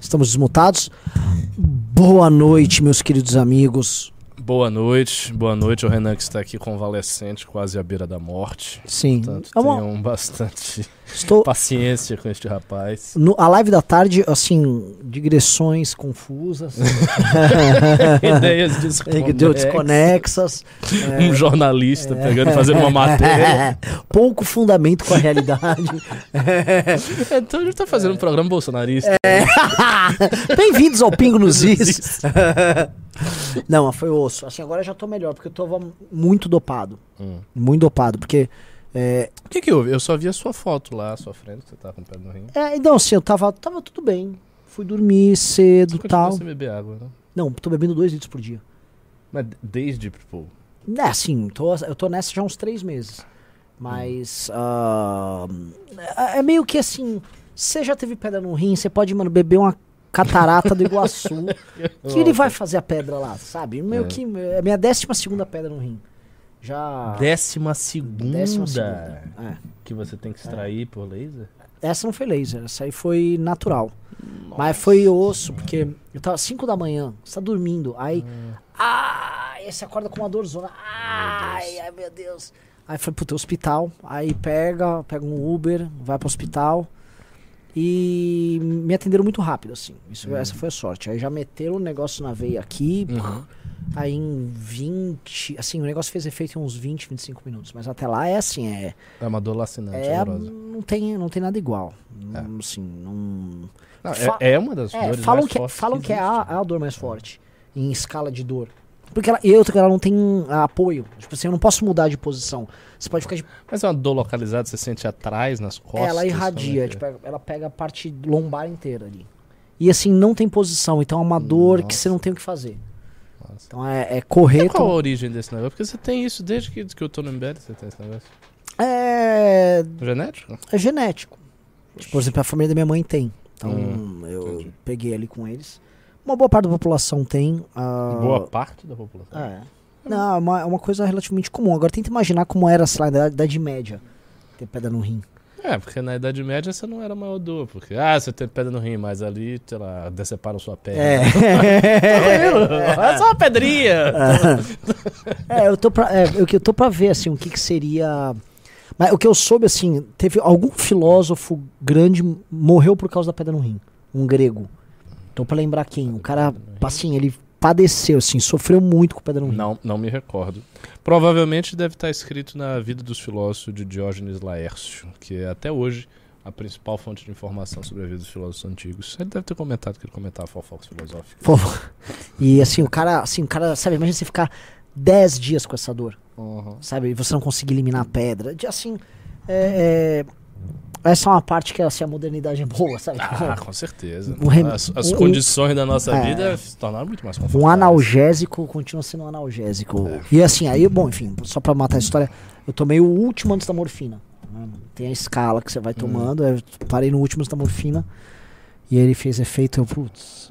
Estamos desmutados. Boa noite, meus queridos amigos. Boa noite, boa noite ao Renan que está aqui convalescente, quase à beira da morte. Sim. Portanto, É uma- tenham bastante Estou paciência com este rapaz. no, a live da tarde, assim, digressões confusas, Ideias desconexas. desconexas, Um jornalista pegando e fazendo uma matéria. pouco fundamento com a realidade. Então a gente tá fazendo um programa bolsonarista. Bem-vindos ao Pingo nos Is. Não, foi osso. Assim, agora eu já tô melhor, porque eu tava muito dopado. Hum. Muito dopado, porque. É, O que que houve? Eu só vi a sua foto lá frente, que você tá com o pé no rim. é, então, assim, eu tava, tava tudo bem. Fui dormir cedo e tal. sem beber água, né? Não, tô bebendo dois litros por dia. Mas desde, pô, É, assim, tô, eu tô nessa já há uns três meses. Mas. ah, é é meio que assim. Você já teve pedra no rim, você pode, mano, beber uma catarata do Iguaçu. que ele vai fazer a pedra lá, sabe? Meio É. que. É minha décima segunda pedra no rim. Já. décima segunda, décima segunda. É. que você tem que extrair por laser? Essa não foi laser, essa aí foi natural. Mas foi osso, porque eu tava 5 da manhã, você tá dormindo, aí. Ai, aí você acorda com uma dorzona. Ai, ai, meu Deus. Aí foi pro teu hospital, aí pega, pega um Uber, vai pro hospital. E me atenderam muito rápido, assim. Isso, Essa foi a sorte. Aí já meteram o negócio na veia aqui. Uhum. Aí em 20. Assim, o negócio fez efeito em uns 20, 25 minutos. Mas até lá é assim, é. É uma dor lacinante, É, não tem, não tem nada igual. É. Não, Assim, não. Não, é, é uma das É, dores falam mais que, fortes falam que é existe. a, a dor mais forte em escala de dor. Porque ela, e que ela não tem apoio. Tipo assim, eu não posso mudar de posição. Você pode ficar de. Mas é uma dor localizada, você sente atrás, nas costas? ela irradia, é que tipo, ela pega a parte lombar inteira ali. E assim, não tem posição. Então é uma dor que Nossa. você não tem o que fazer. É? Nossa. Então é, é correr. E qual a tom- origem desse negócio? Porque você tem isso desde que, que eu tô no MBL, você tem esse negócio. É, Genético? é genético. Tipo, por exemplo, a família da minha mãe tem. Então Hum, eu entendi. peguei ali com eles. Uma boa parte da população tem. Boa parte da população. É. Não, é uma, é uma coisa relativamente comum. Agora tenta imaginar como era, sei lá, na Idade Média. Ter pedra no rim. É, porque na Idade Média você não era maior dor. Porque, ah, você tem pedra no rim, mas ali, sei lá, deceparam sua pele. É só uma pedrinha. é, eu tô pra, é, eu tô pra ver, assim, o que que seria... Mas o que eu soube, assim, teve algum filósofo grande morreu por causa da pedra no rim. Um grego. Então pra lembrar quem? O cara, assim, ele padeceu, assim, sofreu muito com pedra no rim. Não, não me recordo. Provavelmente deve estar escrito na Vida dos Filósofos de Diógenes Laércio, que é até hoje a principal fonte de informação sobre a vida dos filósofos antigos. Ele deve ter comentado que ele comentava fofocas filosóficas. Pô, E assim, o cara, assim, o cara, sabe, imagina você ficar 10 dias com essa dor. sabe? E você não conseguir eliminar a pedra. De, assim, é, é, essa é uma parte que assim, a modernidade é boa, sabe? Ah, com certeza. Rem- As, as condições da nossa É. vida se tornaram muito mais confortáveis. um analgésico continua sendo um analgésico. E assim, aí, bom, enfim, só pra matar a história, eu tomei o último antes da morfina. né? Tem a escala que você vai tomando, eu parei no último antes da morfina. E ele fez efeito, eu, putz,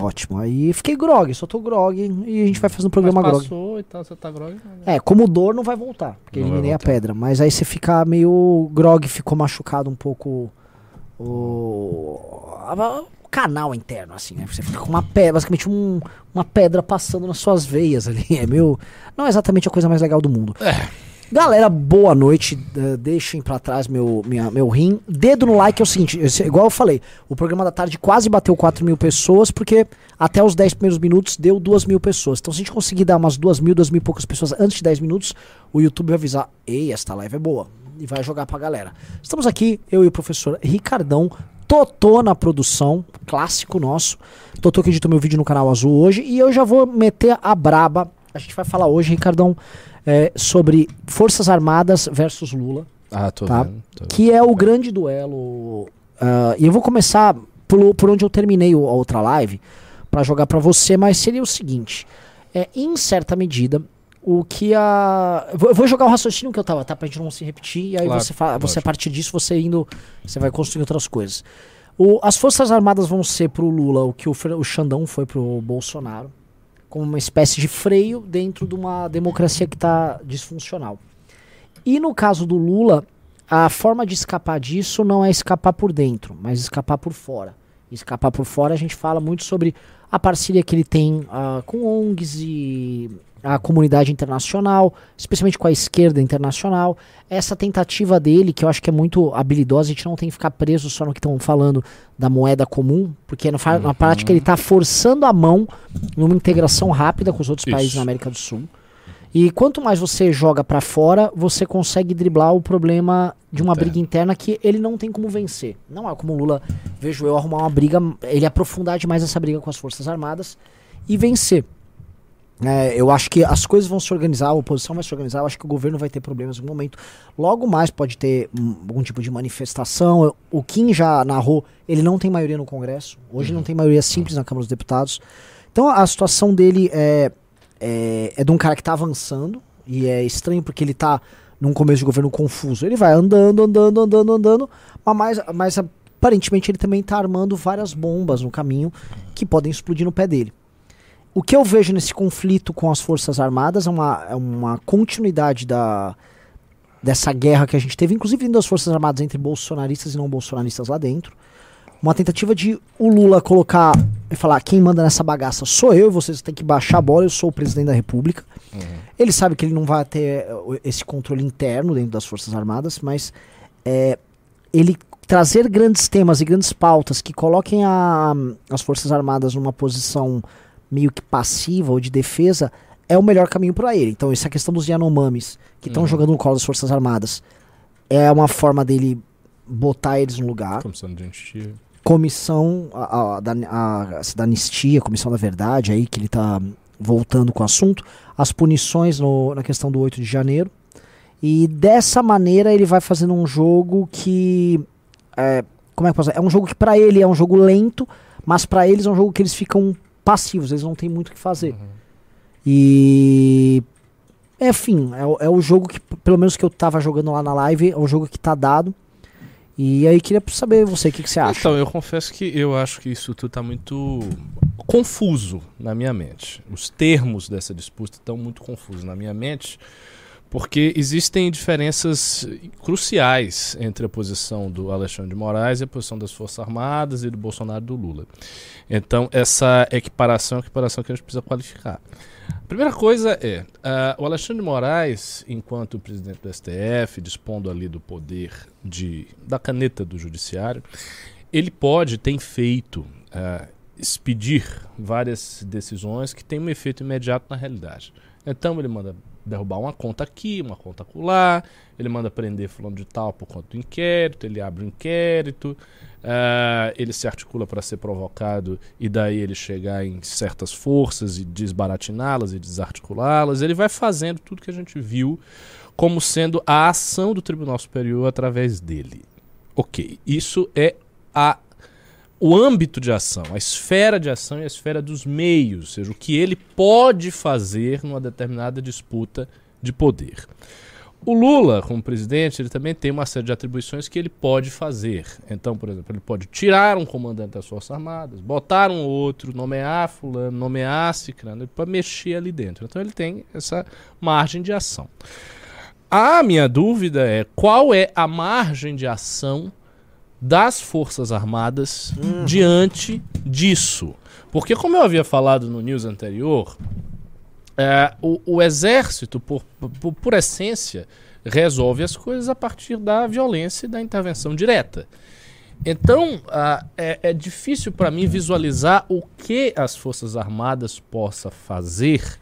ótimo. Aí fiquei grog, só tô grog e a gente vai fazendo um programa Mas grog. passou e tal, você tá grog. né? É, como dor não vai voltar, porque Não eliminei a voltar. pedra. Mas aí você fica meio grog, ficou machucado um pouco o, a- o canal interno, assim, né? Você fica com uma pedra, basicamente um- uma pedra passando nas suas veias ali. É meio. Não é exatamente a coisa mais legal do mundo. Galera, boa noite. eh, deixem pra trás meu, minha, meu rim. Dedo no like é o seguinte: igual eu falei, o programa da tarde quase bateu 4 mil pessoas, porque até os 10 primeiros minutos deu 2 mil pessoas. Então, se a gente conseguir dar umas 2 mil, 2 mil e poucas pessoas antes de 10 minutos, o YouTube vai avisar: Ei, esta live é boa. E vai jogar pra galera. Estamos aqui, eu e o professor Ricardão. Totô na produção, clássico nosso. Totô que editou meu vídeo no canal Azul hoje. E eu já vou meter a braba. A gente vai falar hoje, Ricardão, é, sobre Forças Armadas versus Lula, Ah, tô Tá. vendo. tô vendo. que é o grande duelo. ah, e eu vou começar por, por onde eu terminei a outra live pra jogar pra você, mas seria o seguinte: é, em certa medida, o que a. Eu vou, jogar o raciocínio que eu tava, tá? Pra gente não se repetir, e aí Claro, você, fa- você, a partir disso, você indo. Você vai construir outras coisas. O- as Forças Armadas vão ser pro Lula o que o, o Xandão foi pro Bolsonaro, como uma espécie de freio dentro de uma democracia que tá disfuncional. E no caso do Lula, a forma de escapar disso não é escapar por dentro, mas escapar por fora. escapar por fora, a gente fala muito sobre a parceria que ele tem uh, com ONGs e a comunidade internacional, especialmente com a esquerda internacional. Essa tentativa dele, que eu acho que é muito habilidosa, a gente não tem que ficar preso só no que estão falando da moeda comum, porque na, uhum. na prática ele está forçando a mão numa integração rápida com os outros Isso. países na América do Sul. E quanto mais você joga para fora, você consegue driblar o problema de uma briga interna que ele não tem como vencer. Não é como o Lula, vejo eu, arrumar uma briga, ele aprofundar demais essa briga com as Forças Armadas e vencer. É, eu acho que as coisas vão se organizar, a oposição vai se organizar, eu acho que o governo vai ter problemas no momento. Logo mais pode ter um, algum tipo de manifestação. O Kim já narrou, ele não tem maioria no Congresso. Hoje uhum. não tem maioria simples na Câmara dos Deputados. Então a situação dele é, é, é de um cara que está avançando. E é estranho porque ele está num começo de governo confuso. Ele vai andando, andando, andando, andando, mas, mas aparentemente ele também está armando várias bombas no caminho que podem explodir no pé dele. O que eu vejo nesse conflito com as Forças Armadas é uma, é uma continuidade da, dessa guerra que a gente teve, inclusive dentro das Forças Armadas entre bolsonaristas e não bolsonaristas lá dentro. Uma tentativa de o Lula colocar e falar: quem manda nessa bagaça sou eu, vocês têm que baixar a bola, eu sou o presidente da República. Uhum. Ele sabe que ele não vai ter esse controle interno dentro das Forças Armadas, mas é, ele trazer grandes temas e grandes pautas que coloquem a, as Forças Armadas numa posição meio que passiva ou de defesa é o melhor caminho para ele. Então, essa questão dos Yanomamis, que estão uhum. jogando no colo das Forças Armadas, é uma forma dele botar eles no lugar. Comissão de anistia. Comissão a, a, da, a, da anistia, Comissão da Verdade, aí que ele está voltando com o assunto. As punições no, na questão do 8 de janeiro. E dessa maneira ele vai fazendo um jogo que. É, como é que posso dizer? É um jogo que para ele é um jogo lento, mas para eles é um jogo que eles ficam passivos, eles não têm muito o que fazer. Uhum. E. Enfim, é, é, o jogo que, pelo menos que eu tava jogando lá na live, é o jogo que tá dado. E aí queria saber você, o que, que, você acha? Então, eu confesso que eu acho que isso tudo tá muito confuso na minha mente. Os termos dessa disputa estão muito confusos na minha mente porque existem diferenças cruciais entre a posição do Alexandre de Moraes e a posição das Forças Armadas e do Bolsonaro e do Lula. Então, essa equiparação é equiparação que a gente precisa qualificar. A primeira coisa é, uh, o Alexandre de Moraes, enquanto presidente do STF, dispondo ali do poder de, da caneta do judiciário, ele pode, tem feito, uh, expedir várias decisões que têm um efeito imediato na realidade. Então ele manda derrubar uma conta aqui, uma conta acolá, ele manda prender fulano de tal por conta do inquérito, ele abre um inquérito, uh, ele se articula para ser provocado e daí ele chegar em certas forças e desbaratiná-las e desarticulá-las. Ele vai fazendo tudo que a gente viu como sendo a ação do Tribunal Superior através dele. Ok, isso é a o âmbito de ação, a esfera de ação e a esfera dos meios, ou seja, o que ele pode fazer numa determinada disputa de poder. O Lula, como presidente, ele também tem uma série de atribuições que ele pode fazer. Então, por exemplo, ele pode tirar um comandante das Forças Armadas, botar um outro, nomear fulano, nomear ciclano, para mexer ali dentro. Então ele tem essa margem de ação. A minha dúvida é qual é a margem de ação das Forças Armadas uhum. diante disso. Porque, como eu havia falado no news anterior, é, o, o, exército, por, por, por, essência, resolve as coisas a partir da violência e da intervenção direta. Então, uh, é, é, difícil para mim visualizar o que as Forças Armadas possa fazer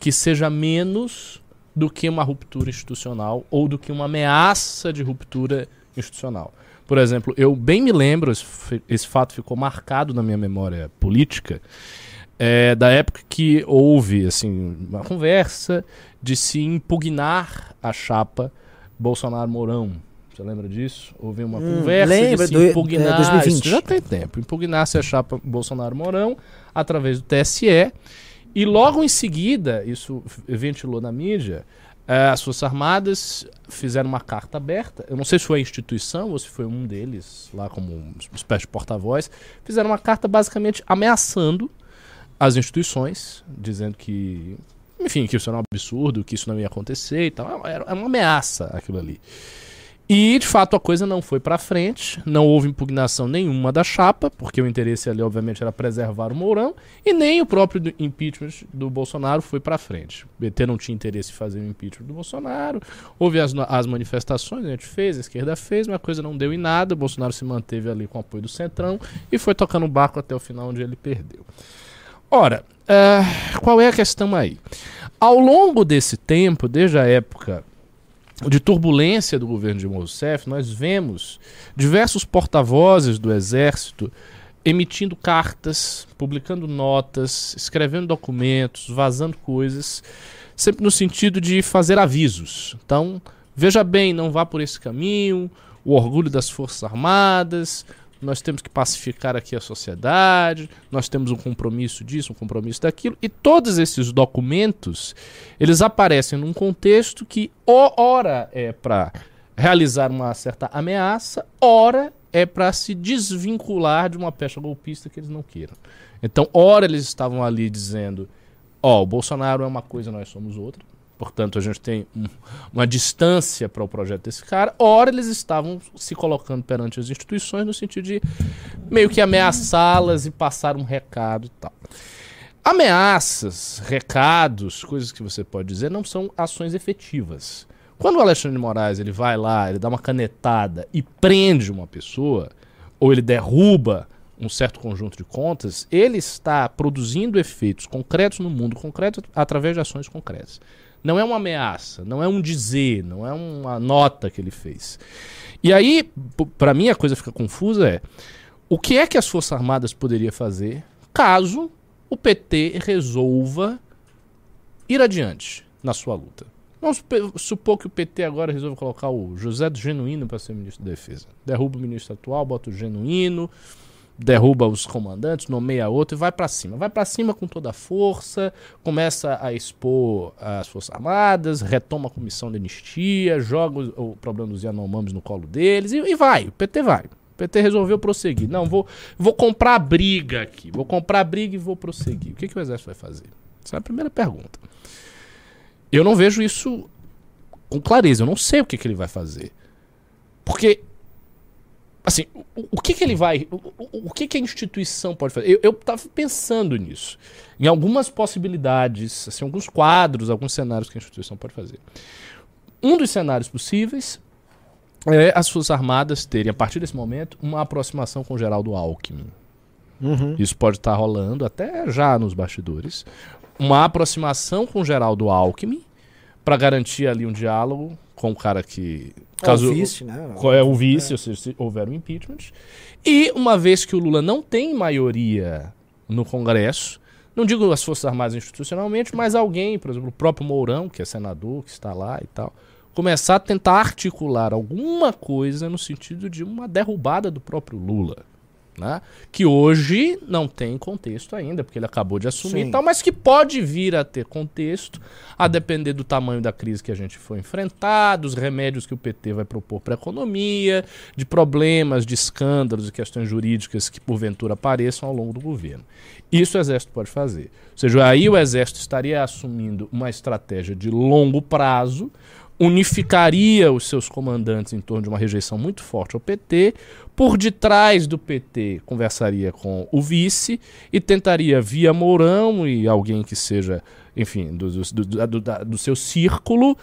que seja menos do que uma ruptura institucional ou do que uma ameaça de ruptura institucional. Por exemplo, eu bem me lembro, esse, esse fato ficou marcado na minha memória política, é, da época que houve assim, uma conversa de se impugnar a chapa Bolsonaro-Mourão. Você lembra disso? Houve uma hum, conversa lembra, de se impugnar. Do, é, 2020. já tem tempo. Impugnar-se a chapa Bolsonaro-Mourão através do TSE. E logo em seguida, isso ventilou na mídia, é, as Forças Armadas fizeram uma carta aberta. Eu não sei se foi a instituição ou se foi um deles, lá como uma espécie de porta-voz. Fizeram uma carta basicamente ameaçando as instituições, dizendo que, enfim, que isso era um absurdo, que isso não ia acontecer e tal. Era, era uma ameaça aquilo ali. E, de fato, a coisa não foi para frente, não houve impugnação nenhuma da chapa, porque o interesse ali, obviamente, era preservar o Mourão, e nem o próprio impeachment do Bolsonaro foi para frente. O PT não tinha interesse em fazer o impeachment do Bolsonaro, houve as, as manifestações, a gente fez, a esquerda fez, mas a coisa não deu em nada, o Bolsonaro se manteve ali com o apoio do Centrão e foi tocando o barco até o final, onde ele perdeu. Ora, uh, qual é a questão aí? Ao longo desse tempo, desde a época de turbulência do governo de Rousseff, nós vemos diversos porta-vozes do Exército emitindo cartas, publicando notas, escrevendo documentos, vazando coisas, sempre no sentido de fazer avisos. Então, veja bem, não vá por esse caminho, o orgulho das Forças Armadas, nós temos que pacificar aqui a sociedade, nós temos um compromisso disso, um compromisso daquilo, e todos esses documentos, eles aparecem num contexto que ora é para realizar uma certa ameaça, ora é para se desvincular de uma pecha golpista que eles não queiram. Então, ora eles estavam ali dizendo, ó, oh, o Bolsonaro é uma coisa, nós somos outra. Portanto, a gente tem um, uma distância para o projeto desse cara. Ora, eles estavam se colocando perante as instituições no sentido de meio que ameaçá-las e passar um recado e tal. Ameaças, recados, coisas que você pode dizer, não são ações efetivas. Quando o Alexandre de Moraes ele vai lá, ele dá uma canetada e prende uma pessoa, ou ele derruba um certo conjunto de contas, ele está produzindo efeitos concretos no mundo concreto através de ações concretas. Não é uma ameaça, não é um dizer, não é uma nota que ele fez. E aí, para mim, a coisa fica confusa é o que é que as Forças Armadas poderiam fazer caso o PT resolva ir adiante na sua luta. Vamos supor que o PT agora resolva colocar o José do Genuíno para ser ministro da Defesa. Derruba o ministro atual, bota o Genuíno, derruba os comandantes, nomeia outro e vai para cima. Vai para cima com toda a força, começa a expor as Forças Armadas, retoma a comissão de anistia, joga o, o problema dos Yanomamis no colo deles e, e, vai. O PT vai. O PT resolveu prosseguir. Não, vou, vou comprar briga aqui. Vou comprar briga e vou prosseguir. O que, que o Exército vai fazer? Essa é a primeira pergunta. Eu não vejo isso com clareza. Eu não sei o que, que ele vai fazer. Porque assim, o, o, que, que ele vai. O, o, o, que, que a instituição pode fazer? Eu estava pensando nisso. Em algumas possibilidades, assim, alguns quadros, alguns cenários que a instituição pode fazer. Um dos cenários possíveis é as Forças Armadas terem, a partir desse momento, uma aproximação com o Geraldo Alckmin. Uhum. Isso pode estar tá rolando até já nos bastidores. Uma aproximação com o Geraldo Alckmin para garantir ali um diálogo com o cara que. É caso, o vice, né? É o vice, é. ou seja, se houver um impeachment. E uma vez que o Lula não tem maioria no Congresso, não digo as Forças Armadas institucionalmente, mas alguém, por exemplo, o próprio Mourão, que é senador, que está lá e tal, começar a tentar articular alguma coisa no sentido de uma derrubada do próprio Lula né? que hoje não tem contexto ainda, porque ele acabou de assumir Sim. e tal, mas que pode vir a ter contexto, a depender do tamanho da crise que a gente foi enfrentar, dos remédios que o PT vai propor para a economia, de problemas, de escândalos e questões jurídicas que porventura apareçam ao longo do governo. Isso o Exército pode fazer. Ou seja, aí o Exército estaria assumindo uma estratégia de longo prazo, unificaria os seus comandantes em torno de uma rejeição muito forte ao PT. Por detrás do PT, conversaria com o vice e tentaria, via Mourão e alguém que seja, enfim, do, do, do, do seu círculo,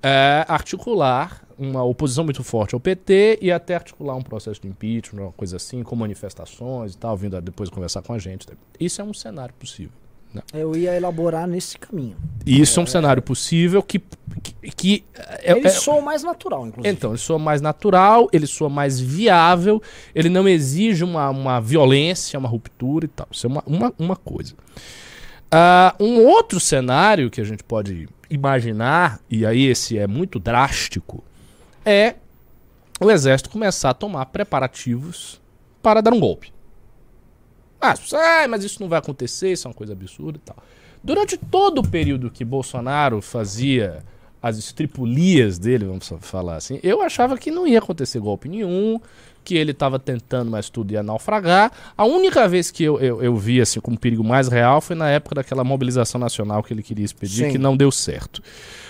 é, articular uma oposição muito forte ao PT e até articular um processo de impeachment, uma coisa assim, com manifestações e tal, vindo depois conversar com a gente. Isso é um cenário possível. Né? Eu ia elaborar nesse caminho. Isso é, é um cenário possível que. Que, que é, ele é, soa mais natural, inclusive. Então, ele soa mais natural, ele soa mais viável, ele não exige uma, uma violência, uma ruptura e tal. Isso é uma, uma, uma coisa. Uh, um outro cenário que a gente pode imaginar, e aí esse é muito drástico, é o exército começar a tomar preparativos para dar um golpe. Ah, mas isso não vai acontecer, isso é uma coisa absurda e tal. Durante todo o período que Bolsonaro fazia as estripulias dele, vamos falar assim, eu achava que não ia acontecer golpe nenhum, que ele estava tentando, mas tudo ia naufragar. A única vez que eu, eu, eu, vi assim como perigo mais real foi na época daquela mobilização nacional que ele queria expedir, Sim. que não deu certo.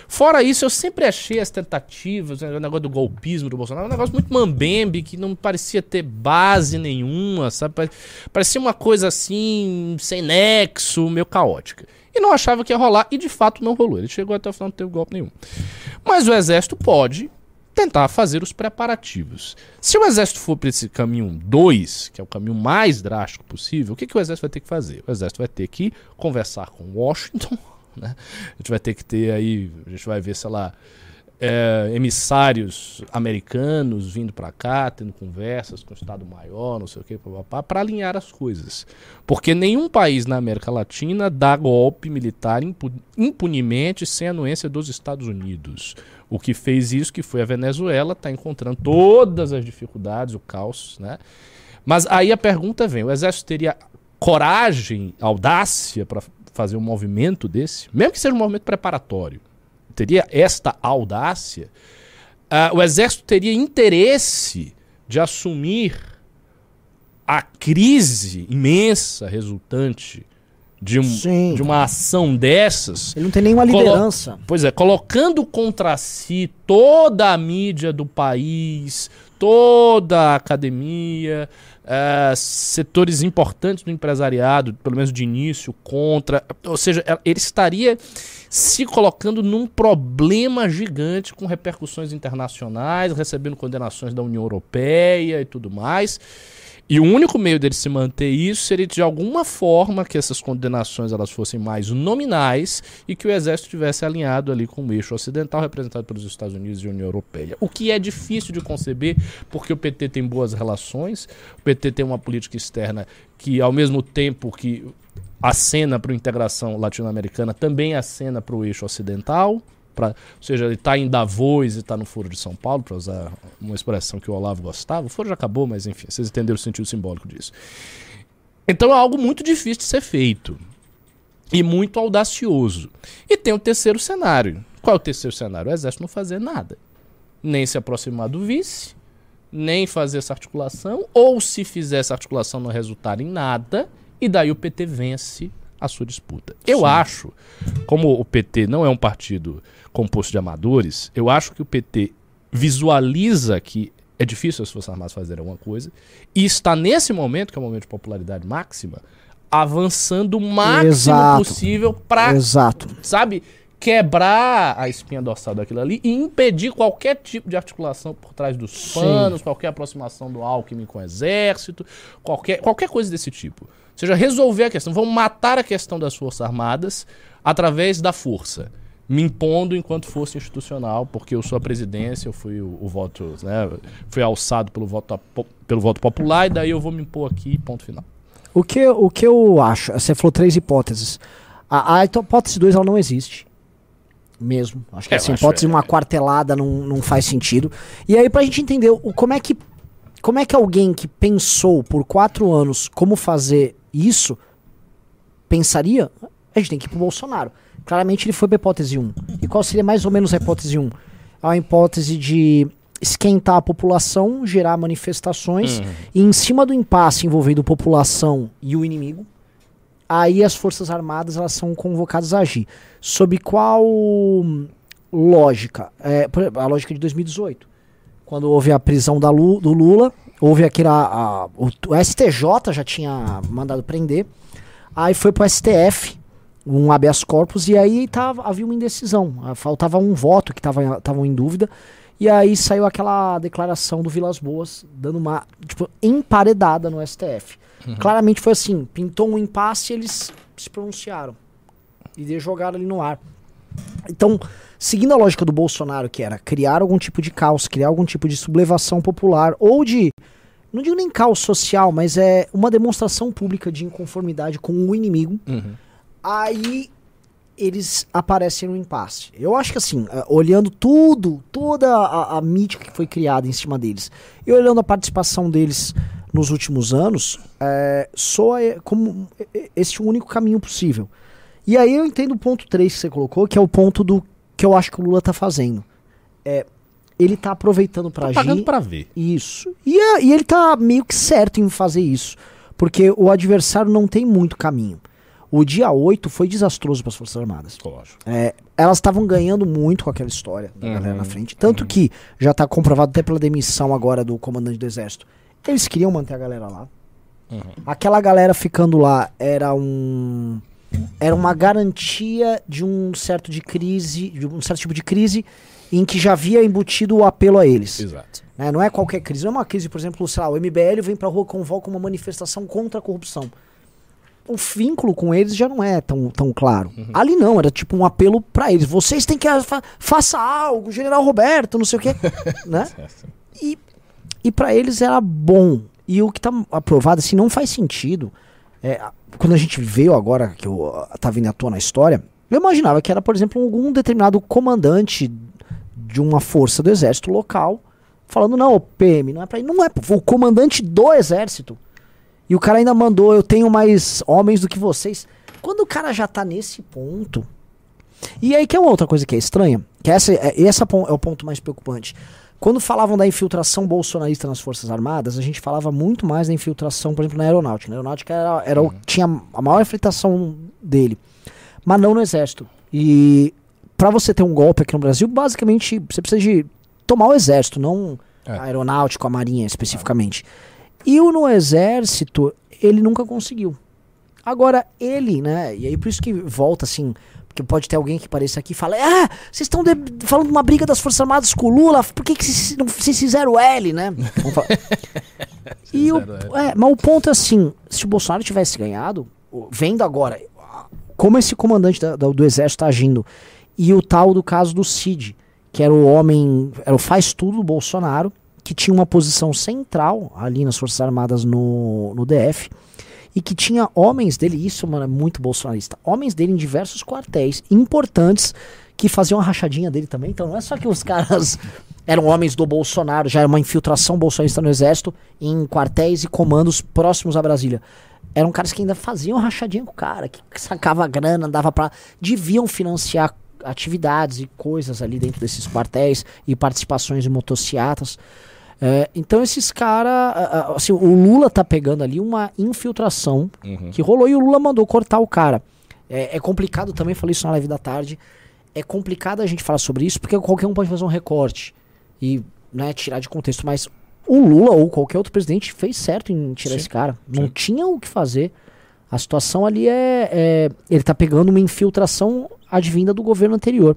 Fora isso, eu sempre achei as tentativas, né, o negócio do golpismo do Bolsonaro, um negócio muito mambembe, que não parecia ter base nenhuma, sabe? Parecia uma coisa assim, sem nexo, meio caótica. E não achava que ia rolar, e de fato não rolou. Ele chegou até o final, não teve golpe nenhum. Mas o exército pode tentar fazer os preparativos. Se o exército for para esse caminho 2, que é o caminho mais drástico possível, o que, que o exército vai ter que fazer? O exército vai ter que conversar com Washington, né? A gente vai ter que ter aí, a gente vai ver, sei lá, é, emissários americanos vindo para cá, tendo conversas com o Estado Maior, não sei o que, para alinhar as coisas. Porque nenhum país na América Latina dá golpe militar impunemente sem anuência dos Estados Unidos. O que fez isso, que foi a Venezuela, está encontrando todas as dificuldades, o caos, né? Mas aí a pergunta vem: o exército teria coragem, audácia para fazer um movimento desse, mesmo que seja um movimento preparatório, teria esta audácia, uh, o exército teria interesse de assumir a crise imensa resultante de, um, de uma ação dessas. Ele não tem nenhuma liderança. Pois é, colocando contra si toda a mídia do país, toda a academia, uh, setores importantes do empresariado, pelo menos de início, contra. Ou seja, ele estaria se colocando num problema gigante com repercussões internacionais, recebendo condenações da União Europeia e tudo mais. E o único meio dele se manter isso seria de alguma forma que essas condenações elas fossem mais nominais e que o exército tivesse alinhado ali com o eixo ocidental representado pelos Estados Unidos e União Europeia. O que é difícil de conceber porque o PT tem boas relações, o PT tem uma política externa que ao mesmo tempo que acena para a integração latino-americana, também acena para o eixo ocidental. Pra, ou seja, ele está em Davos e está no Foro de São Paulo, para usar uma expressão que o Olavo gostava. O Foro já acabou, mas enfim, vocês entenderam o sentido simbólico disso. Então é algo muito difícil de ser feito e muito audacioso. E tem o terceiro cenário. Qual é o terceiro cenário? O exército não fazer nada. Nem se aproximar do vice, nem fazer essa articulação, ou se fizer essa articulação não resultar em nada, e daí o PT vence a sua disputa. Eu Sim. acho, como o PT não é um partido composto de amadores, eu acho que o PT visualiza que é difícil as Forças Armadas fazerem alguma coisa e está nesse momento, que é o momento de popularidade máxima, avançando o máximo Exato. possível para, sabe, quebrar a espinha dorsal daquilo ali e impedir qualquer tipo de articulação por trás dos panos, Sim. qualquer aproximação do Alckmin com o exército, qualquer, qualquer coisa desse tipo. Ou seja, resolver a questão. Vão matar a questão das Forças Armadas através da força. Me impondo enquanto força institucional, porque eu sou a presidência, eu fui o, o voto, né, fui alçado pelo voto, pelo voto popular, e daí eu vou me impor aqui, ponto final. O que, o que eu acho, você falou três hipóteses. A, a hipótese 2 ela não existe mesmo. Acho que é, essa hipótese de é. uma quartelada não, não faz sentido. E aí, pra gente entender o, como é que como é que alguém que pensou por quatro anos como fazer isso pensaria, a gente tem que ir pro Bolsonaro. Claramente ele foi pra hipótese 1. E qual seria mais ou menos a hipótese 1? É uma hipótese de esquentar a população, gerar manifestações, uhum. e em cima do impasse envolvendo população e o inimigo, aí as Forças Armadas elas são convocadas a agir. Sob qual lógica? É, a lógica de 2018. Quando houve a prisão da Lu, do Lula, houve aquele. A, a, o, o, STJ já tinha mandado prender. Aí foi pro STF, um habeas corpus, e aí tava, havia uma indecisão. Ah, faltava um voto que estavam em dúvida. E aí saiu aquela declaração do Vilas Boas, dando uma tipo, emparedada no STF. Uhum. Claramente foi assim: pintou um impasse e eles se pronunciaram. E jogaram ali no ar. Então, seguindo a lógica do Bolsonaro, que era criar algum tipo de caos, criar algum tipo de sublevação popular, ou de. Não digo nem caos social, mas é uma demonstração pública de inconformidade com o inimigo. Uhum. Aí eles aparecem no impasse. Eu acho que assim, é, olhando tudo, toda a, a mítica que foi criada em cima deles, e olhando a participação deles nos últimos anos, é, soa como esse único caminho possível. E aí eu entendo o ponto 3 que você colocou, que é o ponto do que eu acho que o Lula tá fazendo. É, ele tá aproveitando Tô pagando agir. pra ver. Isso. E, é- e ele tá meio que certo em fazer isso. Porque o adversário não tem muito caminho. O dia 8 foi desastroso para as Forças Armadas. Lógico. É, elas estavam ganhando muito com aquela história da Uhum, galera na frente. Tanto que já tá comprovado até pela demissão agora do comandante do exército. Eles queriam manter a galera lá. Uhum. Aquela galera ficando lá era um era uma garantia de um certo de crise, de um certo tipo de crise em que já havia embutido o apelo a eles. Exato. né? Não é qualquer crise, não é uma crise, por exemplo, sei lá, o MBL vem pra rua convoca uma manifestação contra a corrupção. O vínculo com eles já não é tão, tão claro. Ali não, era tipo um apelo pra eles. Vocês têm que fa faça algo, General Roberto, não sei o quê, né? E, e para eles era bom. E o que tá aprovado, assim, não faz sentido. É, quando a gente veio agora, que eu tá vindo à tona a história, eu imaginava que era, por exemplo, algum determinado comandante de uma força do exército local falando, não, o PM, não é pra ir. Não é, o comandante do exército. E o cara ainda mandou, eu tenho mais homens do que vocês. Quando o cara já tá nesse ponto. E aí que é uma outra coisa que é estranha, que essa, é, esse é o ponto mais preocupante. Quando falavam da infiltração bolsonarista nas Forças Armadas, a gente falava muito mais da infiltração, por exemplo, na aeronáutica. Na aeronáutica era, era o, tinha a maior infiltração dele, mas não no exército. E pra você ter um golpe aqui no Brasil, basicamente você precisa de tomar o exército, não É. a aeronáutica, a marinha especificamente. E o no exército, ele nunca conseguiu. Agora, ele, né? E aí por isso que volta assim. Porque pode ter alguém que apareça aqui e fala: Ah, vocês estão falando de uma briga das Forças Armadas com o Lula, por que, vocês não fizeram L, né? E o, é, mas o ponto é assim: se o Bolsonaro tivesse ganhado, vendo agora como esse comandante da- da- do exército tá agindo, e o tal do caso do Cid, que era o homem, era o faz tudo do Bolsonaro, que tinha uma posição central ali nas Forças Armadas no, no DF, e que tinha homens dele, isso mano, é muito bolsonarista, homens dele em diversos quartéis importantes que faziam a rachadinha dele também. Então não é só que os caras eram homens do Bolsonaro, já era uma infiltração bolsonarista no exército em quartéis e comandos próximos a Brasília. Eram caras que ainda faziam rachadinha com o cara, que sacava grana, dava pra. deviam financiar atividades e coisas ali dentro desses quartéis e participações em motocicletas. É, então esses caras, assim, o Lula tá pegando ali uma infiltração Uhum. que rolou e o Lula mandou cortar o cara. É, é complicado também, falei isso na live da tarde. É complicado a gente falar sobre isso porque qualquer um pode fazer um recorte e né, tirar de contexto. Mas o Lula ou qualquer outro presidente fez certo em tirar Sim, esse cara. Não sim. tinha o que fazer. A situação ali é, é- Ele tá pegando uma infiltração advinda do governo anterior.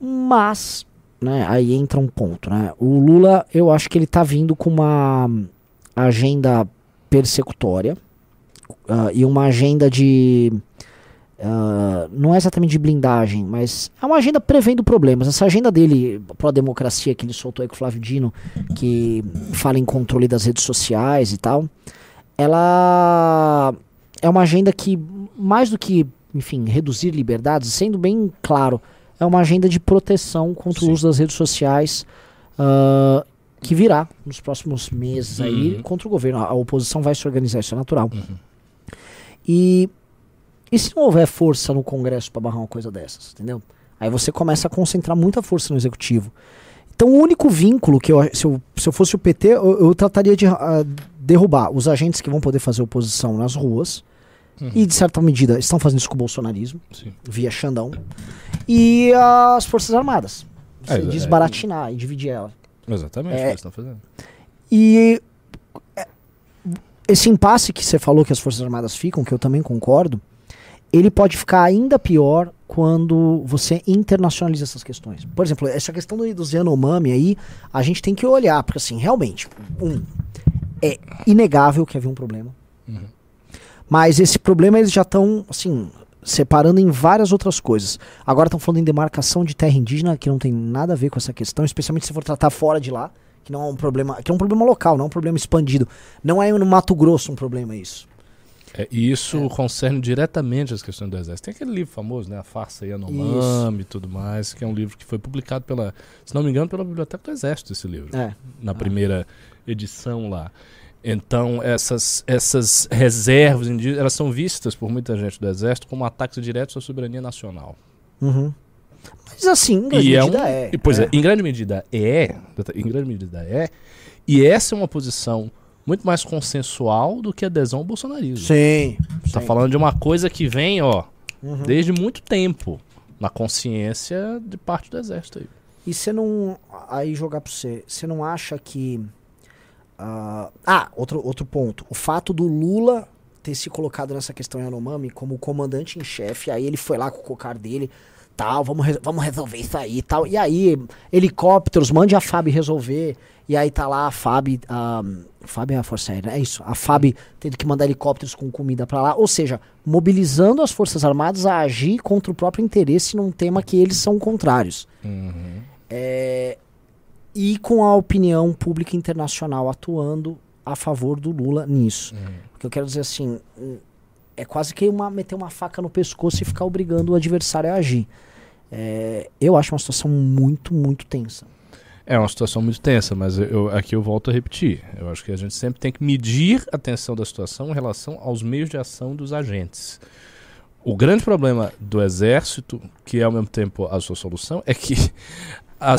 Mas, né, aí entra um ponto, né? O Lula, eu acho que ele tá vindo com uma agenda persecutória ah, e uma agenda de. ah, não é exatamente de blindagem, mas é uma agenda prevendo problemas. Essa agenda dele, pró-democracia, que ele soltou aí com o Flávio Dino, que fala em controle das redes sociais e tal, ela é uma agenda que, mais do que, enfim, reduzir liberdades, sendo bem claro, é uma agenda de proteção contra Sim. o uso das redes sociais ah, que virá nos próximos meses aí Uhum. contra o governo. A, oposição vai se organizar, isso é natural. Uhum. E, e se não houver força no Congresso para barrar uma coisa dessas, entendeu? Aí você começa a concentrar muita força no Executivo. Então o único vínculo que eu, se eu, se eu fosse o PT, eu, eu trataria de ah, derrubar os agentes que vão poder fazer oposição nas ruas. Uhum. E, de certa medida, estão fazendo isso com o bolsonarismo, Sim. via Xandão. E as Forças Armadas. É, é, desbaratinar e dividir ela. Exatamente, É. é o que eles estão fazendo. E é, esse impasse que você falou que as Forças Armadas ficam, que eu também concordo, ele pode ficar ainda pior quando você internacionaliza essas questões. Por exemplo, essa questão do, do Yanomami aí, a gente tem que olhar, porque assim, realmente, um, é inegável que havia um problema. Uhum. Mas esse problema eles já estão, assim, separando em várias outras coisas. Agora estão falando em demarcação de terra indígena, que não tem nada a ver com essa questão, especialmente se for tratar fora de lá, que não é um problema, que é um problema local, não é um problema expandido. Não é no Mato Grosso um problema isso. É, e isso concerne diretamente as questões do exército. Tem aquele livro famoso, né? A Farsa Yanomami e tudo mais, que é um livro que foi publicado pela, se não me engano, pela Biblioteca do Exército, esse livro. É. Na primeira edição lá. Então, essas, essas reservas indígenas, elas são vistas por muita gente do Exército como ataques diretos à soberania nacional. Uhum. Mas assim, em grande E é medida um- é. Pois é. é. em grande medida é. Em grande medida é. E essa é uma posição muito mais consensual do que a adesão ao bolsonarismo. Sim. Tá sim. falando de uma coisa que vem, ó, Uhum. desde muito tempo na consciência de parte do exército aí. E você não. Aí jogar pra você. Você não acha que. Ah, ah, outro, outro ponto. O fato do Lula ter se colocado nessa questão Yanomami como comandante em chefe, aí ele foi lá com o cocar dele, tal, vamos, re- vamos resolver isso aí tal. E aí, helicópteros, mande a FAB resolver. E aí tá lá a FAB. A, FAB é a Força Aérea, é isso. A FAB tendo que mandar helicópteros com comida pra lá. Ou seja, mobilizando as Forças Armadas a agir contra o próprio interesse num tema que eles são contrários. É, e com a opinião pública internacional atuando a favor do Lula nisso. Porque eu quero dizer assim, hum, é quase que uma, meter uma faca no pescoço e ficar obrigando o adversário a agir. É, eu acho uma situação muito, muito tensa. É uma situação muito tensa, mas eu- aqui eu volto a repetir. Eu acho que a gente sempre tem que medir a tensão da situação em relação aos meios de ação dos agentes. O grande problema do exército, que é ao mesmo tempo a sua solução, é que a,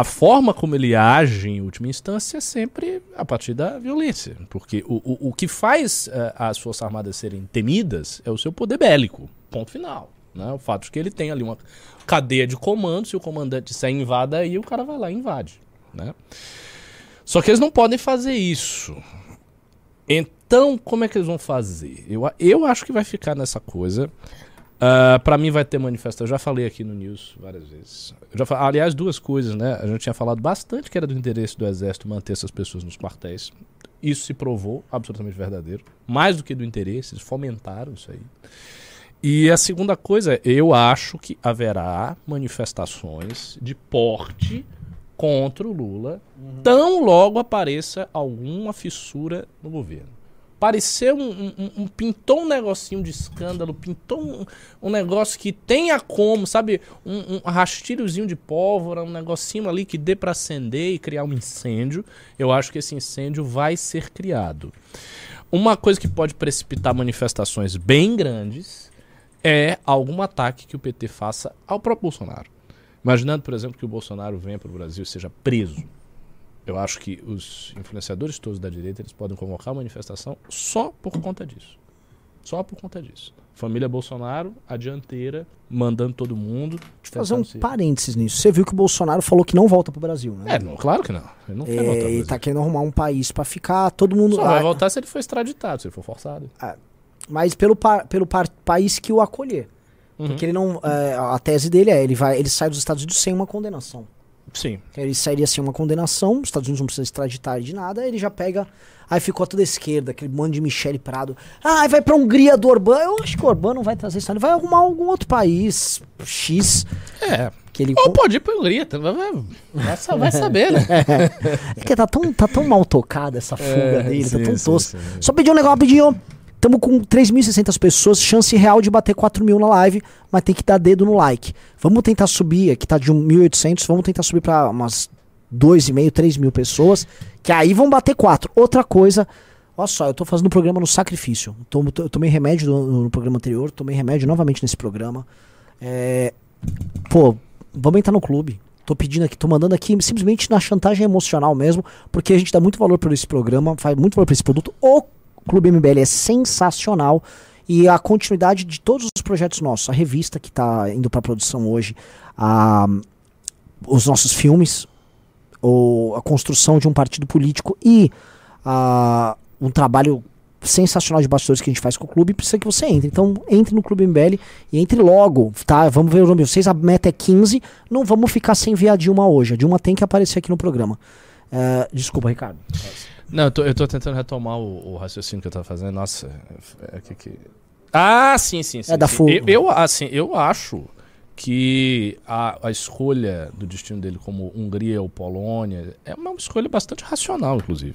a forma como ele age em última instância é sempre a partir da violência. Porque o, o, o que faz eh, as Forças Armadas serem temidas é o seu poder bélico. Ponto final. Né? O fato de que ele tem ali uma cadeia de comando, se o comandante disser invada aí, o cara vai lá e invade. Né? Só que eles não podem fazer isso. Então, como é que eles vão fazer? Eu, eu acho que vai ficar nessa coisa. Ah, pra mim vai ter manifestação. Eu já falei aqui no News várias vezes. Já aliás, duas coisas, né? A gente tinha falado bastante que era do interesse do Exército manter essas pessoas nos quartéis. Isso se provou absolutamente verdadeiro. Mais do que do interesse, eles fomentaram isso aí. E a segunda coisa, é, eu acho que haverá manifestações de porte contra o Lula tão logo apareça alguma fissura no governo. Pareceu um, um- um- pintou um negocinho de escândalo, pintou um, um negócio que tenha como, sabe, um, um rastilhozinho de pólvora, um negocinho ali que dê para acender e criar um incêndio. Eu acho que esse incêndio vai ser criado. Uma coisa que pode precipitar manifestações bem grandes é algum ataque que o PT faça ao próprio Bolsonaro. Imaginando, por exemplo, que o Bolsonaro venha para o Brasil e seja preso. Eu acho que os influenciadores todos da direita eles podem convocar uma manifestação só por conta disso. Só por conta disso. Família Bolsonaro, a dianteira, mandando todo mundo. Deixa eu fazer um parênteses nisso. Você viu que o Bolsonaro falou que não volta pro Brasil, né? É, não, claro que não. Ele não quer voltar. É, ele tá querendo arrumar um país pra ficar todo mundo. Só vai Ah, voltar se ele for extraditado, se ele for forçado. Mas pelo, pa- pelo pa- país que o acolher. Uhum. Porque ele não. é, a tese dele é: ele, vai, ele sai dos Estados Unidos sem uma condenação. Sim. Ele sairia sem uma condenação, os Estados Unidos não precisam extraditar de nada, ele já pega. Aí ficou toda a esquerda, aquele monte de Michele Prado. Ah, vai pra Hungria do Orbán. Eu acho que o Orbán não vai trazer isso, ele vai arrumar algum outro país X É. que ele. Ou pode ir pra Hungria, tá? vai, vai, vai sa- vai saber, né? É porque tá tão, tá tão mal tocada essa fuga É, dele, sim, tá tão sim. Só pedir um negócio rapidinho. Tamo com 3.600 pessoas, chance real de bater 4 mil na live, mas tem que dar dedo no like. Vamos tentar subir, aqui tá de 1.800, vamos tentar subir pra umas 2,5, 3 mil pessoas, que aí vão bater 4. Outra coisa, olha só, eu tô fazendo um programa no sacrifício. Tomo- Eu tomei remédio no, no programa anterior, tomei remédio novamente nesse programa. É, pô, vamos entrar no clube. Tô pedindo aqui, tô mandando aqui simplesmente na chantagem emocional mesmo, porque a gente dá muito valor por esse programa, faz muito valor por esse produto. Clube MBL é sensacional e a continuidade de todos os projetos nossos, a revista que tá indo pra produção hoje, a, os nossos filmes, ou a construção de um partido político e a, um trabalho sensacional de bastidores que a gente faz com o clube, precisa que você entre. Então, entre no Clube MBL e entre logo, tá? Vamos ver o nome de vocês, a meta é 15, não vamos ficar sem ver a Dilma hoje. A Dilma tem que aparecer aqui no programa. É, desculpa, Ricardo. Não, eu tô, eu tô tentando retomar o, o raciocínio que eu tava fazendo. Nossa, é, é que, que... Ah, sim, sim, sim. É da sim. Fu- Eu, eu, assim, eu acho que a, a escolha do destino dele como Hungria ou Polônia é uma escolha bastante racional, inclusive.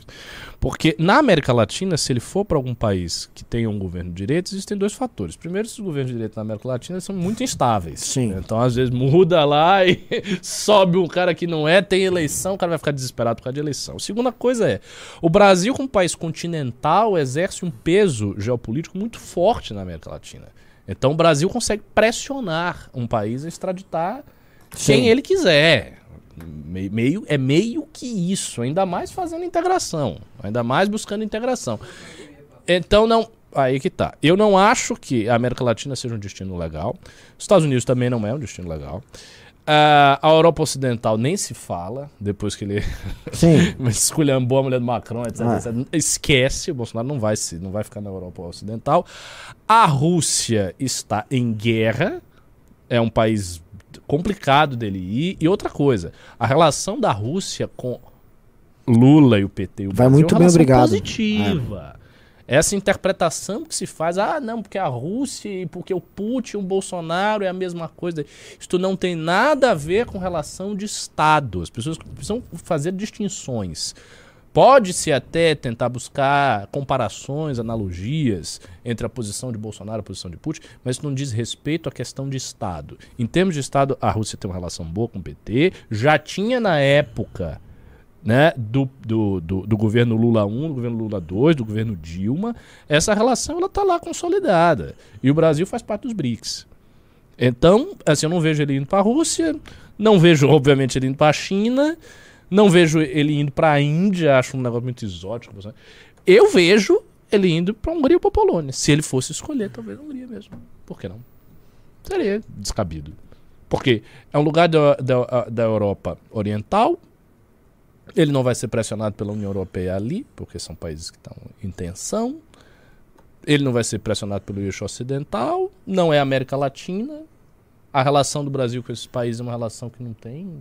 Porque na América Latina, se ele for para algum país que tenha um governo de direita, existem dois fatores. Primeiro, esses governos de direita na América Latina são muito instáveis. Sim. Então, às vezes, muda lá e sobe um cara que não é, tem eleição, o cara vai ficar desesperado por causa de eleição. Segunda coisa é, o Brasil, como país continental, exerce um peso geopolítico muito forte na América Latina. Então o Brasil consegue pressionar um país a extraditar Sim. quem ele quiser. Me- Meio, é meio que isso, ainda mais fazendo integração, ainda mais buscando integração. Então não, aí que tá. Eu não acho que a América Latina seja um destino legal. Os Estados Unidos também não é um destino legal. Ah, a Europa Ocidental nem se fala, depois que ele esculhambou a mulher do Macron, etc, Ah. etc. Esquece, o Bolsonaro não vai, se, não vai ficar na Europa Ocidental. A Rússia está em guerra, é um país complicado dele ir. E outra coisa, a relação da Rússia com Lula e o PT e o Vai Brasil muito é uma bem, obrigado. positiva. Essa interpretação que se faz, ah, não, porque a Rússia e porque o Putin o Bolsonaro é a mesma coisa. Isto não tem nada a ver com relação de Estado. As pessoas precisam fazer distinções. Pode-se até tentar buscar comparações, analogias entre a posição de Bolsonaro e a posição de Putin, mas isso não diz respeito à questão de Estado. Em termos de Estado, a Rússia tem uma relação boa com o PT, já tinha na época né, do, do, do, do governo Lula 1, do governo Lula 2, do governo Dilma, essa relação ela está lá consolidada. E o Brasil faz parte dos BRICS. Então, assim, eu não vejo ele indo para a Rússia, não vejo, obviamente, ele indo para a China, não vejo ele indo para a Índia, acho um negócio muito exótico. Eu vejo ele indo para a Hungria ou para Polônia. Se ele fosse escolher, talvez a Hungria mesmo. Por que não? Seria descabido. Porque é um lugar da, da, da Europa Oriental, ele não vai ser pressionado pela União Europeia ali, porque são países que estão em tensão. Ele não vai ser pressionado pelo eixo ocidental, não é América Latina. A relação do Brasil com esses países é uma relação que não tem,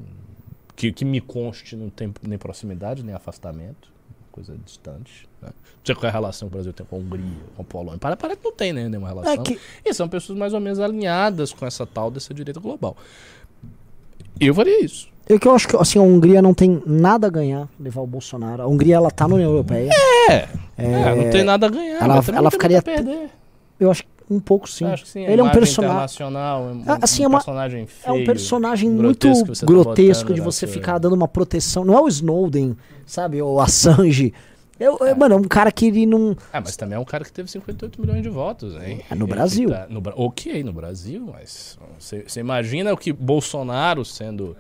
que, que me conste, não tem nem proximidade, nem afastamento, coisa distante. Né? Não sei qual é a relação que o Brasil tem com a Hungria, com a Polônia. Para- Parece que não tem né, nenhuma relação. É que, E são pessoas mais ou menos alinhadas com essa tal dessa direita global. Eu faria isso. é que eu acho que assim, a Hungria não tem nada a ganhar levar o Bolsonaro. A Hungria ela tá na União Europeia. É, é, não tem nada a ganhar. ela- ela ficaria perder. Eu acho que um pouco sim. Eu acho que sim, Ele é um personagem. Ah, assim, um é uma- personagem É um feio, personagem muito grotesco tá grotesco de você ficar dando uma proteção. Não é o Snowden, sabe? Ou Assange. Eu, eu- mano, é um cara que ele não. Ah, mas também é um cara que teve 58 milhões de votos, hein? É no Ele Brasil. tá no ok, no Brasil, mas você imagina o que Bolsonaro sendo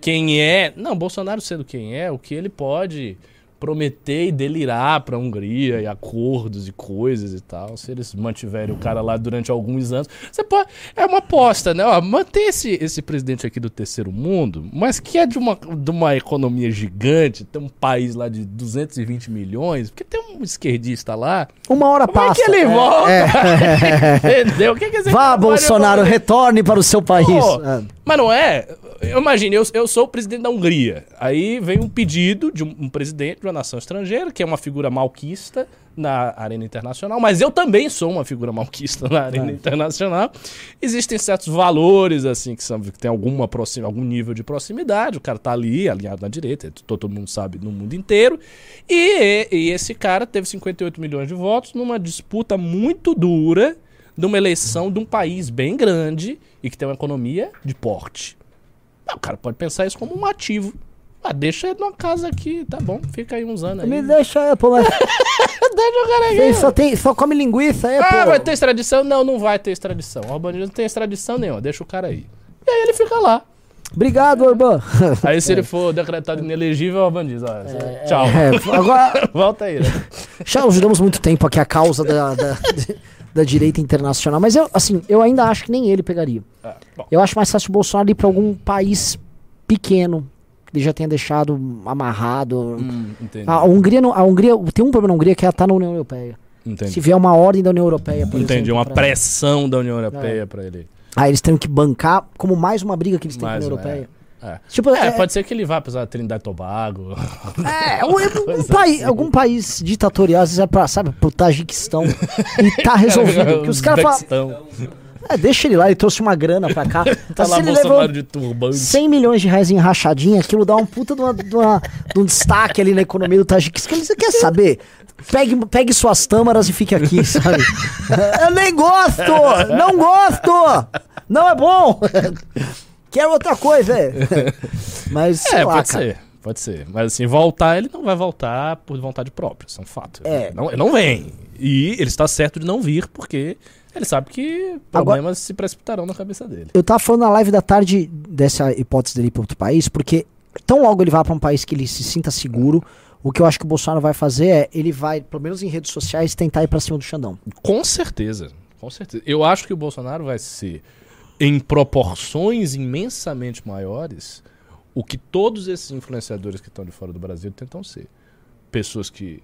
quem é. Não, Bolsonaro sendo quem é, o que ele pode prometer e delirar pra Hungria e acordos e coisas e tal. Se eles mantiverem o cara lá durante alguns anos. Você pode. É uma aposta, né? Ó, manter esse, esse presidente aqui do terceiro mundo, mas que é de uma, de uma economia gigante, tem um país lá de 220 milhões, porque tem um esquerdista lá. Uma hora Como é passa. que ele É, volta? é. Entendeu? O que que esse Vá, Bolsonaro, retorne para o seu país. Pô, É. Mas não é. Eu imagine, eu, eu sou o presidente da Hungria. Aí vem um pedido de um, um presidente de uma nação estrangeira, que é uma figura malquista na arena internacional, mas eu também sou uma figura malquista na arena É. internacional. Existem certos valores, assim, que, são, que tem alguma proxim, algum nível de proximidade. O cara tá ali, alinhado na direita, todo, todo mundo sabe no mundo inteiro. E, e esse cara teve 58 milhões de votos numa disputa muito dura de uma eleição de um país bem grande e que tem uma economia de porte. Ah, o cara pode pensar isso como um ativo. Ah, deixa ele numa casa aqui, tá bom, fica aí uns anos aí. Me deixa, pô, mas Deixa o cara aí. só, tem, só come linguiça, é, Ah, pô. vai ter extradição? Não, não vai ter extradição. O Orbán não tem extradição nenhuma, deixa o cara aí. E aí ele fica lá. Obrigado, Orbán. Aí se ele for decretado inelegível, o Orbán diz, ó, tchau. É, agora, Volta aí, né? já ajudamos muito tempo aqui a causa da, da, da direita internacional, mas eu, assim, eu ainda acho que nem ele pegaria. Ah, bom. Eu acho mais fácil o Bolsonaro ir pra algum país pequeno, que ele já tenha deixado amarrado. Hum. A Hungria, não- a Hungria, tem um problema na Hungria que ela tá na União Europeia. entendi. Se vier uma ordem da União Europeia, por Entendi, exemplo, uma pressão da União Europeia pra ele. Aí eles têm que bancar como mais uma briga que eles têm Mais com a União Europeia. É. Tipo, É, é, pode ser que ele vá pra Trindade e Tobago. é, um, um país, algum país ditatorial, às vezes é pra, sabe, pro Tajiquistão. e tá resolvido. Porque os caras falam. É, deixa ele lá, ele trouxe uma grana pra cá. Tá Mas lá ele Bolsonaro levou de turbante. 100 milhões de reais em rachadinha, aquilo dá um puta de, uma, de, uma- de um destaque ali na economia do Tajiquistão. Você quer saber? Pegue, pegue suas tâmaras e fique aqui, sabe? Eu nem gosto! Não gosto! Não é bom! Quero outra coisa, é. Mas, sei É, lá, pode cara. ser. Pode ser. Mas assim, voltar, ele não vai voltar por vontade própria. Isso é um fato. É. Não, ele não vem. E ele está certo de não vir, porque ele sabe que problemas se preciptarão na cabeça dele. Eu tava falando na live da tarde dessa hipótese dele ir para outro país, porque tão logo ele vá para um país que ele se sinta seguro, o que eu acho que o Bolsonaro vai fazer é, ele vai, pelo menos em redes sociais, tentar ir pra cima do Xandão. Com certeza, com certeza. Eu acho que o Bolsonaro vai ser, em proporções imensamente maiores, o que todos esses influenciadores que estão de fora do Brasil tentam ser. Pessoas que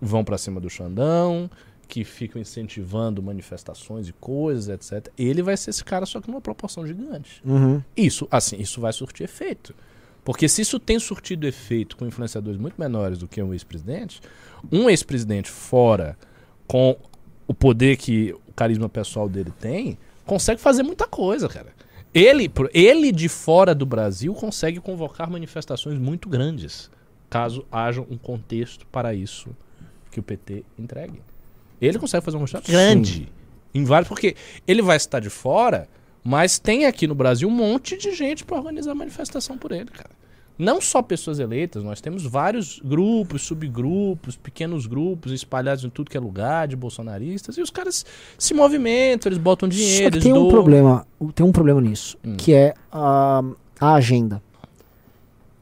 vão pra cima do Xandão, que ficam incentivando manifestações e coisas, etc. Ele vai ser esse cara, só que numa proporção gigante. Uhum. Isso, assim, isso vai surtir efeito. Porque se isso tem surtido efeito com influenciadores muito menores do que um ex-presidente, um ex-presidente fora, com o poder que o carisma pessoal dele tem, consegue fazer muita coisa, cara. Ele, ele de fora do Brasil consegue convocar manifestações muito grandes, caso haja um contexto para isso que o PT entregue. Ele consegue fazer uma manifestação grande. Em vários, porque ele vai estar de fora, mas tem aqui no Brasil um monte de gente para organizar manifestação por ele, cara. Não só pessoas eleitas, nós temos vários grupos, subgrupos, pequenos grupos espalhados em tudo que é lugar de bolsonaristas, e os caras se movimentam, eles botam Só dinheiro, que eles tem um doam. problema, tem um problema nisso, Hum. que é a, a agenda.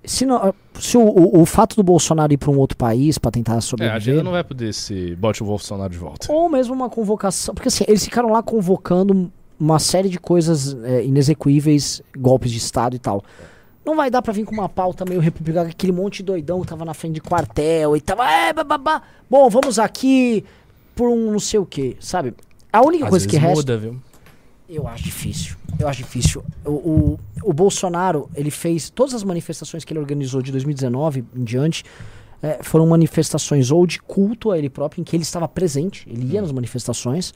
Se, não- se o, o- o fato do Bolsonaro ir para um outro país para tentar É, a sobreviver, agenda não vai poder se bote o Bolsonaro de volta. ou mesmo uma convocação, porque assim, eles ficaram lá convocando uma série de coisas é, inexequíveis, golpes de estado e tal. Não vai dar pra vir com uma pauta meio republicana, aquele monte de doidão que tava na frente de quartel e tava, é, bababá. Bom, vamos aqui por um não sei o que, sabe? A única Às coisa que resta. muda, viu? Eu acho difícil. Eu acho difícil. O, o, o Bolsonaro, ele fez. Todas as manifestações que ele organizou de 2019 em diante eh, foram manifestações ou de culto a ele próprio, em que ele estava presente, ele ia nas manifestações.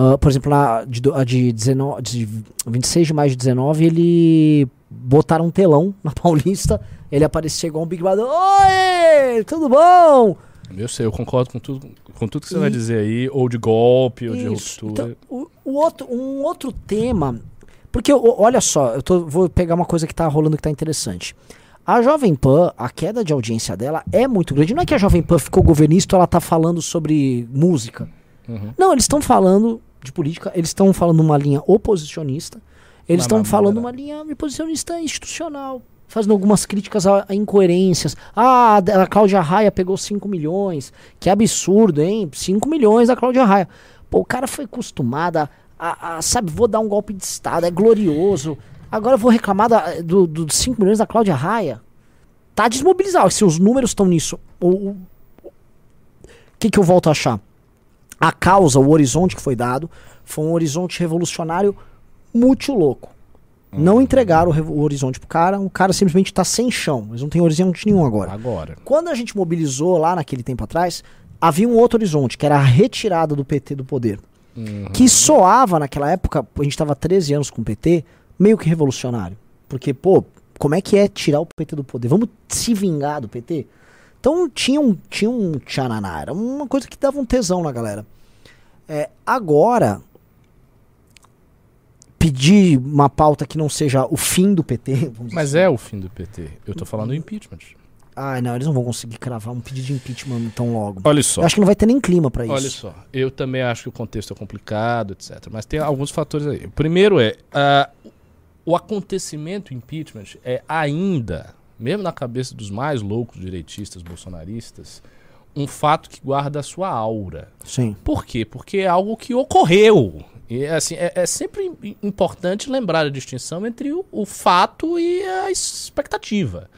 Ah, por exemplo, na, de, a de, 19, de 26 de maio de 19, ele botaram um telão na Paulista. Ele aparecia igual um Big Brother. Oi! Tudo bom? Eu sei, eu concordo com tudo, com tudo que você E- vai dizer aí, ou de golpe, ou de Isso. ruptura. Então, o, o outro, um outro tema. Porque, olha só, eu tô- vou pegar uma coisa que tá rolando que tá interessante. A Jovem Pan, a queda de audiência dela é muito grande. Não é que a Jovem Pan ficou governista, ela tá falando sobre música. Uhum. Não, eles estão falando de política, eles estão falando uma linha oposicionista, eles estão falando uma linha oposicionista institucional, fazendo algumas críticas a, a incoerências. Ah, a Cláudia Raia pegou 5 milhões, que absurdo, hein? 5 milhões da Cláudia Raia. Pô, o cara foi acostumado a, a- sabe, vou dar um golpe de Estado, é glorioso. Agora eu vou reclamar da- do- dos 5 milhões da Cláudia Raia. Tá desmobilizado, se os números estão nisso. O o- o que, que eu volto a achar? A causa, o horizonte que foi dado, foi um horizonte revolucionário muito louco. Não entregaram o, o horizonte pro cara, o cara simplesmente tá sem chão. Eles não têm horizonte nenhum agora. Agora. Quando a gente mobilizou lá naquele tempo atrás, havia um outro horizonte, que era a retirada do PT do poder. Uhum. Que soava naquela época, a gente tava 13 anos com o PT, meio que revolucionário. Porque, pô, como é que é tirar o PT do poder? Vamos se vingar do PT? Então tinha um, tinha um tchananá, era uma coisa que dava um tesão na galera. É, agora, pedir uma pauta que não seja o fim do PT. Mas dizer é o fim do PT. Eu tô falando do impeachment. Ai, não, eles não vão conseguir cravar um pedido de impeachment tão logo. Olha só. Eu acho que não vai ter nem clima pra isso. Olha só, eu também acho que o contexto é complicado, etc. Mas tem alguns fatores aí. O primeiro é ah, o acontecimento impeachment é ainda, mesmo na cabeça dos mais loucos direitistas bolsonaristas, um fato que guarda a sua aura. Sim. Por quê? Porque é algo que ocorreu. E assim, é, é sempre im- importante lembrar a distinção entre o, o fato e a expectativa.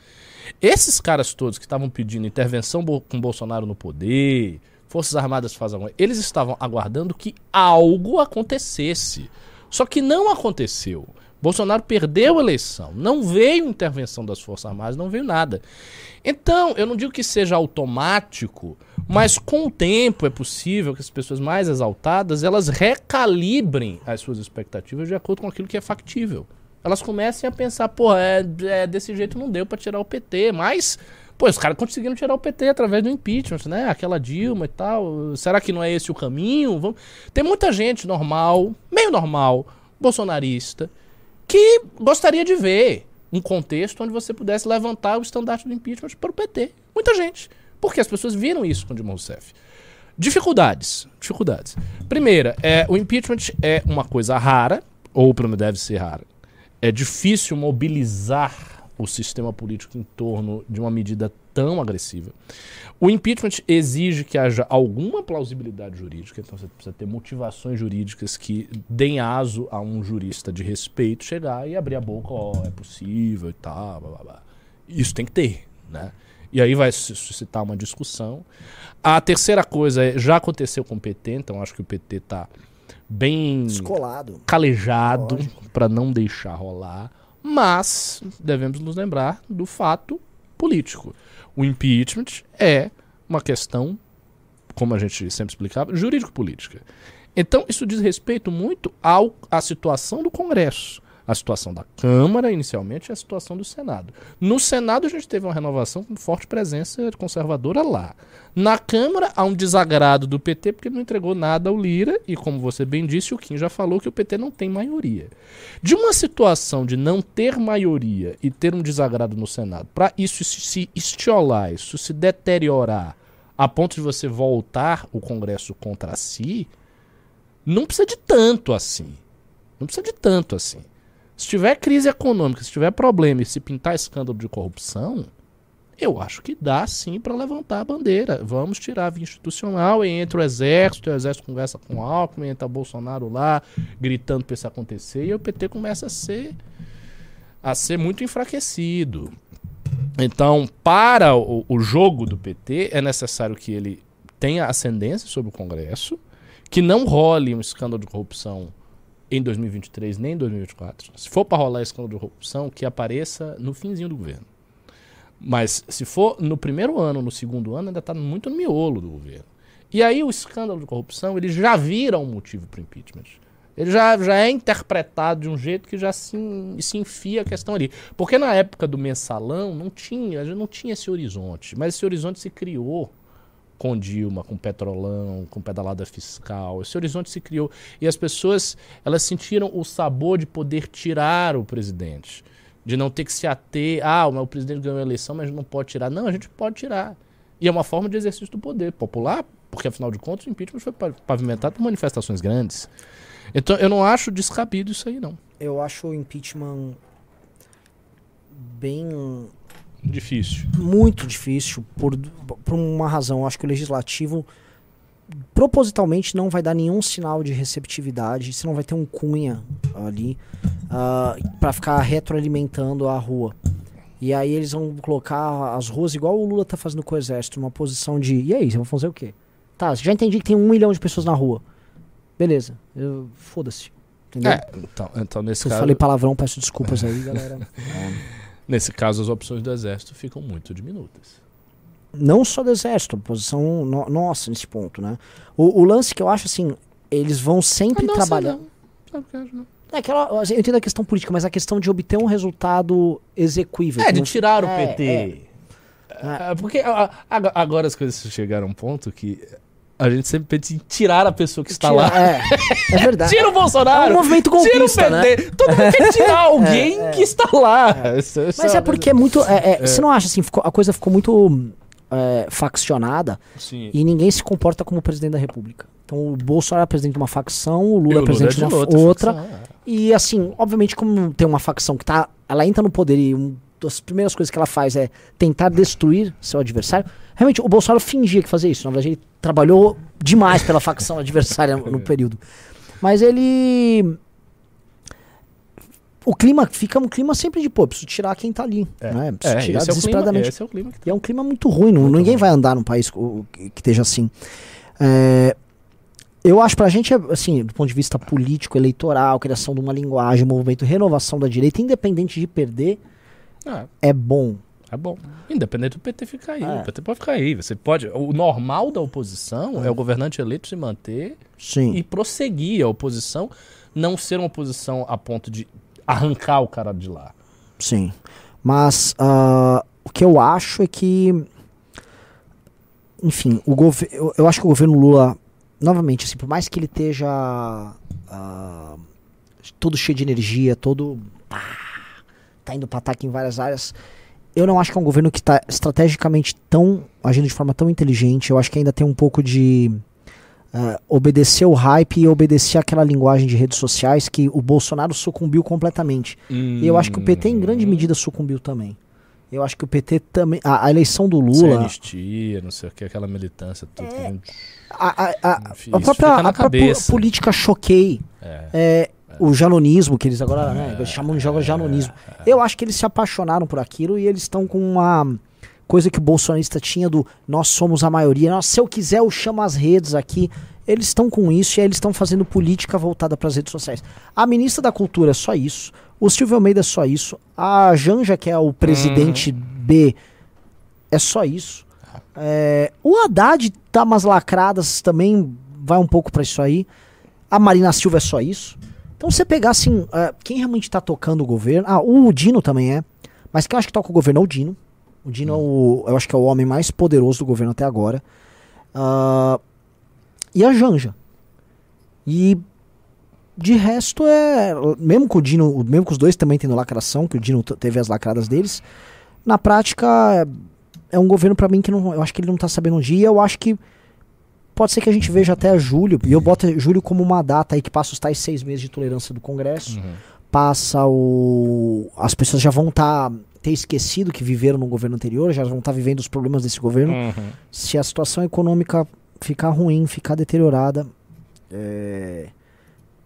Esses caras todos que estavam pedindo intervenção com Bolsonaro no poder, Forças Armadas fazem alguma eles estavam aguardando que algo acontecesse. Só que não aconteceu. Bolsonaro perdeu a eleição. Não veio intervenção das Forças Armadas, não veio nada. Então, eu não digo que seja automático, mas com o tempo é possível que as pessoas mais exaltadas elas recalibrem as suas expectativas de acordo com aquilo que é factível. Elas comecem a pensar, pô, é, é, desse jeito não deu pra tirar o PT, mas pô, os caras conseguiram tirar o PT através do impeachment, né? Aquela Dilma e tal. Será que não é esse o caminho? Vamos... Tem muita gente normal, meio normal, bolsonarista, que gostaria de ver um contexto onde você pudesse levantar o estandarte do impeachment para o PT. Muita gente. Porque as pessoas viram isso com Dilma Rousseff. Dificuldades. Dificuldades. Primeira, é, o impeachment é uma coisa rara, ou pelo menos deve ser rara. É difícil mobilizar o sistema político em torno de uma medida tão agressiva. O impeachment exige que haja alguma plausibilidade jurídica, então você precisa ter motivações jurídicas que deem aso a um jurista de respeito chegar e abrir a boca, ó, oh, é possível e tal, blá, blá, blá. Isso tem que ter, né? E aí vai suscitar uma discussão. A terceira coisa é, já aconteceu com o PT, então acho que o PT está bem Descolado. calejado para não deixar rolar. Mas devemos nos lembrar do fato político. O impeachment é uma questão, como a gente sempre explicava, jurídico-política. Então, isso diz respeito muito ao, à situação do Congresso a situação da Câmara, inicialmente, e a situação do Senado. No Senado, a gente teve uma renovação com forte presença conservadora lá. Na Câmara, há um desagrado do PT, porque não entregou nada ao Lira, e como você bem disse, o Kim já falou que o PT não tem maioria. De uma situação de não ter maioria e ter um desagrado no Senado, para isso se estiolar, isso se deteriorar, a ponto de você voltar o Congresso contra si, não precisa de tanto assim. Não precisa de tanto assim. Se tiver crise econômica, se tiver problema e se pintar escândalo de corrupção, eu acho que dá sim para levantar a bandeira. Vamos tirar a via institucional e entra o exército, o exército conversa com o Alckmin, entra Bolsonaro lá, gritando para isso acontecer, e o PT começa a ser a ser muito enfraquecido. Então, para o, o jogo do PT, é necessário que ele tenha ascendência sobre o Congresso, que não role um escândalo de corrupção em 2023 nem em 2024. Se for para rolar escândalo de corrupção, que apareça no finzinho do governo. Mas se for no primeiro ano, no segundo ano, ainda está muito no miolo do governo. E aí o escândalo de corrupção, ele já vira um motivo para impeachment. Ele já, já é interpretado de um jeito que já se, se enfia a questão ali. Porque na época do mensalão não tinha, não tinha esse horizonte. Mas esse horizonte se criou com Dilma, com Petrolão, com pedalada fiscal. Esse horizonte se criou e as pessoas elas sentiram o sabor de poder tirar o presidente, de não ter que se ater, ah, o presidente ganhou a eleição, mas não pode tirar. Não, a gente pode tirar. E é uma forma de exercício do poder popular, porque afinal de contas o impeachment foi pavimentado por manifestações grandes. Então eu não acho descabido isso aí não. Eu acho o impeachment bem Difícil. Muito difícil, por, por uma razão. Eu acho que o legislativo propositalmente não vai dar nenhum sinal de receptividade, você não vai ter um cunha ali uh, ah, para ficar retroalimentando a rua. E aí eles vão colocar as ruas igual o Lula tá fazendo com o exército, numa posição de. E aí, vocês vão fazer o quê? Tá, já entendi que tem um milhão de pessoas na rua. Beleza, foda-se. Entendeu? É, então, então nesse eu caso. Eu falei palavrão, peço desculpas aí, galera. é. Nesse caso, as opções do exército ficam muito diminutas. Não só do exército, posição no, nossa nesse ponto, né? O, o, lance que eu acho assim, eles vão sempre a trabalhar. Não. Sabe que eu acho, não. É aquela, eu entendo a questão política, mas a questão de obter um resultado execuível. É, de tirar o é, PT. É. É, porque agora as coisas chegaram a um ponto que a gente sempre pensa em tirar a pessoa que está Tira, lá. É, é verdade. Tira o Bolsonaro. É um movimento golpista, tira o PT. Né? Todo mundo quer tirar alguém é, é. que está lá. É. Mas é porque é muito... É, é, você não acha assim, ficou, a coisa ficou muito faccionada Sim. e ninguém se comporta como presidente da república. Então o Bolsonaro é presidente de uma facção, o Lula é presidente de uma outra. outra facção, e assim, obviamente como tem uma facção que tá... Ela entra no poder e um das primeiras coisas que ela faz é tentar destruir seu adversário. Realmente, o Bolsonaro fingia que fazia isso. Na verdade, ele trabalhou demais pela facção adversária no período. Mas ele. O clima fica um clima sempre de, pô, preciso tirar quem tá ali. É, né? Preciso é, tirar desesperadamente. É o clima, é o clima tá. E é um clima muito ruim, muito ninguém ruim. vai andar num país que, que esteja assim. É, eu acho pra gente, assim, do ponto de vista político, eleitoral, criação de uma linguagem, movimento, renovação da direita, independente de perder, ah. É bom. É bom. Independente do PT ficar aí. É. O PT pode ficar aí. Você pode. O normal da oposição é, é o governante eleito se manter Sim. e prosseguir a oposição, não ser uma oposição a ponto de arrancar o cara de lá. Sim. Mas uh, o que eu acho é que. Enfim, o. Eu, eu, acho que o governo Lula, novamente, assim, por mais que ele esteja uh, todo cheio de energia, todo tá indo para ataque em várias áreas. Eu não acho que é um governo que está estrategicamente tão agindo de forma tão inteligente. Eu acho que ainda tem um pouco de uh, obedecer o hype e obedecer aquela linguagem de redes sociais que o Bolsonaro sucumbiu completamente. Hum. E eu acho que o PT, em grande medida, sucumbiu também. Eu acho que o PT também. A, a eleição do Lula. anistia, não sei o que, aquela militância. Tudo, é, a, a, a, a, própria, a própria política choquei. É. É, o janonismo, que eles agora né, eles chamam de jogo janonismo. Eu acho que eles se apaixonaram por aquilo e eles estão com uma coisa que o bolsonarista tinha do nós somos a maioria, nós, se eu quiser eu chamo as redes aqui. Eles estão com isso e aí eles estão fazendo política voltada para as redes sociais. A ministra da Cultura é só isso. O Silvio Almeida é só isso. A Janja, que é o presidente uhum. B, é só isso. É, o Haddad tá umas lacradas também, vai um pouco para isso aí. A Marina Silva é só isso. Então você pegar assim, uh, quem realmente está tocando o governo. Ah, o Dino também é. Mas quem eu acho que toca o governo é o Dino. O Dino hum. é o, eu acho que é o homem mais poderoso do governo até agora. Uh, e a Janja. E de resto é. Mesmo com o Dino, mesmo com os dois também tendo lacração, que o Dino teve as lacradas deles, na prática é, é um governo para mim que não, eu acho que ele não tá sabendo um dia. Eu acho que Pode ser que a gente veja até julho, e eu boto julho como uma data aí que passa os tais seis meses de tolerância do Congresso. Uhum. Passa o. As pessoas já vão estar. Tá, ter esquecido que viveram no governo anterior, já vão estar tá vivendo os problemas desse governo. Uhum. Se a situação econômica ficar ruim, ficar deteriorada, é,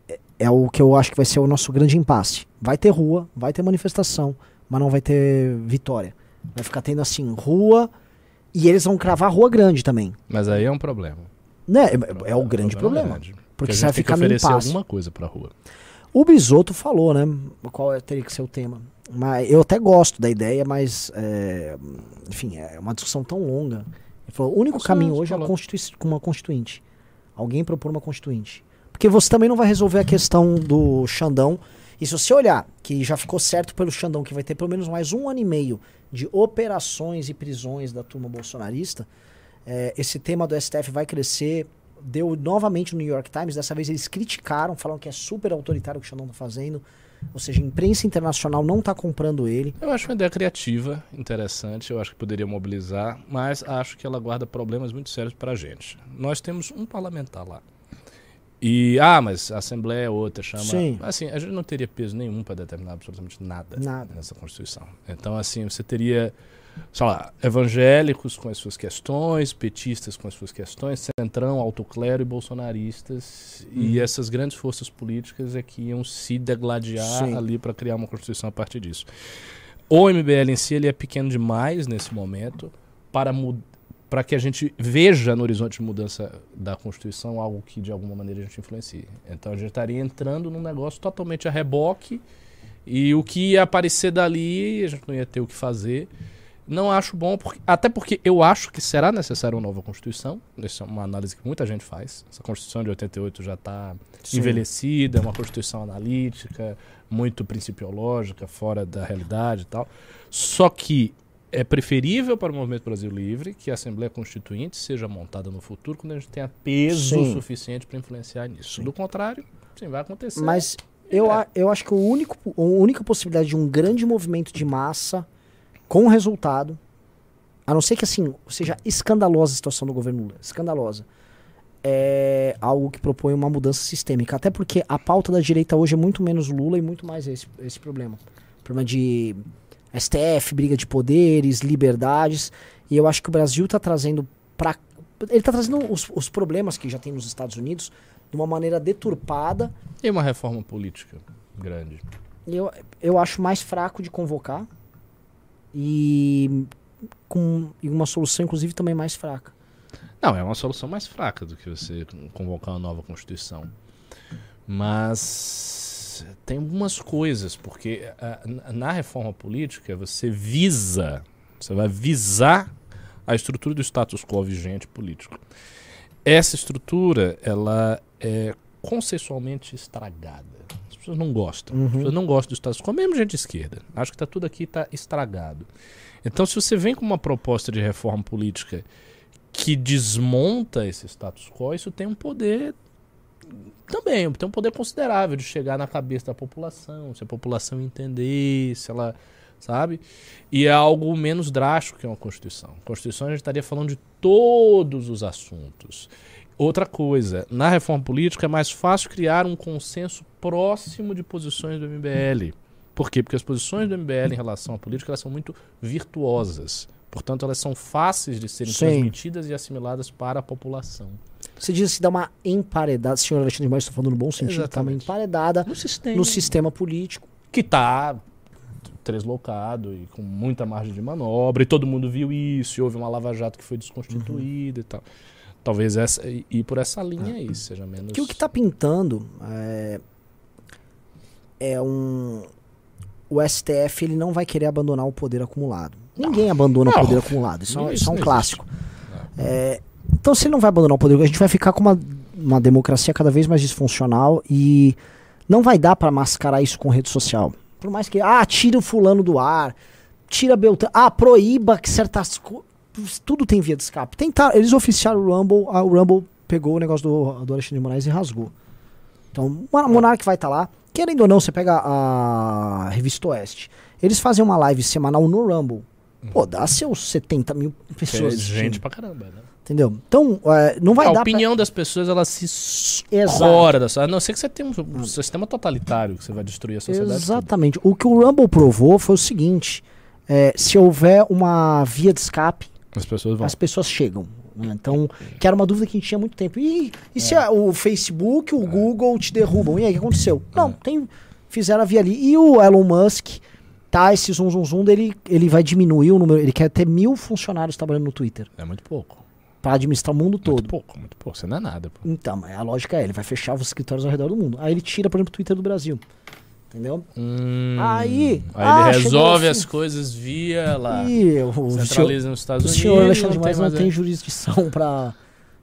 é, é o que eu acho que vai ser o nosso grande impasse. Vai ter rua, vai ter manifestação, mas não vai ter vitória. Vai ficar tendo assim, rua, e eles vão cravar rua grande também. Mas aí é um problema. Né? É, é o grande problema. problema. Porque, você vai ficar no impasse. alguma coisa pra rua. O Bisoto falou, né? Qual é, teria que ser o tema. Mas eu até gosto da ideia, mas é, enfim, é uma discussão tão longa. Ele falou: o único Nossa, caminho hoje é uma, uma constituinte. Alguém propor uma constituinte. Porque você também não vai resolver a questão do Xandão. E se você olhar, que já ficou certo pelo Xandão, que vai ter pelo menos mais um ano e meio de operações e prisões da turma bolsonarista, é, esse tema do STF vai crescer. Deu novamente no New York Times. Dessa vez eles criticaram, falaram que é super autoritário o que o Xandão está fazendo. Ou seja, a imprensa internacional não está comprando ele. Eu acho uma ideia criativa, interessante. Eu acho que poderia mobilizar, mas acho que ela guarda problemas muito sérios para a gente. Nós temos um parlamentar lá. E, ah, mas a Assembleia é outra, chama. Sim. Assim, a gente não teria peso nenhum para determinar absolutamente nada, nada nessa Constituição. Então, assim, você teria sei lá, evangélicos com as suas questões, petistas com as suas questões, centrão, autoclero e bolsonaristas. Hum. E uhum. essas grandes forças políticas é que iam se degladiar Sim. ali para criar uma Constituição a partir disso. O MBL em si ele é pequeno demais nesse momento para para que a gente veja no horizonte de mudança da Constituição algo que de alguma maneira a gente influencie. Então a gente estaria entrando num negócio totalmente a reboque e o que ia aparecer dali a gente não ia ter o que fazer. Não acho bom, porque, até porque eu acho que será necessária uma nova Constituição. Essa é uma análise que muita gente faz. Essa Constituição de 88 já está envelhecida, é uma Constituição analítica, muito principiológica, fora da realidade e tal. Só que é preferível para o Movimento Brasil Livre que a Assembleia Constituinte seja montada no futuro quando a gente tenha peso sim. suficiente para influenciar nisso. Sim. Do contrário, sim, vai acontecer. Mas eu, é. eu acho que o único, a única possibilidade de um grande movimento de massa com resultado, a não ser que assim, seja escandalosa a situação do governo Lula, escandalosa, é algo que propõe uma mudança sistêmica. Até porque a pauta da direita hoje é muito menos Lula e muito mais esse, esse problema. Problema de STF, briga de poderes, liberdades. E eu acho que o Brasil está trazendo para ele está trazendo os, os, problemas que já tem nos Estados Unidos de uma maneira deturpada. E uma reforma política grande. Eu, eu acho mais fraco de convocar e com e uma solução, inclusive, também mais fraca. Não, é uma solução mais fraca do que você convocar uma nova Constituição. Mas tem algumas coisas, porque a, na reforma política você visa, você vai visar a estrutura do status quo vigente político. Essa estrutura, ela é consensualmente estragada pessoas não gostam. Uhum. As pessoas não gostam do status quo, mesmo gente de esquerda. Acho que tá tudo aqui tá estragado. Então, se você vem com uma proposta de reforma política que desmonta esse status quo, isso tem um poder também, tem um poder considerável de chegar na cabeça da população, se a população entender, se ela, sabe? E é algo menos drástico que uma Constituição. A Constituição a gente estaria falando de todos os assuntos outra coisa, na reforma política é mais fácil criar um consenso próximo de posições do MBL. Por quê? Porque as posições do MBL em relação à política elas são muito virtuosas. Portanto, elas são fáceis de serem Sim. transmitidas e assimiladas para a população. Você diz que dá uma emparedada, senhor Alexandre Moraes, estou falando no bom sentido, dá uma emparedada No sistema. no sistema político. que está treslocado e com muita margem de manobra, e todo mundo viu isso, e houve uma lava-jato que foi desconstituída e tal. Talvez essa, e- ir por essa linha aí seja menos... Que o que está pintando é, é um. O STF ele não vai querer abandonar o poder acumulado. Ninguém abandona o Não. poder acumulado. Isso, é um- Isso isso é um clássico. É, então, se ele não vai abandonar o poder, a gente vai ficar com uma, uma democracia cada vez mais disfuncional e não vai dar para mascarar isso com rede social. Por mais que, ah, tira o fulano do ar, tira Beltrano, ah, proíba que certas coisas. Tudo tem via de escape. Tentar, eles oficiaram o Rumble, ah, o Rumble pegou o negócio do, do Alexandre de Moraes e rasgou. Então, o Monark vai estar lá. Querendo ou não, você pega a Revista Oeste. Eles fazem uma live semanal no Rumble. Pô, dá seus 70 mil Que é pessoas. gente pra caramba, né? Entendeu? Então, é, não vai a dar opinião das pessoas, ela se fora da A não ser que você tenha um, um sistema totalitário que você vai destruir a pra... sociedade. toda. Exatamente. O que o Rumble provou foi o seguinte: é, se houver uma via de escape, As pessoas vão. as pessoas chegam. Né? Então, que era uma dúvida que a gente tinha há muito tempo. E, e se a- o Facebook, o Google te derrubam? E aí, o que aconteceu? Não, tem, fizeram a via ali. E o Elon Musk, tá, esse zoom, zoom, zoom dele, ele vai diminuir o número. Ele quer ter mil funcionários trabalhando no Twitter. É muito pouco. Pra administrar o mundo Muito todo. pouco, muito pouco. Você não é nada, pô. Então, mas a lógica é, ele vai fechar os escritórios ao redor do mundo. Aí ele tira, por exemplo, o Twitter do Brasil. Entendeu? Hum, Aí, Aí ah, ele resolve assim. as coisas via lá. E o, o senhor, Centraliza nos Estados o Unidos. senhor Alexandre Moraes não tem jurisdição pra.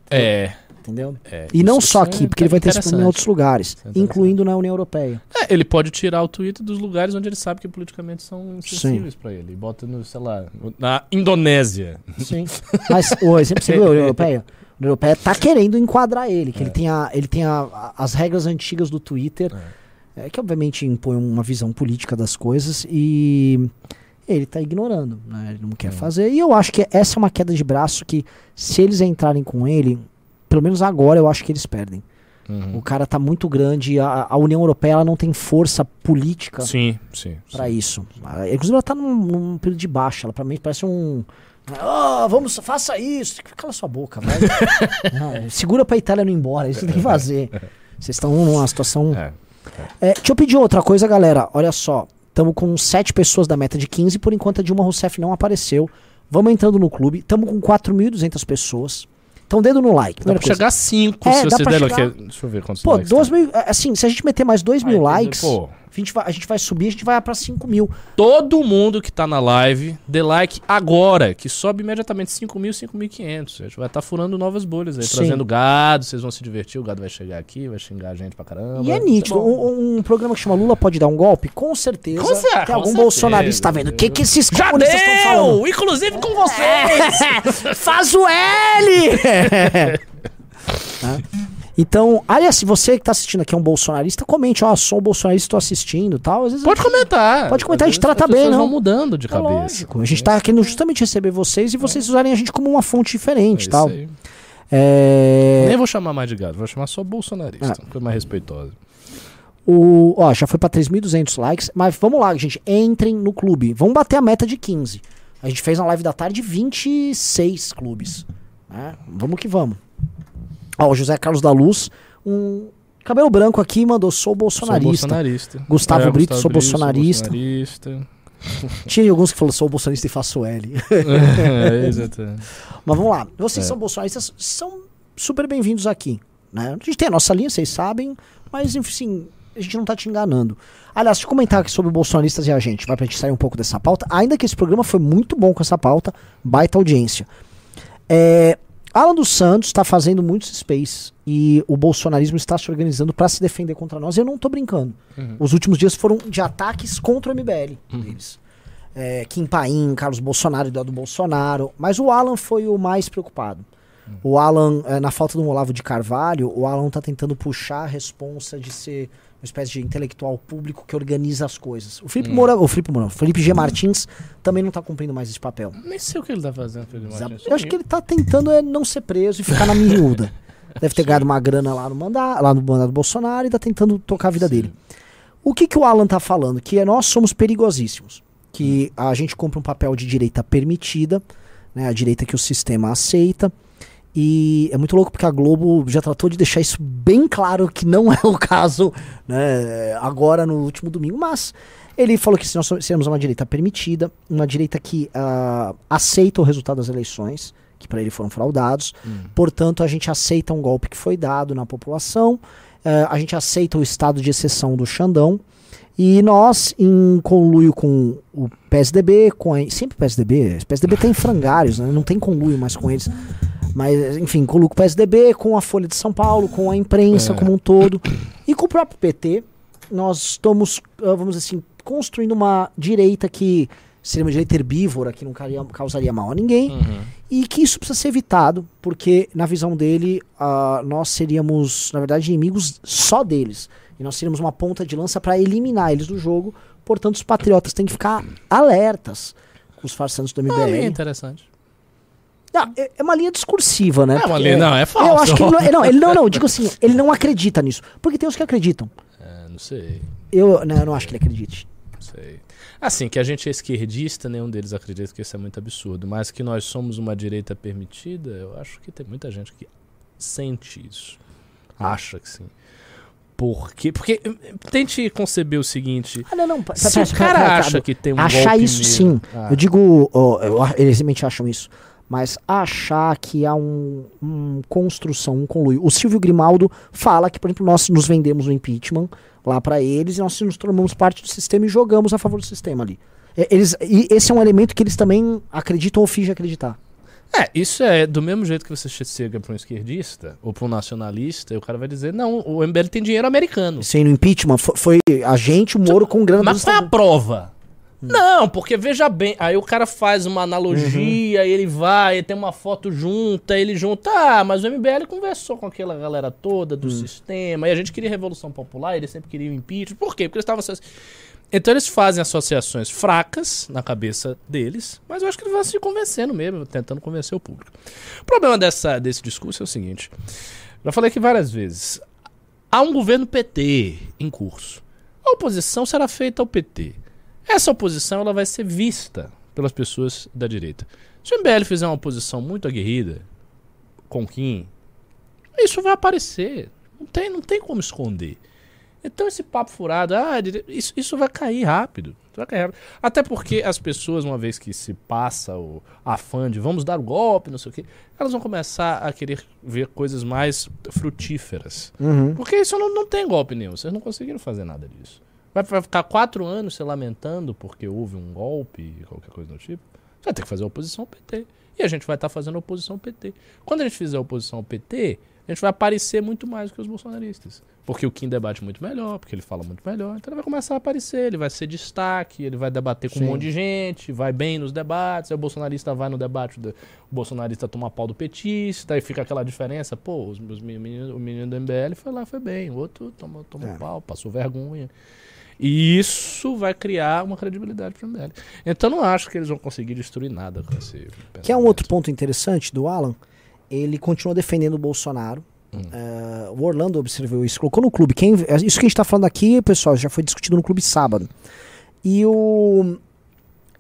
É. Entendeu? é. E não Isso- só isso aqui, é porque ele vai ter esse problema em outros lugares, Isso é incluindo na União Europeia. É, ele pode tirar o Twitter dos lugares onde ele sabe que politicamente são sensíveis pra ele. Bota no, sei lá, na Indonésia. Sim. Mas o exemplo, você viu a União Europeia? A União Europeia tá querendo enquadrar ele, que ele É. tem, a, ele tem a- a- as regras antigas do Twitter, é, que obviamente impõe uma visão política das coisas e ele tá ignorando, né? Ele não quer É. fazer. E eu acho que essa é uma queda de braço que, se eles entrarem com ele, pelo menos agora eu acho que eles perdem. Uhum. O cara tá muito grande, a, a União Europeia ela não tem força política Sim, sim. sim. isso. Ah, Inclusive ela tá num, num período de baixa, ela pra mim parece um ah, vamos, faça isso. Cala sua boca, vai. Ah, segura pra Itália não ir embora, isso tem que fazer. Vocês estão numa situação. É. É, deixa eu pedir outra coisa, galera. Olha só, estamos com 7 pessoas da meta de 15, por enquanto a Dilma Rousseff não apareceu. Vamos entrando no clube, estamos com 4.200 pessoas. Então, dedo no like. Dá primeira pra coisa. chegar a 5 É, se você der chegar- aqui. Deixa eu ver quantos Pô, likes 2 tem. mil. Assim, se a gente meter mais 2 mil likes, Pô, a gente, vai, a gente vai subir, a gente vai pra 5 mil. todo mundo que tá na live, dê like agora, que sobe imediatamente 5 mil, 5.500. A gente vai estar furando novas bolhas aí, Sim. trazendo gado, vocês vão se divertir, o gado vai chegar aqui, vai xingar a gente pra caramba. E é Isso nítido. bom. Um, um programa que chama Lula pode dar um golpe? Com certeza. Com cer- Tem algum certeza. bolsonarista tá vendo? O que, que esses Já comunistas estão falando? Inclusive com vocês! Faz o L! Tá? Então, aliás, se você que tá assistindo aqui é um bolsonarista, comente, ó, sou um bolsonarista, tô assistindo e tal. Às vezes Pode comentar. Pode comentar, Às a gente trata bem, não? vão mudando de é cabeça. lógico. A gente tá querendo justamente receber vocês e vocês usarem a gente como uma fonte É diferente isso tal. aí. É, Nem vou chamar mais de gado, vou chamar só bolsonarista. Ah. Coisa mais respeitosa. O, ó, já foi pra 3.200 likes, mas vamos lá, gente, entrem no clube. Vamos bater a meta de 15. A gente fez na live da tarde 26 clubes. né? Vamos que vamos. Ó, o José Carlos da Luz, um cabelo branco aqui, mandou sou bolsonarista. Sou bolsonarista. Gustavo É, Brito, Gustavo sou bolsonarista. bolsonarista. Tinha alguns que falaram sou bolsonarista e faço L. é, exato. mas vamos lá. Vocês É. são bolsonaristas, são super bem-vindos aqui. Né? A gente tem a nossa linha, vocês sabem, mas enfim, a gente não tá te enganando. Aliás, deixa eu comentar aqui sobre bolsonaristas e a gente, vai pra gente sair um pouco dessa pauta. Ainda que esse programa foi muito bom com essa pauta, baita audiência. É, Alan dos Santos está fazendo muitos space e o bolsonarismo está se organizando para se defender contra nós. Eu não tô brincando. Uhum. Os últimos dias foram de ataques contra o MBL deles. É, Kim Paim, Carlos Bolsonaro, Eduardo Bolsonaro. Mas o Alan foi o mais preocupado. O Alan, é, na falta um Olavo de Carvalho, o Alan tá tentando puxar a responsa de ser uma espécie de intelectual público que organiza as coisas. O Felipe Moura, o Felipe Moura, Felipe G. Martins também não tá cumprindo mais esse papel. Nem sei o que ele tá fazendo, Felipe Martins. Eu acho que ele tá tentando é não ser preso e ficar na miúda. deve ter ganhado uma grana lá no mandato, lá no mandato do Bolsonaro e tá tentando tocar a vida dele. O que, que o Alan tá falando? Que é, nós somos perigosíssimos. Que a gente compra um papel de direita permitida, né, a direita que o sistema aceita. E é muito louco porque a Globo já tratou de deixar isso bem claro que não é o caso né, agora no último domingo. Mas ele falou que se nós sermos uma direita permitida, uma direita que uh, aceita o resultado das eleições, que para ele foram fraudados, hum. portanto a gente aceita um golpe que foi dado na população, uh, a gente aceita o estado de exceção do Xandão. E nós, em conluio com o PSDB, com a, sempre o PSDB, o PSDB tem frangários, né, não tem conluio mais com eles. Mas, enfim, com o PSDB, com a Folha de São Paulo, com a imprensa é. como um todo e com o próprio PT, nós estamos, ah, vamos dizer assim, construindo uma direita que seria uma direita herbívora, que não causaria mal a ninguém, uhum. e que isso precisa ser evitado, porque, na visão dele, uh, nós seríamos, na verdade, inimigos só deles. E nós seríamos uma ponta de lança para eliminar eles do jogo. Portanto, os patriotas têm que ficar alertas com os farsantes do MBL. Ah, é interessante. Não, é, é uma linha discursiva, né? É uma linha, não, é falso. Eu acho que ele não, não, ele não, não, digo assim, ele não acredita nisso. Porque tem os que acreditam. É, não sei. Eu, não, eu não acho que ele acredite. Não sei. Assim, que a gente é esquerdista, nenhum deles acredita que isso é muito absurdo. Mas que nós somos uma direita permitida, eu acho que tem muita gente que sente isso. Acha que sim. Por quê? Porque tente conceber o seguinte. Ah, não, não. Se o cara acha que tem um Achar isso sim. Ah. Eu digo, oh, eu, eles realmente acham isso mas achar que há um, um, construção, um conluio. O Silvio Grimaldo fala que, por exemplo, nós nos vendemos o impeachment lá para eles e nós nos tornamos parte do sistema e jogamos a favor do sistema ali. É, eles, e esse é um elemento que eles também acreditam ou fingem acreditar. É, isso é do mesmo jeito que você chega para um esquerdista ou para um nacionalista, e o cara vai dizer: não, o MBL tem dinheiro americano. Sim, no impeachment foi, foi a gente, o Moro, com grana Mas qual é a prova? Não, porque veja bem, aí o cara faz uma analogia, uhum. ele vai, tem uma foto junta, ele junta, ah, mas o MBL conversou com aquela galera toda do uhum. sistema, e a gente queria Revolução Popular, ele sempre queria o impeachment, por quê? Porque eles estavam... Então eles fazem associações fracas na cabeça deles, mas eu acho que eles vão se convencendo mesmo, tentando convencer o público. O problema dessa, desse discurso é o seguinte, já falei aqui várias vezes, há um governo PT em curso, a oposição será feita ao PT. Essa oposição ela vai ser vista pelas pessoas da direita. Se o MBL fizer uma oposição muito aguerrida, com Kim, isso vai aparecer. Não tem, não tem como esconder. Então esse papo furado, ah, isso, isso vai cair rápido. Vai cair rápido. Até porque as pessoas, uma vez que se passa o afã de vamos dar o golpe, não sei o quê, elas vão começar a querer ver coisas mais frutíferas. Uhum. Porque isso não, não tem golpe nenhum. Vocês não conseguiram fazer nada disso. Vai, ficar quatro anos se lamentando porque houve um golpe, qualquer coisa do tipo. Você vai ter que fazer oposição ao PT. E a gente vai estar tá fazendo oposição ao PT. Quando a gente fizer oposição ao PT, a gente vai aparecer muito mais do que os bolsonaristas. Porque o Kim debate muito melhor, porque ele fala muito melhor. Então ele vai começar a aparecer, ele vai ser destaque, ele vai debater com Sim. um monte de gente, vai bem nos debates, aí o bolsonarista vai no debate, o bolsonarista toma pau do petista, aí fica aquela diferença, pô, os, os meninos, o menino do MBL foi lá, foi bem, o outro tomou, tomou é. pau, passou vergonha. E isso vai criar uma credibilidade para o MBL. Então não acho que eles vão conseguir destruir nada com esse Que é um outro ponto interessante do Alan. Ele continua defendendo o Bolsonaro. Hum. Uh, o Orlando observou isso, colocou no clube. Quem, isso que a gente está falando aqui, pessoal, já foi discutido no clube sábado. E o.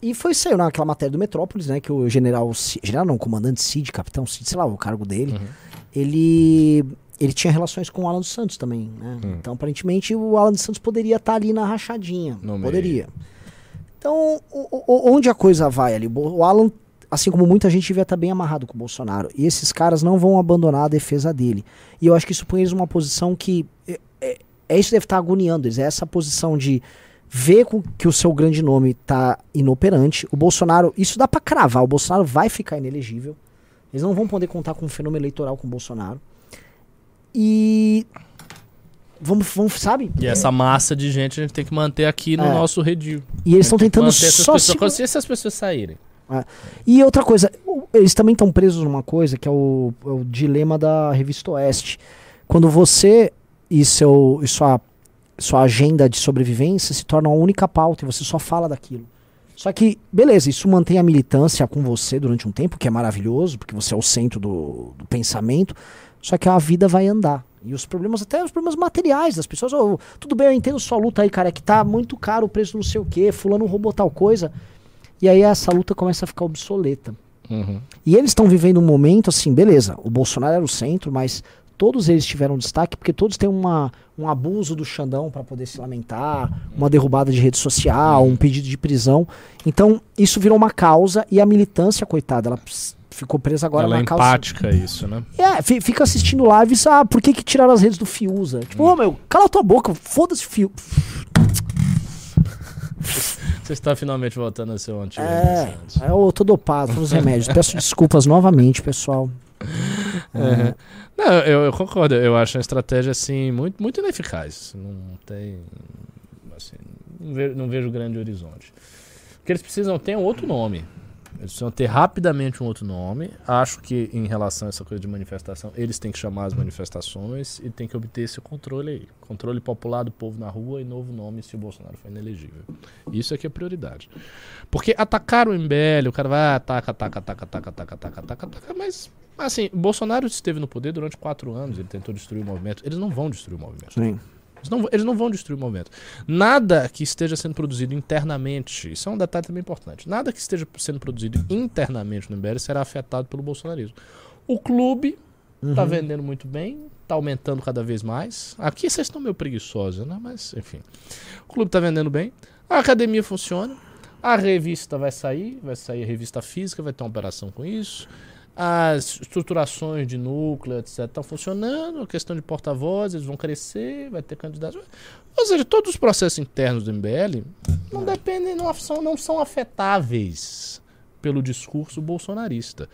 E foi saiu naquela matéria do Metrópolis, né? Que o general. General não, comandante Cid, capitão Cid, sei lá, o cargo dele. Uhum. Ele ele tinha relações com o Alan dos Santos também, né? Hum. Então, aparentemente, o Alan dos Santos poderia estar tá ali na rachadinha. No poderia. Meio. Então, o, o, onde a coisa vai ali? O Alan, assim como muita gente, devia estar tá bem amarrado com o Bolsonaro. E esses caras não vão abandonar a defesa dele. E eu acho que isso põe eles numa posição que. É, é, é isso que deve estar tá agoniando eles. É essa posição de ver que o seu grande nome está inoperante. O Bolsonaro, isso dá para cravar. O Bolsonaro vai ficar inelegível. Eles não vão poder contar com um fenômeno eleitoral com o Bolsonaro. E vamos, vamos, sabe? E essa massa de gente a gente tem que manter aqui no é. nosso redil. E eles estão tentando só se... se essas pessoas saírem. É. E outra coisa, eles também estão presos numa coisa que é o, é o, dilema da revista Oeste. Quando você e, seu, e sua, sua agenda de sobrevivência se torna a única pauta e você só fala daquilo. Só que, beleza, isso mantém a militância com você durante um tempo, que é maravilhoso, porque você é o centro do, do pensamento. Só que a vida vai andar. E os problemas, até os problemas materiais das pessoas. "Ô, tudo bem, eu entendo sua luta aí, cara, é que tá muito caro o preço não sei o quê, fulano roubou tal coisa. E aí essa luta começa a ficar obsoleta. Uhum. E eles estão vivendo um momento assim, beleza, o Bolsonaro era o centro, mas todos eles tiveram destaque porque todos têm uma, um abuso do Xandão para poder se lamentar, uma derrubada de rede social, um pedido de prisão. Então, isso virou uma causa e a militância, coitada, ela ficou presa agora Ela é na causa. empática a isso, né? É, fi- fica assistindo lives, ah, por que, que tiraram as redes do Fiuza? Tipo, ô meu, cala tua boca, foda-se Fiuza. Você está finalmente voltando a ser um antigo. É, eu tô dopado com os remédios. Peço desculpas novamente, pessoal. Uhum. Não, eu, eu concordo. Eu acho uma estratégia assim muito, muito ineficaz. Não tem. Assim, não, vejo, não vejo grande horizonte. O que eles precisam ter é um outro nome. Eles precisam ter rapidamente um outro nome. Acho que em relação a essa coisa de manifestação, eles têm que chamar as manifestações e têm que obter esse controle aí. Controle popular do povo na rua e novo nome se o Bolsonaro for inelegível. Isso aqui é prioridade. Porque atacar o MBL, o cara vai, ah, ataca, ataca, ataca, ataca, ataca, ataca, ataca, ataca, mas assim, Bolsonaro esteve no poder durante quatro anos, ele tentou destruir o movimento. Eles não vão destruir o movimento. Sim. Eles não, eles não vão destruir o movimento. Nada que esteja sendo produzido internamente, isso é um detalhe também importante, nada que esteja sendo produzido internamente no MBL será afetado pelo bolsonarismo. O clube está vendendo muito bem, está aumentando cada vez mais. Aqui vocês estão meio preguiçosos, né? Mas, enfim. O clube está vendendo bem, a academia funciona, a revista vai sair, vai sair a revista física, vai ter uma operação com isso. As estruturações de núcleo, etc., estão funcionando. A questão de porta-vozes, eles vão crescer, vai ter candidatos. Ou seja, todos os processos internos do MBL não dependem, não são, não são afetáveis pelo discurso bolsonarista.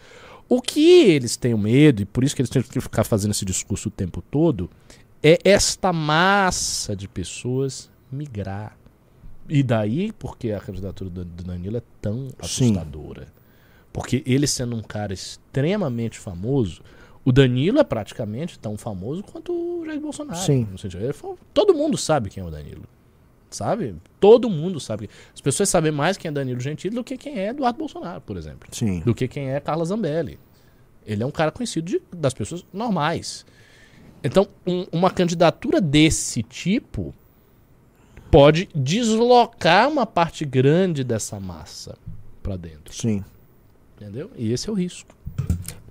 O que eles têm medo, e por isso que eles têm que ficar fazendo esse discurso o tempo todo, é esta massa de pessoas migrar. E daí, porque a candidatura do Danilo é tão Sim. Porque ele sendo um cara extremamente famoso, o Danilo é praticamente tão famoso quanto o Jair Bolsonaro. Sim. sentido- foi- todo mundo sabe quem é o Danilo. Sabe? Todo mundo sabe. As pessoas sabem mais quem é Danilo Gentili do que quem é Eduardo Bolsonaro, por exemplo. Sim. Do que quem é Carla Zambelli. Ele é um cara conhecido de- das pessoas normais. Então, um- uma candidatura desse tipo pode deslocar uma parte grande dessa massa pra dentro. Sim. Entendeu? E esse é o risco.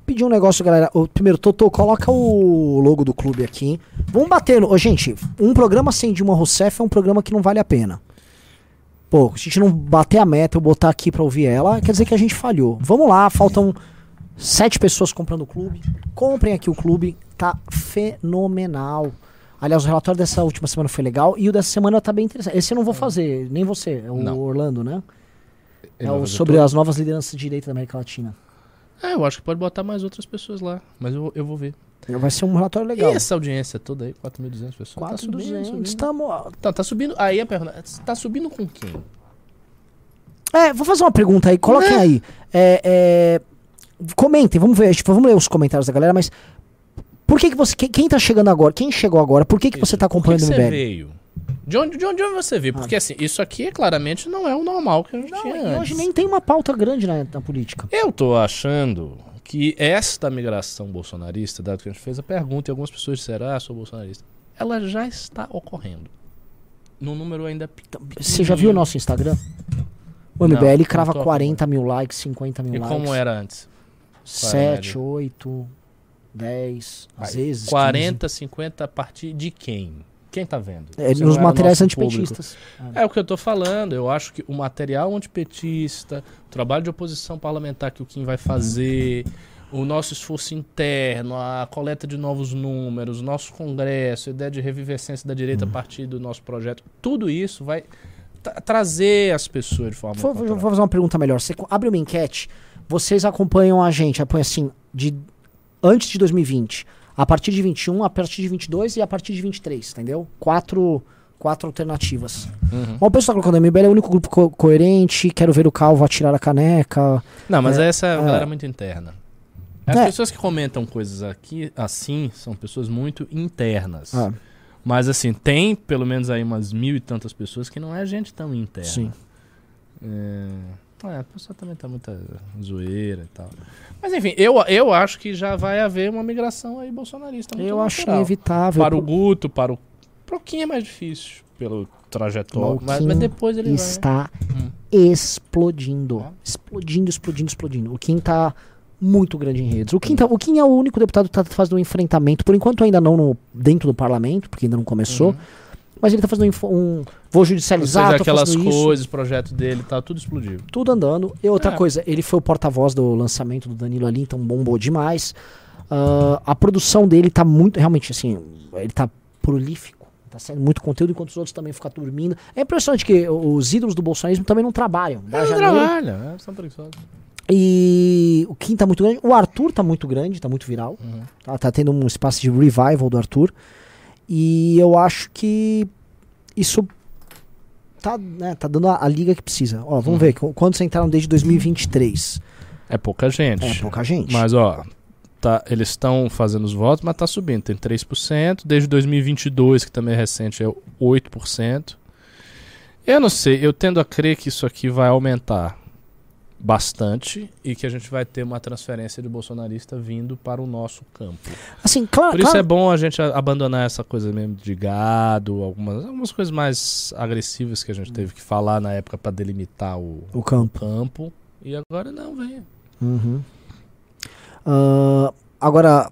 Pedir um negócio, galera. Ô, primeiro, Totô, coloca o logo do clube aqui. Vamos bater. no- Ô, gente, um programa sem Dilma Rousseff é um programa que não vale a pena. Pô, se a gente não bater a meta, eu botar aqui pra ouvir ela, quer dizer que a gente falhou. Vamos lá, faltam sete pessoas comprando o clube. Comprem aqui o clube, tá fenomenal. Aliás, o relatório dessa última semana foi legal e o dessa semana tá bem interessante. Esse eu não vou fazer, nem você, é o Não. Orlando, né? É vai o sobre as novas lideranças de direita da América Latina. É, eu acho que pode botar mais outras pessoas lá. Mas eu, eu vou ver. Vai ser um relatório legal. E essa audiência toda aí, 4.200 pessoas? tá subindo, 4,200. subindo. Tamo... Tá, tá subindo. Aí a pergunta, tá subindo com quem? É, vou fazer uma pergunta aí, coloquem Né? aí. É, é, Comentem, vamos ver, tipo, vamos ler os comentários da galera, mas por que, que você. Quem, quem tá chegando agora? Quem chegou agora? Por que, que você tá acompanhando o que você MBL? veio? De onde, de, onde, de onde você veio? Porque assim, isso aqui claramente não é o normal que a gente Não, tinha e antes. hoje nem tem uma pauta grande na, na política. Eu tô achando que esta migração bolsonarista, dado que a gente fez a pergunta e algumas pessoas disseram, ah, sou bolsonarista, ela já está ocorrendo. Num número ainda. Você já viu o nosso Instagram? O Não, MBL não crava tô 40 mil likes, 50 mil E likes. como era antes? 7, 8, 10, às vezes. 40, 50 a partir de quem? Quem tá vendo? 15. É, Você nos materiais público. antipetistas. É o que eu tô falando. Eu acho que o material antipetista, o trabalho de oposição parlamentar que o Kim vai fazer, o nosso esforço interno, a coleta de novos números, nosso congresso, a ideia de revivescência da direita a partir do nosso projeto, tudo isso vai tra- trazer as pessoas de forma Vou, vou- fazer uma pergunta melhor. Você abre uma enquete. Vocês acompanham a gente, põe assim, de antes de 2020, a partir de 21, a partir de 22 e a partir de 23, entendeu? Quatro, quatro alternativas. Uhum. Bom, o pessoal tá colocando MBL é o único grupo co- coerente, quero ver o Calvo atirar a caneca. Não, mas É, essa é é. galera muito interna. As É. pessoas que comentam coisas aqui assim são pessoas muito internas. Ah, Mas assim, tem pelo menos aí umas mil e tantas pessoas que não é gente tão interna. sim. É, É, a pessoa também tá muita zoeira e tal. Mas enfim, eu, eu acho que já vai haver uma migração aí bolsonarista. Eu acho natural. inevitável. Para o Guto, para o. Para o Kim é mais difícil, pelo trajetório. Mas, mas depois ele vai. está Hum. explodindo. É? Explodindo, explodindo, explodindo. O Kim tá muito grande em redes. O Kim, tá- o Kim é o único deputado que tá fazendo um enfrentamento, por enquanto ainda não no- dentro do parlamento, porque ainda não começou, Uhum. Mas ele tá fazendo um, um vou Ou judicializar, seja, tô aquelas isso, coisas, o projeto dele tá tudo explodiu. tudo andando. E outra É. coisa, ele foi o porta-voz do lançamento do Danilo ali, então bombou demais. Ah, a produção dele tá muito, realmente assim, ele tá prolífico. Tá saindo muito conteúdo, enquanto os outros também ficam dormindo. É impressionante que os ídolos do bolsonarismo também não trabalham. Não janeiro, trabalha, né? São preguiçosos. E o Kim tá muito grande. O Arthur tá muito grande, tá muito viral. Uhum. Tá, tá tendo um espaço de revival do Arthur. E eu acho que isso tá, né, tá dando a, a liga que precisa. Ó, vamos Uhum. ver, qu- quantos entraram desde 2023? É pouca gente. É pouca gente. Mas, ó, tá, eles estão fazendo os votos, mas tá subindo. Tem 3%. Desde 2022, que também é recente, é 8%. Eu não sei, eu tendo a crer que isso aqui vai aumentar bastante e que a gente vai ter uma transferência de bolsonarista vindo para o nosso campo. Assim, claro, Por isso claro- é bom a gente a- abandonar essa coisa mesmo de gado, algumas, algumas coisas mais agressivas que a gente teve que falar na época para delimitar o, o campo. campo. E agora não, vem. Uhum. Ah, agora,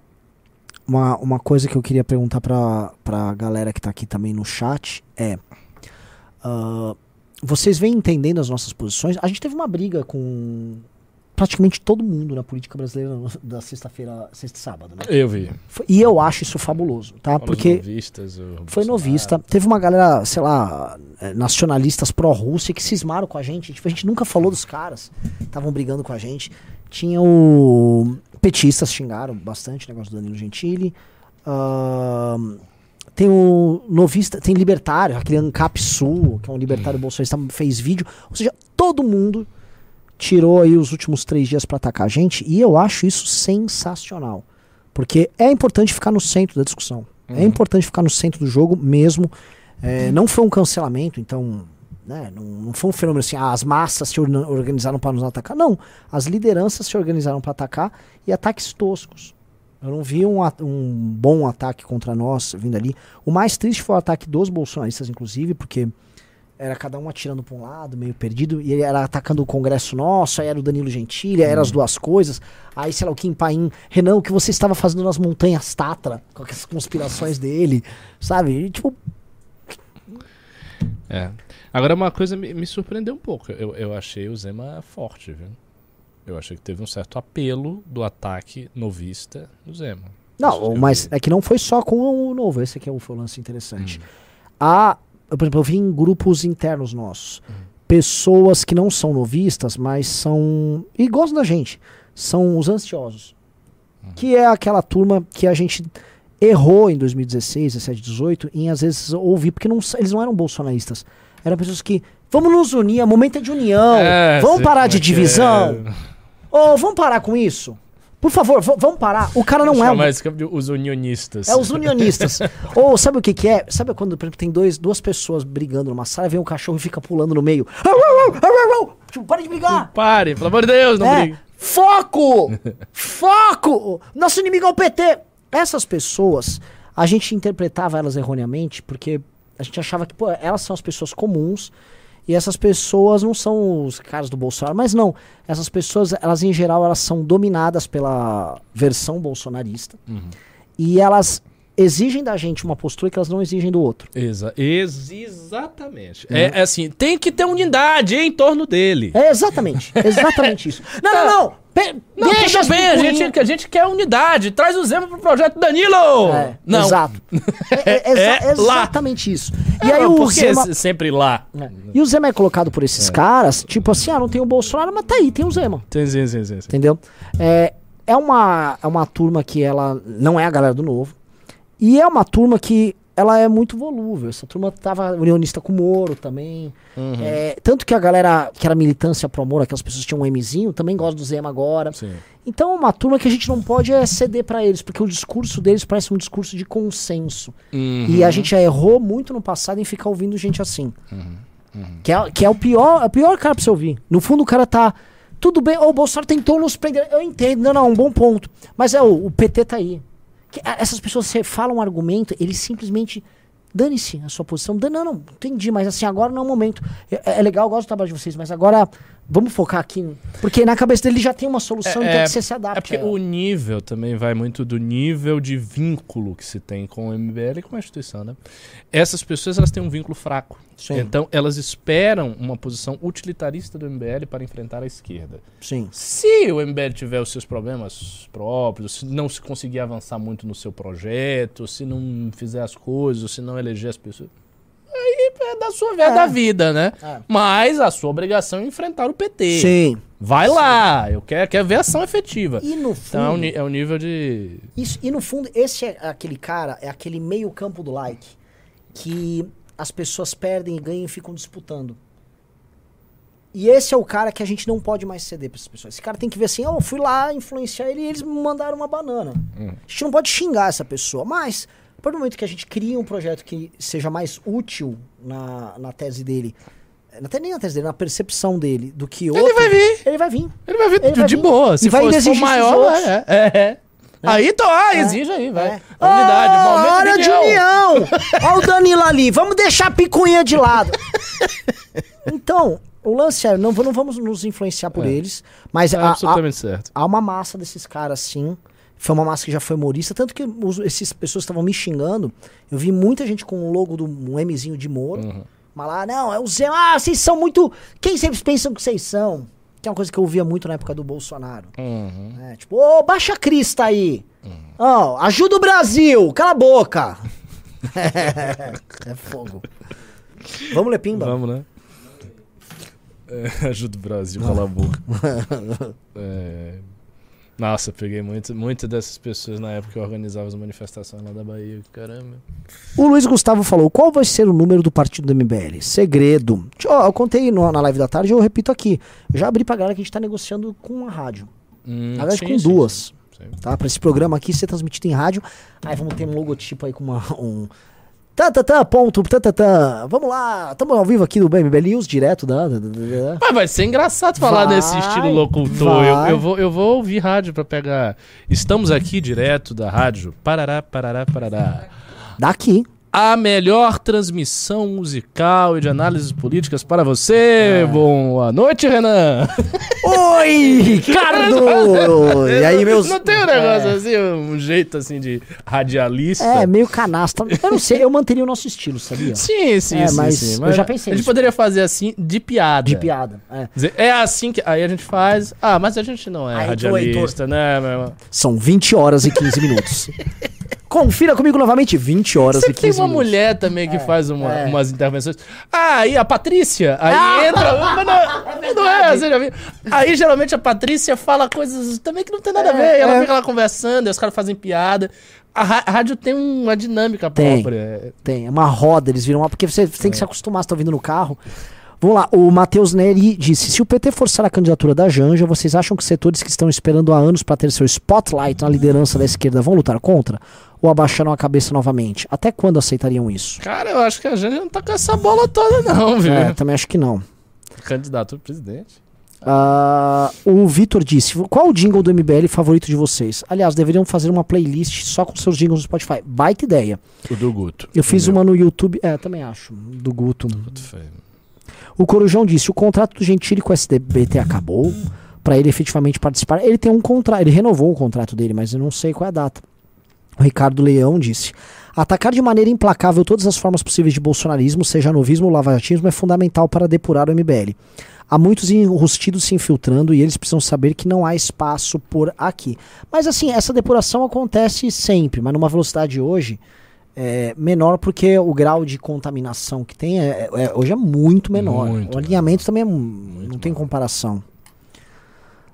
uma, uma coisa que eu queria perguntar pra, pra galera que tá aqui também no chat é. ah, vocês vêm entendendo as nossas posições? A gente teve uma briga com praticamente todo mundo na política brasileira da sexta-feira, sexta e sábado, né? Eu vi. Foi- E eu acho isso fabuloso, tá? Fora os Porque novistas, foi novista. Teve uma galera, sei lá, eh, nacionalistas pró-Rússia que cismaram com a gente. Tipo, a gente nunca falou dos caras. Estavam brigando com a gente. Tinha o. Petistas xingaram bastante o negócio do Danilo Gentili. Ahn, tem o novista, tem libertário, aquele Ancap Sul, que é um libertário bolsonarista, fez vídeo. Ou seja, todo mundo tirou aí os últimos três dias pra atacar a gente. E eu acho isso sensacional. Porque é importante ficar no centro da discussão. É Uhum. importante ficar no centro do jogo mesmo. É, não foi um cancelamento, então. Né, não, não foi um fenômeno assim, ah, as massas se organizaram para nos atacar. Não, as lideranças se organizaram para atacar e ataques toscos. Eu não vi um, um bom ataque contra nós vindo ali. O mais triste foi o ataque dos bolsonaristas, inclusive, porque era cada um atirando para um lado, meio perdido, e ele era atacando o Congresso nosso, aí era o Danilo Gentili, aí eram as duas coisas. Aí, sei lá, o Kim Paim, Renan, o que você estava fazendo nas montanhas Tatra, com as conspirações dele, sabe? E, tipo, É. Agora, uma coisa me, me surpreendeu um pouco. Eu, eu achei o Zema forte, viu? Eu achei que teve um certo apelo do ataque novista no Zema. Isso Não, eu mas é que não foi só com o novo, esse aqui é o, foi o lance interessante. Há, eu, por exemplo, eu vi em grupos internos nossos, pessoas que não são novistas, mas são. e gostam da gente. São os ansiosos. Que é aquela turma que a gente errou em 2016, 17, 18, em às vezes ouvir, porque não, eles não eram bolsonaristas. Eram pessoas que. Vamos nos unir, o momento é de união. É, vamos parar de é que divisão. é. Ô, vamos parar com isso? Por favor, vamos parar. O cara não é um de os unionistas. é os unionistas. Ou sabe o que que é? Sabe quando, por exemplo, tem dois, duas pessoas brigando numa sala, vem um cachorro e fica pulando no meio. Tipo, para de brigar! Parem, pelo amor de Deus, não É, brigue. foco! foco! Nosso inimigo é o PT! Essas pessoas, a gente interpretava elas erroneamente, porque a gente achava que, pô, elas são as pessoas comuns, e essas pessoas não são os caras do Bolsonaro, mas não. Essas pessoas, elas em geral, elas são dominadas pela versão bolsonarista. Uhum. E elas exigem da gente uma postura que elas não exigem do outro. Exa ex exatamente. É, é assim, tem que ter unidade em torno dele. É exatamente, exatamente isso. Não, não, não. Pe- Não, deixa tudo bem, a gente, a gente quer unidade. Traz o Zema pro projeto Danilo! É, não. Exato. É, é exa- É lá. exatamente isso. E aí o por que Zema, se- sempre lá? é. E o Zema é colocado por esses caras, tipo assim, ah, não tem o Bolsonaro, mas tá aí, tem o Zema. Sim, sim, sim, sim, sim. Entendeu? É, é, uma, é uma turma que ela não é a galera do novo. E é uma turma que ela é muito volúvel. Essa turma tava unionista com o Moro também. Uhum. É, tanto que a galera que era militância pro Moro, aquelas pessoas que tinham um Mzinho, também gosta do Zema agora. Sim. Então é uma turma que a gente não pode é, ceder pra eles, porque o discurso deles parece um discurso de consenso. Uhum. E a gente já errou muito no passado em ficar ouvindo gente assim. Que, é, que é o pior, é o pior cara pra você ouvir. No fundo, o cara tá. Tudo bem, ô, o Bolsonaro tentou nos prender. Eu entendo, não, não, um bom ponto. Mas é, o, o PT tá aí. Essas pessoas, você fala um argumento, eles simplesmente. Dane-se a sua posição. Não, não, entendi, mas assim, agora não é o momento. É, é legal, eu gosto do trabalho de vocês, mas agora vamos focar aqui. Porque na cabeça dele já tem uma solução, É, então é- que você se adapte. É porque o nível também vai muito do nível de vínculo que se tem com o MBL e com a instituição, né? Essas pessoas, elas têm um vínculo fraco. Sim. Então, elas esperam uma posição utilitarista do MBL para enfrentar a esquerda. Sim. Se o MBL tiver os seus problemas próprios, se não se conseguir avançar muito no seu projeto, se não fizer as coisas, se não eleger as pessoas, aí é da sua é. da vida, né? É. Mas a sua obrigação é enfrentar o PT. Sim. Vai lá, eu quero, quero ver ação efetiva. E no Então é o, fundo. ni- é o nível de. Isso, e no fundo, esse é aquele cara, é aquele meio campo do like que as pessoas perdem e ganham e ficam disputando. E esse é o cara que a gente não pode mais ceder pra essas pessoas. Esse cara tem que ver assim, oh, eu fui lá influenciar ele e eles me mandaram uma banana. Hum. A gente não pode xingar essa pessoa, mas a partir do momento que a gente cria um projeto que seja mais útil na, na tese dele, te- nem na tese dele, na percepção dele, do que outro... Ele vai vir, Ele vai vir. ele vai vir Ele de, vai de vir. boa. Se E for, se for exigir dos maior, outros. é. é, é. Aí, então, ah, exige aí, vai. É. Unidade, Ah, momento hora de união! Olha o Danilo ali, vamos deixar a picuinha de lado. Então, o lance é, não, não vamos nos influenciar por É. eles, mas É há, há, absolutamente certo. há uma massa desses caras, sim. Foi uma massa que já foi humorista, tanto que os, essas pessoas estavam me xingando. Eu vi muita gente com o logo do um Mzinho de Moro. Uhum. Mas lá, não, é o Zé. Ah, vocês são muito. Quem sempre pensam que vocês são? Que é uma coisa que eu ouvia muito na época do Bolsonaro. Uhum. É, tipo, ô, baixa a crista aí. Ó, ajuda o Brasil, cala a boca. é fogo. Vamos ler pimba? Vamos, né? É, ajuda o Brasil, cala a boca. É, Nossa, peguei muito, muitas dessas pessoas na época que eu organizava as manifestações lá da Bahia. Caramba. O Luiz Gustavo falou: qual vai ser o número do partido do MBL? Segredo. Eu- eu contei no- na live da tarde, eu repito aqui. Eu já abri pra galera que a gente tá negociando com a rádio. Hum, Na verdade, sim, com sim, duas. sim. Tá? Pra esse programa aqui ser transmitido em rádio. Aí vamos ter um logotipo aí com uma, um. Tá, tá, tá, ponto, tá, tá, tá. Vamos lá, estamos ao vivo aqui do BMB News, direto da. Mas vai ser engraçado falar Vai, nesse estilo locutor. Eu, eu vou, eu vou ouvir rádio pra pegar. Estamos aqui direto da rádio Parará, Parará, Parará. Daqui. A melhor transmissão musical e de análises políticas para você. Boa noite, Renan. Oi, Ricardo! e aí, meus. Não tem um negócio assim, um jeito assim de radialista? É, meio canastra. Eu não sei, eu manteria o nosso estilo, sabia? Sim, sim, É, sim, mas sim. eu já pensei A gente poderia fazer assim de piada. De piada. É. É assim que. Aí a gente faz. Ah, mas a gente não é Aí radialista, né, meu irmão? São 20 horas e 15 minutos. Confira comigo novamente, 20 horas Sempre e tem 15 uma minutos. mulher também que faz uma- é. umas intervenções. Ah, e a Patrícia? Aí Ah! entra. Mas não, não é, você já viu? Aí geralmente a Patrícia fala coisas também que não tem nada a ver. e ela é. fica lá conversando, os caras fazem piada. A, rádio tem uma dinâmica Tem. própria. Tem, é uma roda, eles viram uma. Porque você tem É. que se acostumar, você tá ouvindo no carro. Vamos lá, o Matheus Neri disse: se o PT forçar a candidatura da Janja, vocês acham que setores que estão esperando há anos para ter seu spotlight na liderança da esquerda vão lutar contra? Ou abaixaram a cabeça novamente? Até quando aceitariam isso? Cara, eu acho que a gente não tá com essa bola toda, não, viu? É, também acho que não. Candidato a presidente. Ah, o Vitor disse: qual o jingle do MBL favorito de vocês? Aliás, deveriam fazer uma playlist só com seus jingles no Spotify. Baita ideia. O do Guto. Eu fiz uma no YouTube. É, também acho. Do Guto. Muito feio. O Corujão disse: o contrato do Gentili com o SDBT acabou para ele efetivamente participar. Ele tem um contrato, ele renovou o contrato dele, mas eu não sei qual é a data. O Ricardo Leão disse: atacar de maneira implacável todas as formas possíveis de bolsonarismo, seja novismo ou lavajatismo, é fundamental para depurar o MBL. Há muitos enrustidos se infiltrando e eles precisam saber que não há espaço por aqui. Mas assim, essa depuração acontece sempre, mas numa velocidade hoje é, menor porque o grau de contaminação que tem é- é- hoje é muito menor. Muito o alinhamento também é, mu- não tem comparação.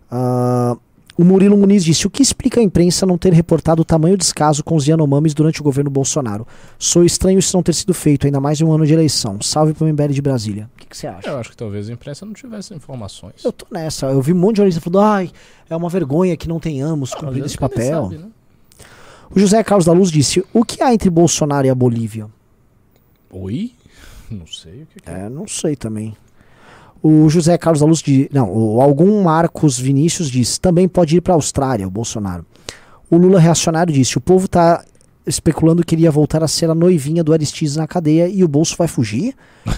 Ah, o Murilo Muniz disse: O que explica a imprensa não ter reportado o tamanho descaso com os Yanomamis durante o governo Bolsonaro? Sou estranho isso não ter sido feito, ainda mais em um ano de eleição. Salve pro MBL de Brasília. O que, você acha? Eu acho que talvez a imprensa não tivesse informações. Eu tô nessa. Eu vi um monte de jornalista falando: ai, é uma vergonha que não tenhamos Ah, cumprido esse papel. sabe, né? O José Carlos da Luz disse: O que há entre Bolsonaro e a Bolívia? Oi? Não sei o que, que é. É, não sei também. O José Carlos da Luz de. Não, o algum Marcos Vinícius disse: também pode ir para a Austrália, o Bolsonaro. O Lula reacionário disse: o povo tá especulando que ele ia voltar a ser a noivinha do Aristides na cadeia e o bolso vai fugir.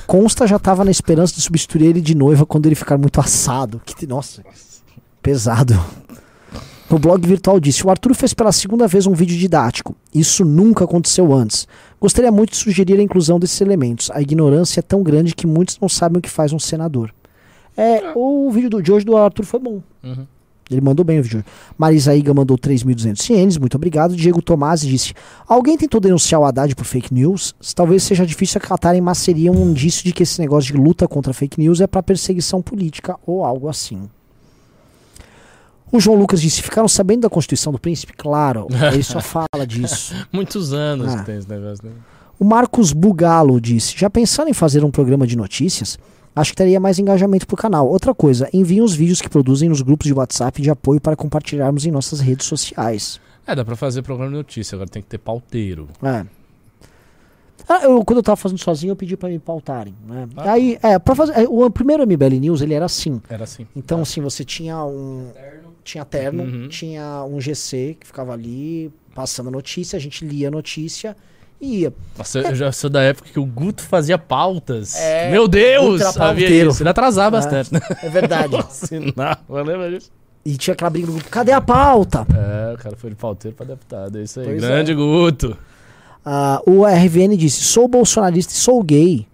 Consta já tava na esperança de substituir ele de noiva quando ele ficar muito assado. Que, nossa, pesado. O blog virtual disse: O Arthur fez pela segunda vez um vídeo didático. Isso nunca aconteceu antes. Gostaria muito de sugerir a inclusão desses elementos. A ignorância é tão grande que muitos não sabem o que faz um senador. É, o vídeo do, de hoje do Arthur foi bom. Uhum. Ele mandou bem o vídeo. Marisa Iga mandou 3.200 ienes, muito obrigado. Diego Tomás disse: Alguém tentou denunciar o Haddad por fake news? Talvez seja difícil acatar em maceria um indício de que esse negócio de luta contra fake news é para perseguição política ou algo assim. O João Lucas disse: Ficaram sabendo da Constituição do Príncipe? Claro, ele só fala disso. Muitos anos Ah. que tem esse negócio, né? O Marcos Bugalo disse: Já pensaram em fazer um programa de notícias? Acho que teria mais engajamento pro canal. Outra coisa, enviem os vídeos que produzem nos grupos de WhatsApp de apoio para compartilharmos em nossas redes sociais. É, dá pra fazer programa de notícia, agora tem que ter pauteiro. É. Ah, eu, quando eu tava fazendo sozinho, eu pedi pra me pautarem. Né? Ah. Aí, é, pra fazer. é, O primeiro MBL News ele era assim. Era assim. Então, assim, você tinha um. Tinha terno, Uhum. tinha um GC que ficava ali passando a notícia, a gente lia a notícia e ia. Nossa, eu já sou da época que o Guto fazia pautas. É, Meu Deus! Guto Havia isso. Ele atrasava É. bastante, né? É verdade. Assinar, lembra disso? e tinha aquela briga no grupo: cadê a pauta? É, o cara foi de pauteiro pra deputado, é isso aí. Pois Grande Guto. Ah, o RVN disse: sou bolsonarista e sou gay.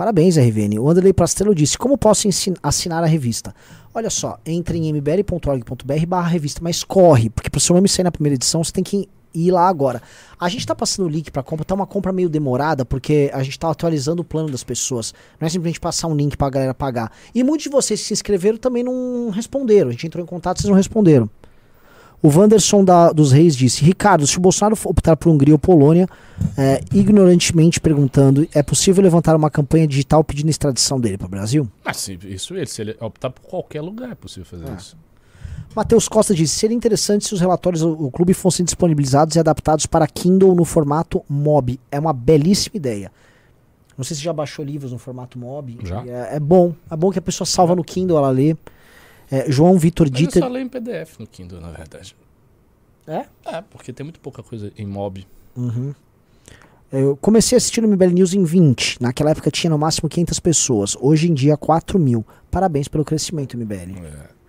Parabéns, RVN. O Anderley Pastello disse: como posso assinar a revista? Olha só, entre em mbl.org.br barra revista, mas corre, porque para o seu nome sair na primeira edição, você tem que ir lá agora. A gente tá passando o link pra compra, tá uma compra meio demorada, porque a gente tá atualizando o plano das pessoas. Não é simplesmente passar um link pra galera pagar. E muitos de vocês que se inscreveram também não responderam. A gente entrou em contato, vocês não responderam. O Wanderson da- dos Reis disse: Ricardo, se o Bolsonaro optar por Hungria ou Polônia, é, ignorantemente perguntando, é possível levantar uma campanha digital pedindo extradição dele para o Brasil? Ah, sim, isso ele. Se ele optar por qualquer lugar, é possível fazer Ah. isso. Matheus Costa disse: seria interessante se os relatórios do do clube fossem disponibilizados e adaptados para Kindle no formato MOB. É uma belíssima ideia. Não sei se já baixou livros no formato MOB. Já. É, é bom. É bom que a pessoa salva no Kindle, ela lê. É, João Vitor Mas eu só leio em PDF no Kindle, na verdade. É? É, porque tem muito pouca coisa em mob. Uhum. Eu comecei a assistir o MBL News em 20. Naquela época tinha no máximo 500 pessoas. Hoje em dia, 4 mil. Parabéns pelo crescimento, MBL. É.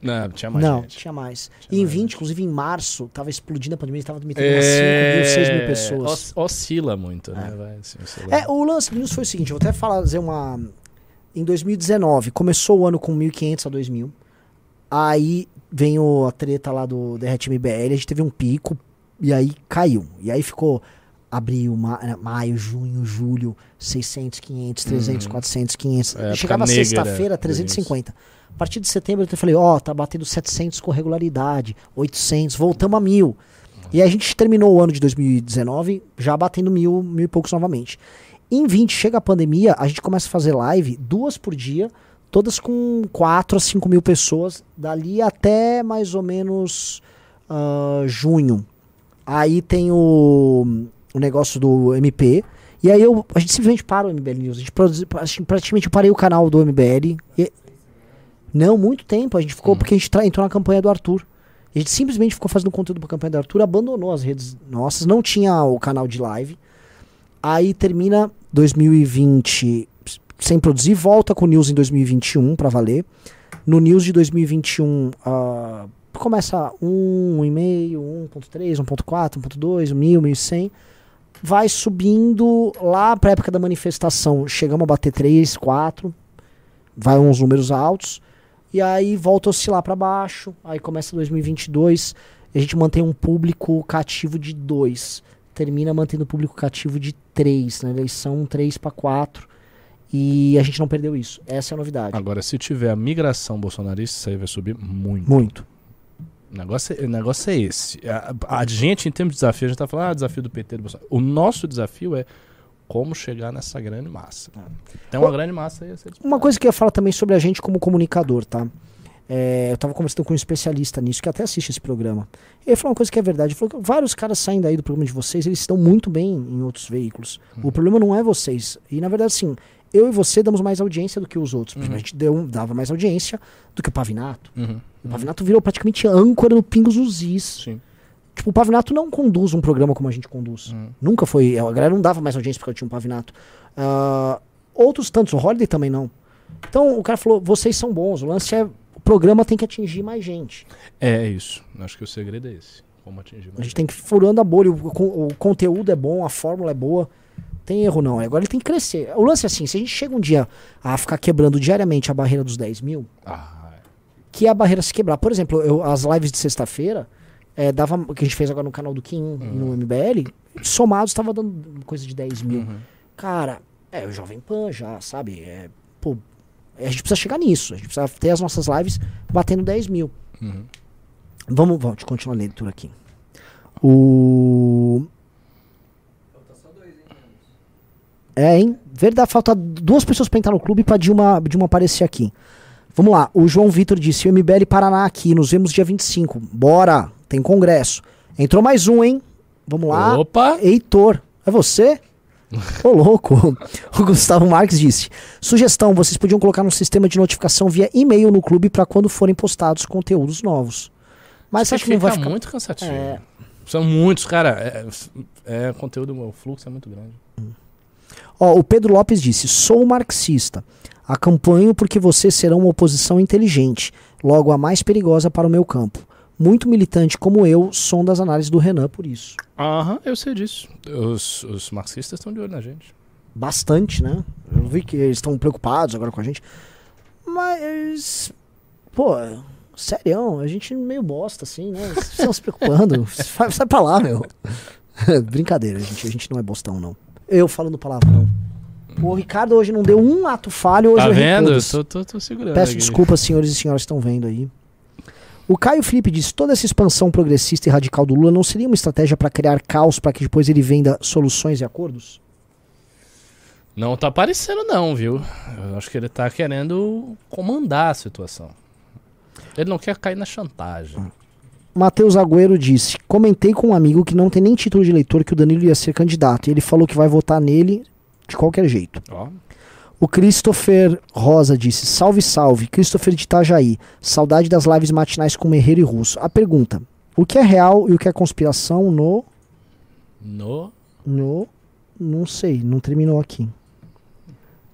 Não, tinha mais Não, gente. tinha mais. Tinha e em mais 20, inclusive em março, tava explodindo a pandemia, tava metendo umas 5 mil, 6 mil pessoas. os- Oscila muito, né? É. Vai, assim. É, o lance do News foi o seguinte, eu vou até fazer uma... Em 2019, começou o ano com 1.500 a 2.000. Aí vem o, a treta lá do Derrete MBL, a gente teve um pico e aí caiu. E aí ficou abril, ma eh, maio, junho, julho, 600, 500, 300, Uhum. 400, 500. É, Chegava sexta-feira, do 350. A partir de setembro eu falei, ó, tá batendo 700 com regularidade, 800, voltamos a mil. E aí a gente terminou o ano de 2019 já batendo mil, mil e poucos novamente. Em 20, chega a pandemia, a gente começa a fazer live duas por dia, todas com 4 a 5 mil pessoas, dali até mais ou menos ah, junho. Aí tem o, o negócio do MP. E aí eu, a gente simplesmente para o MBL News. A gente produzi- assim, praticamente eu parei o canal do MBL. E- não, muito tempo. A gente ficou, Hum. porque a gente entrou na campanha do Arthur. A gente simplesmente ficou fazendo conteúdo pra campanha do Arthur, abandonou as redes nossas, não tinha o canal de live. Aí termina 2020 sem produzir, volta com o News em 2021 pra valer. No News de 2021 ah, começa 1,5, 1.3, 1.4, 1.2, 1.000, 1.100. Vai subindo lá pra época da manifestação. Chegamos a bater 3, 4. Vai uns números altos. E aí volta a oscilar pra baixo. Aí começa 2022. E a gente mantém um público cativo de 2. Termina mantendo o público cativo de 3. Na eleição, 3 para 4. E a gente não perdeu isso. Essa é a novidade. Agora, se tiver a migração bolsonarista, isso aí vai subir muito. Muito. O negócio, é- o negócio é esse. A, a gente, em termos de desafio, a gente tá falando, ah, desafio do PT, do Bolsonaro. O nosso desafio é como chegar nessa grande massa. Tem uma grande massa aí ser Uma coisa que eu ia falar também sobre a gente como comunicador, tá? É, eu tava conversando com um especialista nisso, que até assiste esse programa. Ele falou uma coisa que é verdade. Ele falou que vários caras saindo aí do programa de vocês, eles estão muito bem em outros veículos. O problema não é vocês. E na verdade, assim, eu e você damos mais audiência do que os outros. A gente deu, dava mais audiência do que o Pavinato. Uhum. O Pavinato virou praticamente âncora no Pingos nos Is. Sim. Tipo, o Pavinato não conduz um programa como a gente conduz. Uhum. Nunca foi. A galera não dava mais audiência porque eu tinha um Pavinato. Ah, outros tantos, o Holiday também não. Então o cara falou: vocês são bons. O lance é. Programa tem que atingir mais gente. É, é isso. Acho que o segredo é esse. Como atingir A mais. gente tem que ir furando a bolha. O, o conteúdo é bom, a fórmula é boa. Tem erro não. Agora ele tem que crescer. O lance é assim: se a gente chega um dia a ficar quebrando diariamente a barreira dos 10 mil, Ah, que é a barreira se quebrar. Por exemplo, eu- as lives de sexta-feira, é, dava, que a gente fez agora no canal do Kim e no MBL, somados estava dando coisa de 10 mil. Uhum. Cara, é o Jovem Pan já, sabe? É, a gente precisa chegar nisso. A gente precisa ter as nossas lives batendo 10 mil. Uhum. Vamos, vamos continuar a leitura aqui. O. É, hein? Verdade, falta duas pessoas pra entrar no clube pra Dilma, Dilma aparecer aqui. Vamos lá, o João Vitor disse: o MBL Paraná aqui, nos vemos dia 25. Bora, tem congresso. Entrou mais um, hein? Vamos lá. Opa! Heitor, é você? Ô, louco. O Gustavo Marques disse: Sugestão: vocês podiam colocar um sistema de notificação via e-mail no clube pra quando forem postados conteúdos novos. Mas acho que não vai ficar. muito cansativo. É. São muitos, cara. É, é conteúdo, o fluxo é muito grande. Ó, o Pedro Lopes disse: Sou marxista. Acompanho porque vocês serão uma oposição inteligente, logo a mais perigosa para o meu campo. Muito militante como eu, som das análises do Renan por isso. Aham, eu sei disso. Os, os marxistas estão de olho na gente. Bastante, né? Eu vi que eles estão preocupados agora com a gente. Mas. Pô, sério, a gente meio bosta, assim, né? Vocês estão se preocupando. Sai, sai pra lá, meu. Brincadeira, gente. A gente não é bostão, não. Eu falando palavrão. O Ricardo hoje não deu um ato falho, hoje tá eu vendo? Eu tô, tô, tô segurando. Peço aqui. desculpas, senhores e senhoras que estão vendo aí. O Caio Felipe disse: toda essa expansão progressista e radical do Lula não seria uma estratégia para criar caos para que depois ele venda soluções e acordos? Não tá aparecendo, não, viu? Eu acho que ele tá querendo comandar a situação. Ele não quer cair na chantagem. Matheus Agüero disse: Comentei com um amigo que não tem nem título de eleitor que o Danilo ia ser candidato. E ele falou que vai votar nele de qualquer jeito. Ó, O Christopher Rosa disse: Salve, salve. Christopher de Itajaí. Saudade das lives matinais com Merreiro e Russo. A pergunta: O que é real e o que é conspiração no. no No. Não sei, não terminou aqui.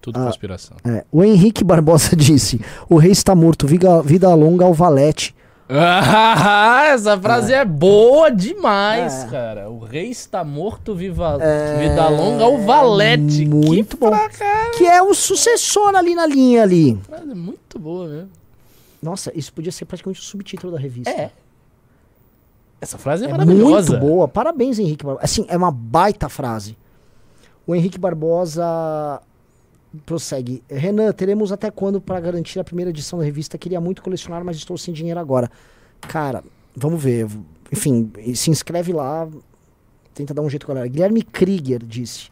tudo Ah. conspiração. É, o Henrique Barbosa disse: O rei está morto, vida, vida longa ao valete. Ah, essa frase é, boa demais, É. cara. O rei está morto, viva vida longa ao valete. Muito que bom. fra- cara, Que é o sucessor ali na linha ali. frase muito boa mesmo. Nossa, isso podia ser praticamente o subtítulo da revista. É. Essa frase é, É maravilhosa. muito boa. Parabéns, Henrique Barbosa. Assim, é uma baita frase. O Henrique Barbosa prossegue. Renan, teremos até quando para garantir a primeira edição da revista? Queria muito colecionar, mas estou sem dinheiro agora. Cara, vamos ver. Enfim, se inscreve lá. Tenta dar um jeito, galera. Guilherme Krieger disse: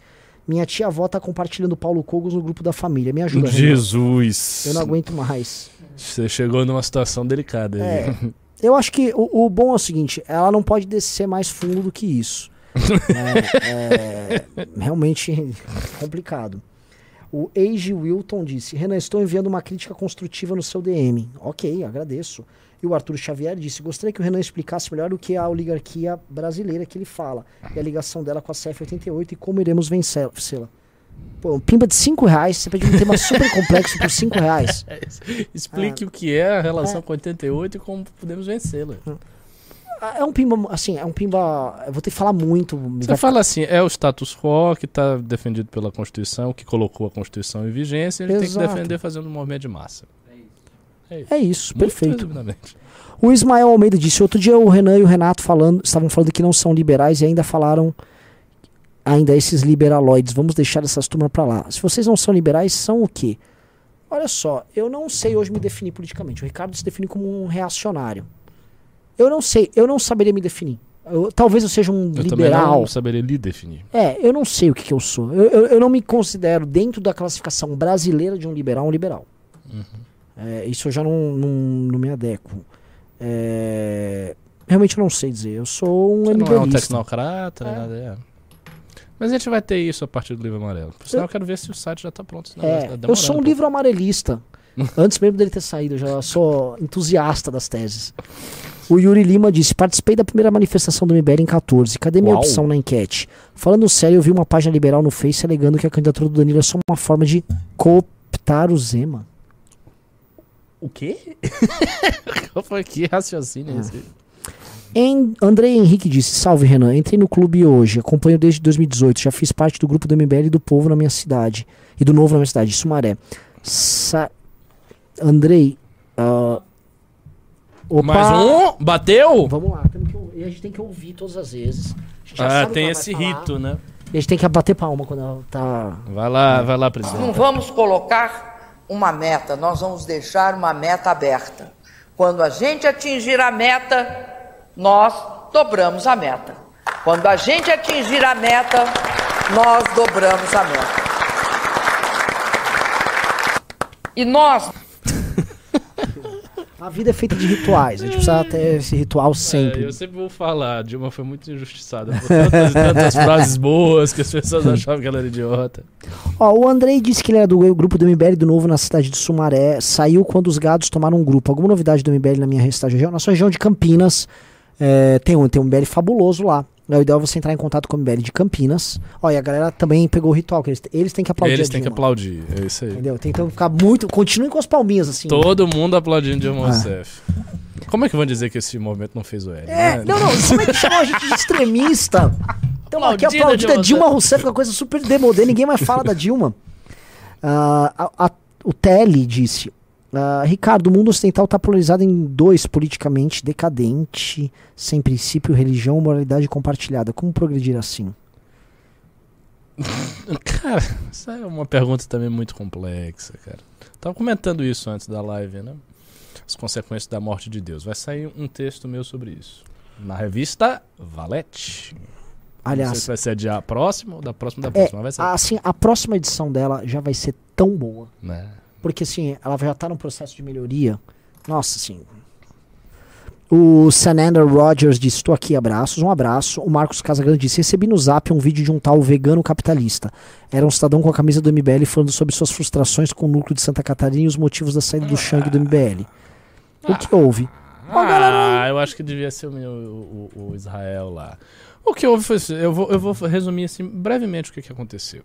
Minha tia-avó tá compartilhando Paulo Cogos no grupo da família. Me ajuda, Renan. Jesus. Eu não aguento mais. Você chegou numa situação delicada. É, eu acho que o, o bom é o seguinte: ela não pode descer mais fundo do que isso. é, é realmente complicado. O Age Wilton disse: Renan, estou enviando uma crítica construtiva no seu DM. Ok, agradeço. E o Arthur Xavier disse: Gostaria que o Renan explicasse melhor o que é a oligarquia brasileira que ele fala e a ligação dela com a CF88 e como iremos vencê- vencê-la. Pô, um pimba de 5 reais, você pede um tema super complexo por 5 reais. Explique o que é a relação com 88 e como podemos vencê-la. Ah, É um pimba, assim, é um pimba. Eu vou ter que falar muito. Você fala assim, é o status quo que está defendido pela Constituição, que colocou a Constituição em vigência, ele tem que defender fazendo um movimento de massa. É isso, Muito perfeito. resumidamente. O Ismael Almeida disse: outro dia o Renan e o Renato falando, estavam falando que não são liberais e ainda falaram. Ainda esses liberaloides, vamos deixar essas turmas pra lá. Se vocês não são liberais, são o quê? Olha só, eu não sei hoje me definir politicamente. O Ricardo se define como um reacionário. Eu não sei, eu não saberia me definir. Eu- talvez eu seja um Eu liberal. não saberia lhe definir. É, eu não sei o que, que eu sou. Eu, eu, eu não me considero, dentro da classificação brasileira de um liberal, um liberal. É, isso eu já não, não, não me adequo. É, realmente eu não sei dizer. Eu sou um Você não é um tecnocrata, É. nada, é. Mas a gente vai ter isso a partir do livro amarelo. Por sinal, eu quero ver se o site já tá pronto. É, tá eu sou um pouco. livro amarelista. Antes mesmo dele ter saído, eu já sou entusiasta das teses. O Yuri Lima disse: Participei da primeira manifestação do MBL em 14. Cadê minha Uau. opção na enquete? Falando sério, eu vi uma página liberal no Face alegando que a candidatura do Danilo é só uma forma de cooptar o Zema. O quê? Qual foi que raciocínio é esse? Em, André Henrique disse: Salve Renan, entrei no clube hoje, acompanho desde 2018, já fiz parte do grupo do MBL e do Povo na minha cidade. E do Novo na minha cidade, Sumaré. Sa Andrei. ah, opa, Mais um? Bateu? Vamos lá, temos que e a gente tem que ouvir todas as vezes. A gente já Ah, tem esse falar, rito, né? E a gente tem que bater palma quando ela tá. Vai lá, vai lá, Não presidente. vamos colocar uma meta, nós vamos deixar uma meta aberta. Quando a gente atingir a meta, nós dobramos a meta. Quando a gente atingir a meta, nós dobramos a meta. E nós A vida é feita de rituais. A gente precisa ter esse ritual É, sempre. eu sempre vou falar, Dilma foi muito injustiçada por tantas, tantas frases boas que as pessoas achavam que ela era idiota. Ó, o Andrei disse que ele era do grupo do MBL do Novo na cidade de Sumaré. Saiu quando os gados tomaram um grupo. Alguma novidade do MBL na minha região? Na sua região de Campinas, é, tem, um, tem um MBL fabuloso lá. É o ideal é você entrar em contato com o MBL de Campinas. E a galera também pegou o ritual, que eles, eles têm que aplaudir Eles têm que aplaudir, é isso aí. Entendeu? Tem que ficar muito... Continuem com as palminhas, assim. Todo mundo aplaudindo Dilma Ah. Rousseff. Como é que vão dizer que esse movimento não fez o L? É, né? não, não, como é que chamam a gente de extremista? Então aqui Aplaudida aplaudida Dilma Dilma Rousseff, uma coisa super demodê, ninguém mais fala da Dilma. Ah, a- a- o Tele disse, ah, Ricardo, o mundo ocidental está polarizado em dois, politicamente decadente, sem princípio, religião, moralidade compartilhada. Como progredir assim? Cara, isso é uma pergunta também muito complexa, cara. Tava comentando isso antes da live, né? As consequências da morte de Deus. Vai sair um texto meu sobre isso. Na revista Valete. Não sei Aliás, se vai ser a próxima ou da próxima da é, próxima. mas vai ser. assim, a próxima edição dela já vai ser tão boa. Né? Porque assim, ela já tá num processo de melhoria. Nossa, assim. O Sanander Rogers disse: Estou aqui, abraços. Um abraço. O Marcos Casagrande disse: Recebi no zap um vídeo de um tal vegano capitalista. Era um cidadão com a camisa do MBL falando sobre suas frustrações com o núcleo de Santa Catarina e os motivos da saída do Shang do MBL. O que houve? Ah, eu acho que devia ser o, meu, o, o- Israel lá. O que houve foi. assim, Eu vou, eu vou resumir assim brevemente o que, que aconteceu.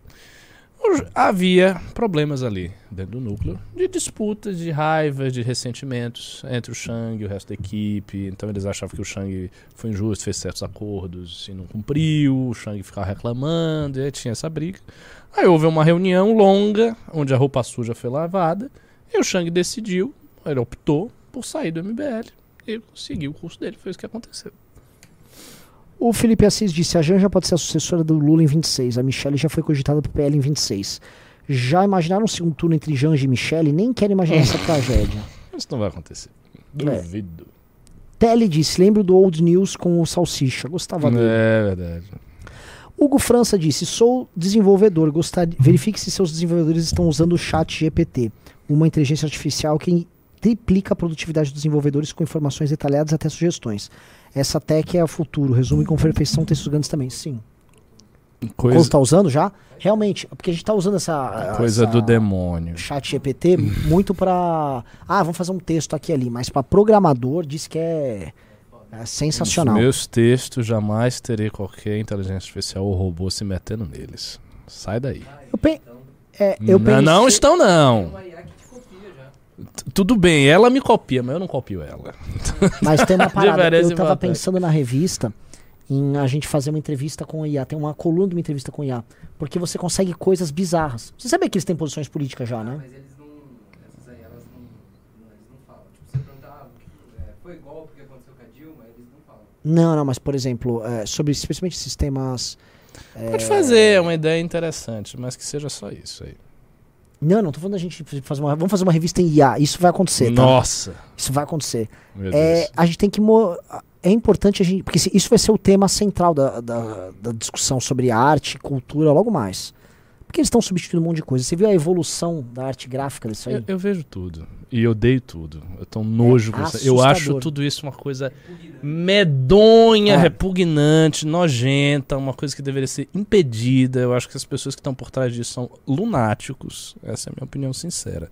Havia problemas ali dentro do núcleo de disputas, de raivas, de ressentimentos entre o Shang e o resto da equipe. Então eles achavam que o Shang foi injusto, fez certos acordos e não cumpriu. O Shang ficava reclamando, e aí tinha essa briga. Aí houve uma reunião longa, onde a roupa suja foi lavada, e o Shang decidiu, ele optou por sair do MBL e seguir o curso dele. Foi isso que aconteceu. O Felipe Assis disse: A Janja pode ser a sucessora do Lula em 26. A Michelle já foi cogitada pro PL em 26. Já imaginaram um segundo turno entre Janja e Michelle? Nem quero imaginar essa tragédia. Isso não vai acontecer. Duvido. Tele disse: Lembro do Old News com o Salsicha. Gostava dele. É verdade. Hugo França disse: Sou desenvolvedor. Gostaria... Verifique se seus desenvolvedores estão usando o chat GPT, uma inteligência artificial que triplica a produtividade dos desenvolvedores com informações detalhadas até sugestões. Essa tech é o futuro. Resume com perfeição textos grandes também. Sim. Quando Coisa, tá usando já? Realmente, porque a gente tá usando essa. coisa essa do demônio. Chat GPT muito pra. Ah, vamos fazer um texto aqui ali. Mas pra programador diz que é, é sensacional. Os meus textos jamais terei qualquer inteligência artificial ou robô se metendo neles. Sai daí. Eu, pe... é, eu não, pensei... não estão, não. Tudo bem, ela me copia, mas eu não copio ela. Mas tem uma parada. Eu tava pensando na revista em a gente fazer uma entrevista com o IA. Tem uma coluna de uma entrevista com o IA. Porque você consegue coisas bizarras. Você sabe que eles têm posições políticas já, né? Mas eles não. Essas aí, elas não. não eles não falam. Tipo, você perguntar, ah, o que- é, foi igual o que aconteceu com a Dilma, eles não falam. Não, não, mas por exemplo, é, sobre especialmente sistemas. Pode fazer, é uma ideia interessante, mas que seja só isso aí. Não, não, tô falando da gente fazer uma. Vamos fazer uma revista em IA. Isso vai acontecer, tá? Nossa! Isso vai acontecer. É, a gente tem que. É importante a gente. Porque isso vai ser o tema central da, da, da discussão sobre arte, cultura, logo mais. Porque eles estão substituindo um monte de coisa. Você viu a evolução da arte gráfica disso aí? Eu, eu vejo tudo. E eu odeio tudo. Eu tenho nojo com isso. Eu acho tudo isso uma coisa medonha, É. repugnante, nojenta, uma coisa que deveria ser impedida. Eu acho que as pessoas que estão por trás disso são lunáticos. Essa é a minha opinião sincera.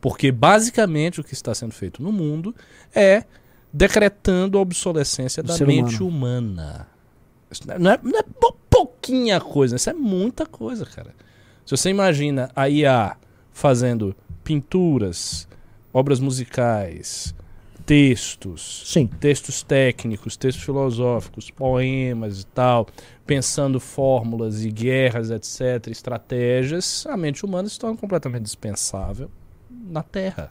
Porque basicamente o que está sendo feito no mundo é decretando a obsolescência Do da mente humana. Isso não é- não é, é pouquinha coisa, isso é muita coisa, cara. Se você imagina a IA fazendo pinturas, obras musicais, textos, Sim. textos técnicos, textos filosóficos, poemas e tal, pensando fórmulas e guerras, etc., estratégias, a mente humana se torna completamente dispensável na Terra.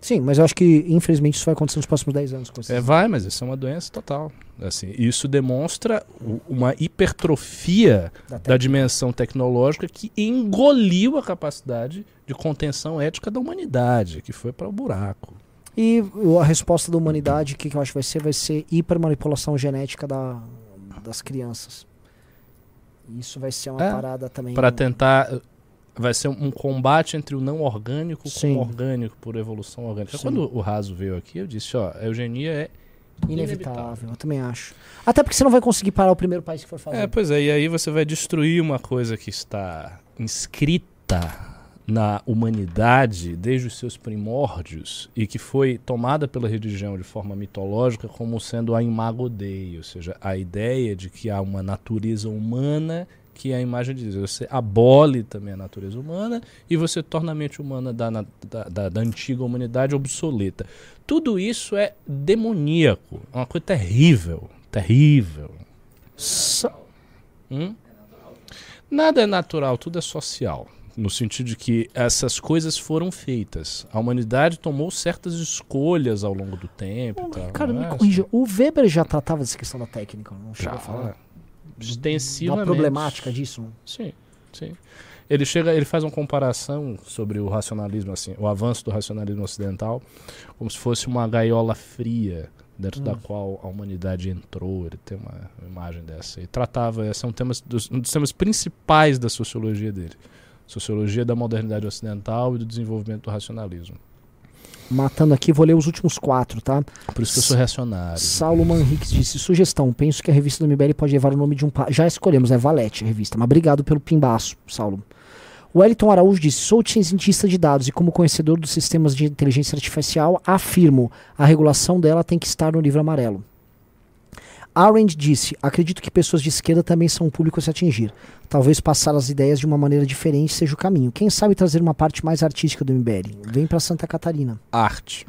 Sim, mas eu acho que infelizmente isso vai acontecer nos próximos 10 anos. É, vai, mas isso é uma doença total. Assim, isso demonstra uma hipertrofia da da dimensão tecnológica que engoliu a capacidade de contenção ética da humanidade, que foi para o buraco. E a resposta da humanidade, o que, que eu acho que vai ser? Vai ser hipermanipulação genética da, das crianças. Isso vai ser uma É, parada também. Para tentar. Vai ser um combate entre o não orgânico Sim. com o orgânico por evolução orgânica. Sim. Quando o Raso veio aqui, eu disse: ó, a eugenia é. Inevitável, eu também acho. Até porque você não vai conseguir parar o primeiro país que for fazer. É, pois é, e aí você vai destruir uma coisa que está inscrita na humanidade desde os seus primórdios e que foi tomada pela religião de forma mitológica como sendo a imago Dei, ou seja, a ideia de que há uma natureza humana que é a imagem de Deus. Você abole também a natureza humana e você torna a mente humana da, da, da- da antiga humanidade obsoleta. Tudo isso é demoníaco, é uma coisa terrível, terrível. Só- Hum? Nada é natural, tudo é social. No sentido de que essas coisas foram feitas. A humanidade tomou certas escolhas ao longo do tempo. e tal, Cara, me é? corrija. O Weber já tratava dessa questão da técnica, não chegou Já, a falar? Extensivamente. problemática disso? Sim, sim. Ele chega, ele faz uma comparação sobre o racionalismo, assim, o avanço do racionalismo ocidental, como se fosse uma gaiola fria dentro da qual a humanidade entrou. Ele tem uma imagem dessa. E tratava, esse é um, tema dos, um dos temas principais da sociologia dele. Sociologia da modernidade ocidental e do desenvolvimento do racionalismo. Matando aqui, vou ler os últimos quatro, tá? Por isso que eu sou reacionário. Saulo Manriques disse: sugestão, penso que a revista do MBL pode levar o nome de um. pa- Já escolhemos, é Valete a revista, mas obrigado pelo pimbaço, Saulo. O Wellington Araújo disse: sou cientista de dados e, como conhecedor dos sistemas de inteligência artificial, afirmo a regulação dela tem que estar no livro amarelo. Arendt disse: acredito que pessoas de esquerda também são um público a se atingir. Talvez passar as ideias de uma maneira diferente seja o caminho. Quem sabe trazer uma parte mais artística do MBL? Vem pra Santa Catarina. arte.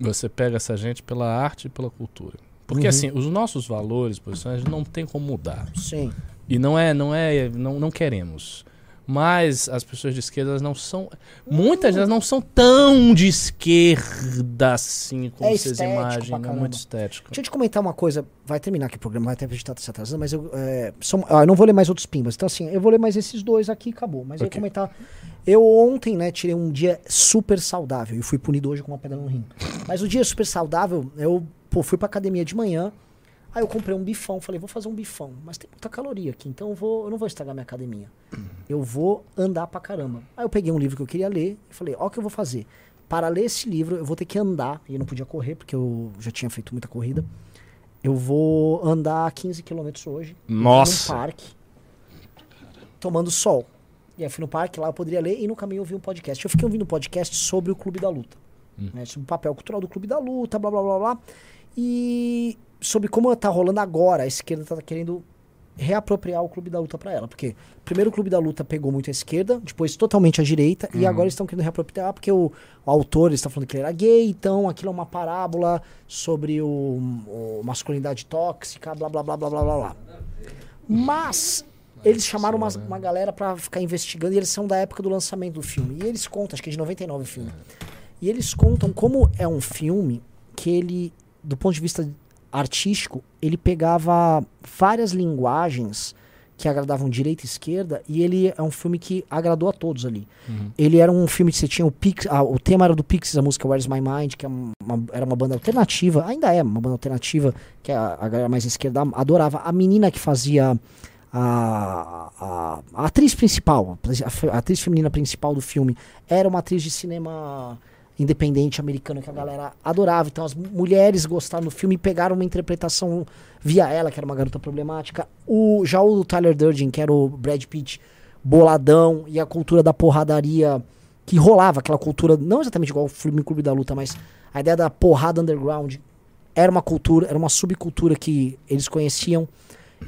Você pega essa gente pela arte e pela cultura. Porque Uhum. assim, os nossos valores, posições, não tem como mudar. Sim. E não é, não é, não, não queremos. Mas as pessoas de esquerda elas não são, muitas delas não são tão de esquerda assim como É vocês imaginam, é muito estético. Deixa eu te comentar uma coisa. Vai terminar aqui o programa, vai até a gente tá se atrasando, mas eu, é, são- ah, eu não vou ler mais outros pimbas. Então, assim, eu vou ler mais esses dois aqui e acabou. Mas eu ia Ok. comentar. Eu ontem, né, tirei um dia super saudável e fui punido hoje com uma pedra no rim. Mas o dia super saudável, eu pô, fui pra academia de manhã. Aí eu comprei um bifão, falei, vou fazer um bifão, mas tem muita caloria aqui, então eu, vou, eu não vou estragar minha academia. Eu vou andar pra caramba. Aí eu peguei um livro que eu queria ler e falei, ó o que eu vou fazer. Para ler esse livro, eu vou ter que andar, e eu não podia correr, porque eu já tinha feito muita corrida. Eu vou andar 15 quilômetros hoje. Nossa. Num parque. Tomando sol. E aí fui no parque, lá eu poderia ler, e no caminho eu ouvi um podcast. Eu fiquei ouvindo um podcast sobre o Clube da Luta. Né, sobre o papel cultural do Clube da Luta, blá blá blá blá. E sobre como tá rolando agora, a esquerda tá querendo reapropriar o Clube da Luta pra ela. Porque primeiro o Clube da Luta pegou muito a esquerda, depois totalmente a direita, e agora estão querendo reapropriar porque o, o autor está falando que ele era gay, então aquilo é uma parábola sobre o, o masculinidade tóxica, blá blá blá blá blá blá. Mas eles chamaram uma, uma galera pra ficar investigando, e eles são da época do lançamento do filme. E eles contam, acho que é de 99 o filme. E eles contam como é um filme que ele, do ponto de vista artístico, ele pegava várias linguagens que agradavam direita e esquerda, e ele é um filme que agradou a todos ali. Ele era um filme que você tinha o Pix, ah, o tema era do Pixies, a música Where's My Mind, que é uma- era uma banda alternativa, ainda é uma banda alternativa, que a, a galera mais esquerda adorava. A menina que fazia a, a, a atriz principal, a atriz feminina principal do filme, era uma atriz de cinema independente americano que a galera adorava. Então as mu- mulheres gostaram do filme e pegaram uma interpretação via ela, que era uma garota problemática. O, já o Tyler Durden, que era o Brad Pitt, boladão, e a cultura da porradaria que rolava, aquela cultura, não exatamente igual o filme Clube da Luta, mas a ideia da porrada underground era uma cultura, era uma subcultura que eles conheciam.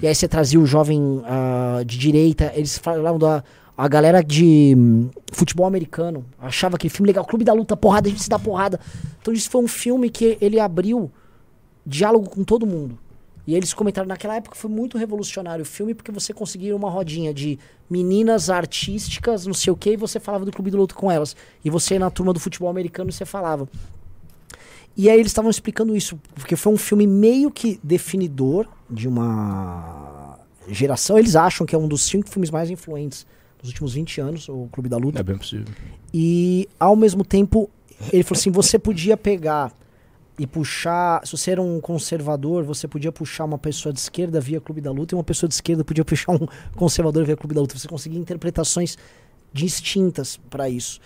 E aí você trazia o jovem ah, de direita, eles falavam da a galera de hum, futebol americano, achava aquele filme legal, Clube da Luta, porrada, a gente se dá porrada. Então isso foi um filme que ele abriu diálogo com todo mundo. E eles comentaram, naquela época foi muito revolucionário o filme, porque você conseguia uma rodinha de meninas artísticas, não sei o que, e você falava do Clube da Luta com elas. E você na turma do futebol americano, você falava. E aí eles estavam explicando isso, porque foi um filme meio que definidor de uma geração. Eles acham que é um dos cinco filmes mais influentes dos últimos 20 anos, o Clube da Luta. É bem possível. E ao mesmo tempo, ele falou assim: você podia pegar e puxar. Se você era um conservador, você podia puxar uma pessoa de esquerda via Clube da Luta, e uma pessoa de esquerda podia puxar um conservador via Clube da Luta. Você conseguia interpretações distintas para isso.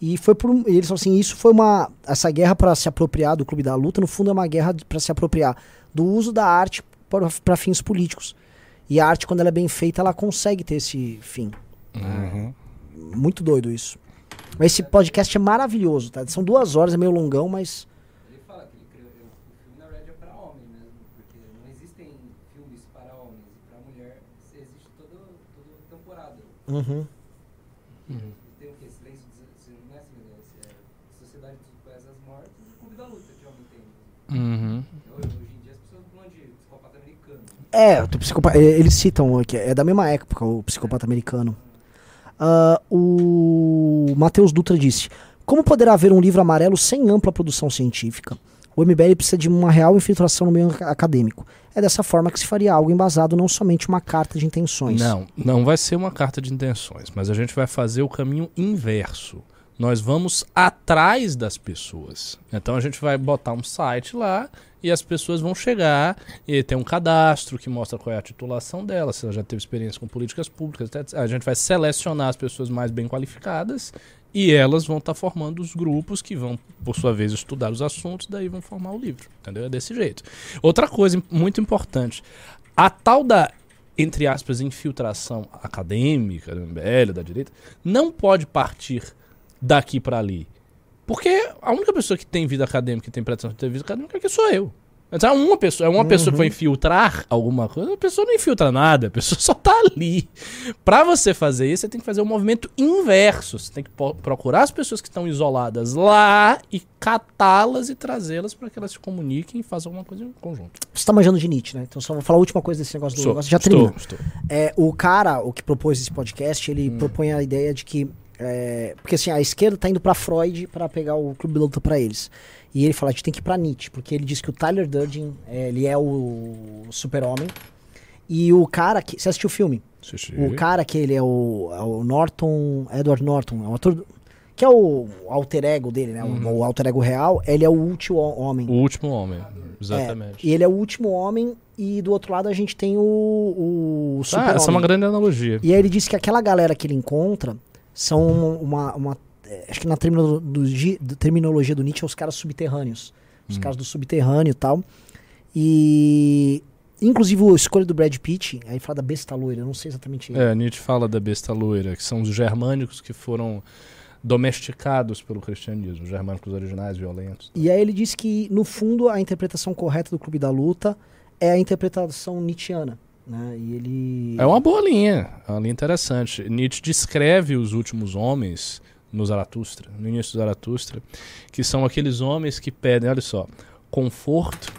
E foi por e eles falam assim, isso foi uma essa guerra para se apropriar do Clube da Luta, no fundo é uma guerra para se apropriar do uso da arte para fins políticos. E a arte quando ela é bem feita, ela consegue ter esse fim. Uhum. Muito doido isso. Mas Esse podcast é maravilhoso, tá? São duas horas, é meio longão, mas. Ele fala que ele criou, o filme na verdade é para homem mesmo, porque não existem filmes para homens e para mulher existe toda, toda temporada. Uhum. Tem o quê? Silêncio dos se- não é Silêncio, é Sociedade dos Poetas Mortos e Clube da Luta de homem tem. Uhum. Hoje em dia as pessoas falam de psicopata americano. É, o psicopata, é, eles citam aqui, é da mesma época o psicopata americano. Ah, o Matheus Dutra disse: Como poderá haver um livro amarelo sem ampla produção científica? O MBL precisa de uma real infiltração no meio ac- acadêmico. É dessa forma que se faria algo embasado, não somente uma carta de intenções. Não, não vai ser uma carta de intenções, mas a gente vai fazer o caminho inverso. Nós vamos atrás das pessoas. Então a gente vai botar um site lá e as pessoas vão chegar e tem um cadastro que mostra qual é a titulação dela, se ela já teve experiência com políticas públicas. A gente vai selecionar as pessoas mais bem qualificadas e elas vão estar formando os grupos que vão, por sua vez, estudar os assuntos, daí vão formar o livro. Entendeu? É desse jeito. Outra coisa muito importante, a tal da entre aspas, infiltração acadêmica do MBL, da direita, não pode partir daqui para ali. Porque a única pessoa que tem vida acadêmica e tem pretensão de ter vida acadêmica é que sou eu. É uma pessoa, é uma pessoa que vai infiltrar alguma coisa, a pessoa não infiltra nada, a pessoa só tá ali. Pra você fazer isso, você tem que fazer o movimento inverso. Você tem que procurar as pessoas que estão isoladas lá e catá-las e trazê-las para que elas se comuniquem e façam alguma coisa em conjunto. Você tá manjando de Nietzsche, né? Então só vou falar a última coisa desse negócio do Sou, negócio. Já estou, termina. estou. É, o cara, o que propôs esse podcast, ele Hum. propõe a ideia de que. É, porque assim, a esquerda tá indo pra Freud pra pegar o clube da luta pra eles. E ele fala, a gente tem que ir pra Nietzsche, porque ele diz que o Tyler Durden, é, ele é o super-homem. E o cara que. Você assistiu o filme? Assisti. O cara que ele é o, é o Norton. Edward Norton, é um ator. Que é o alter ego dele, né? O- O, alter ego real, ele é o último homem. O último homem, É, exatamente. e ele é o último homem, e do outro lado a gente tem o, o Ah, super-homem. essa é uma grande analogia. E aí ele disse que aquela galera que ele encontra são uma. uma- é, acho que na terminologia, do- terminologia do Nietzsche, é os caras subterrâneos. Os Hum. caras do subterrâneo e tal. E. Inclusive a escolha do Brad Pitt, aí fala da besta loira, não sei exatamente. É, Nietzsche fala da besta loira, que são os germânicos que foram domesticados pelo cristianismo, os germânicos originais violentos. E aí ele disse que, no fundo, a interpretação correta do Clube da Luta é a interpretação nietzschiana. Né? E ele. É uma boa linha, é uma linha interessante. Nietzsche descreve os últimos homens no Zaratustra, no início do Zaratustra, que são aqueles homens que pedem, olha só, conforto,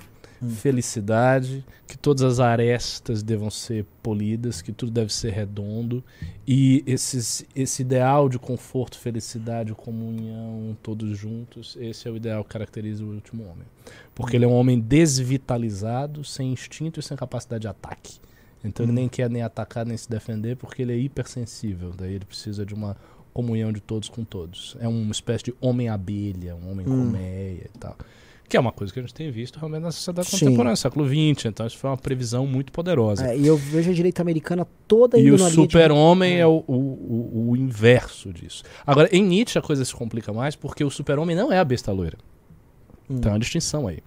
felicidade, que todas as arestas devam ser polidas, que tudo deve ser redondo, e esses, esse ideal de conforto, felicidade, comunhão, todos juntos, esse é o ideal que caracteriza o último homem. Porque ele é um homem desvitalizado, sem instinto e sem capacidade de ataque. Então ele nem quer nem atacar nem se defender porque ele é hipersensível. Daí ele precisa de uma comunhão de todos com todos. É uma espécie de homem abelha, um homem colmeia e tal. Que é uma coisa que a gente tem visto realmente na sociedade Sim. contemporânea, século XX. Então, isso foi uma previsão muito poderosa. É, e eu vejo a direita americana toda E o linha de- super-homem é o, o, o- inverso disso. Agora, em Nietzsche a coisa se complica mais porque o super-homem não é a besta loira. Hum. Tem uma distinção aí.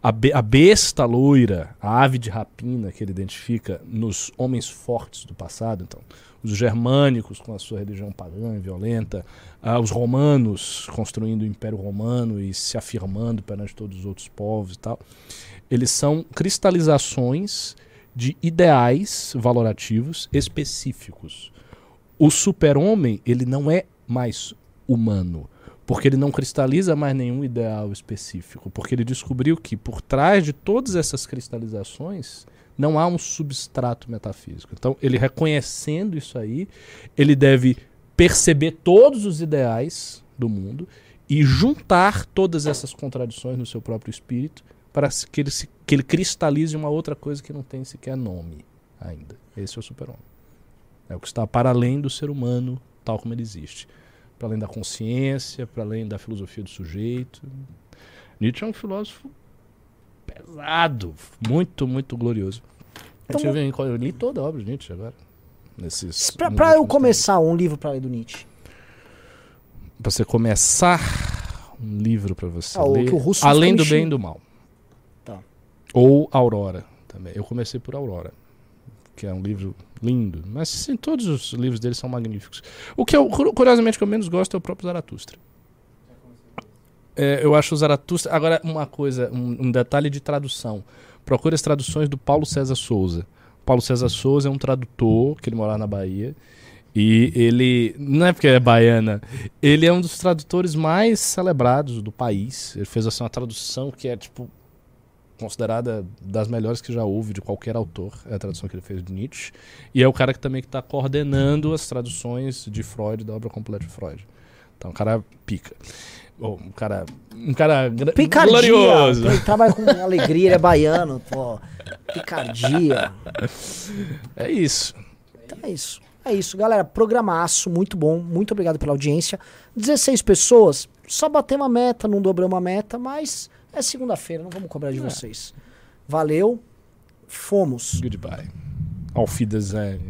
A, be- a besta loira, a ave de rapina que ele identifica nos homens fortes do passado, então, os germânicos com a sua religião pagã e violenta, ah, os romanos construindo o Império Romano e se afirmando perante todos os outros povos e tal, eles são cristalizações de ideais valorativos específicos. O super-homem, ele não é mais humano, porque ele não cristaliza mais nenhum ideal específico, porque ele descobriu que por trás de todas essas cristalizações não há um substrato metafísico. Então, ele reconhecendo isso aí, ele deve perceber todos os ideais do mundo e juntar todas essas contradições no seu próprio espírito para que ele, se, que ele cristalize uma outra coisa que não tem sequer nome ainda. Esse é o super-homem. É o que está para além do ser humano tal como ele existe. Para além da consciência, para além da filosofia do sujeito. Nietzsche é um filósofo pesado, muito, muito glorioso. Então- eu, tive, eu li toda a obra de Nietzsche agora. Pra eu começar um livro pra ler do Nietzsche. Pra você começar um livro para você Ah, ler. além do bem e do mal. Tá. Ou Aurora também. Eu comecei por Aurora, que é um livro lindo. Mas sim, todos os livros dele são magníficos. O que eu, cu- curiosamente, que eu menos gosto é o próprio Zaratustra. É, eu acho o Zaratustra. Agora, uma coisa, um, um detalhe de tradução. Procure as traduções do Paulo César Souza. Paulo César Souza é um tradutor que ele mora na Bahia. E ele, não é porque é baiana, ele é um dos tradutores mais celebrados do país. Ele fez assim, uma tradução que é tipo considerada das melhores que já houve de qualquer autor, é a tradução que ele fez de Nietzsche, e é o cara que também está coordenando as traduções de Freud, da obra completa de Freud. Então, um cara pica. Bom, um cara, um cara Picardia. glorioso. Ele trabalha com alegria, ele é baiano, pô. Picardia. É isso. Então é isso. É isso, galera. Programaço, muito bom. Muito obrigado pela audiência. 16 pessoas. Só batemos a meta, não dobramos a meta, mas é segunda-feira, não vamos cobrar de É. vocês. Valeu. Fomos. Goodbye. Auf Wiedersehen.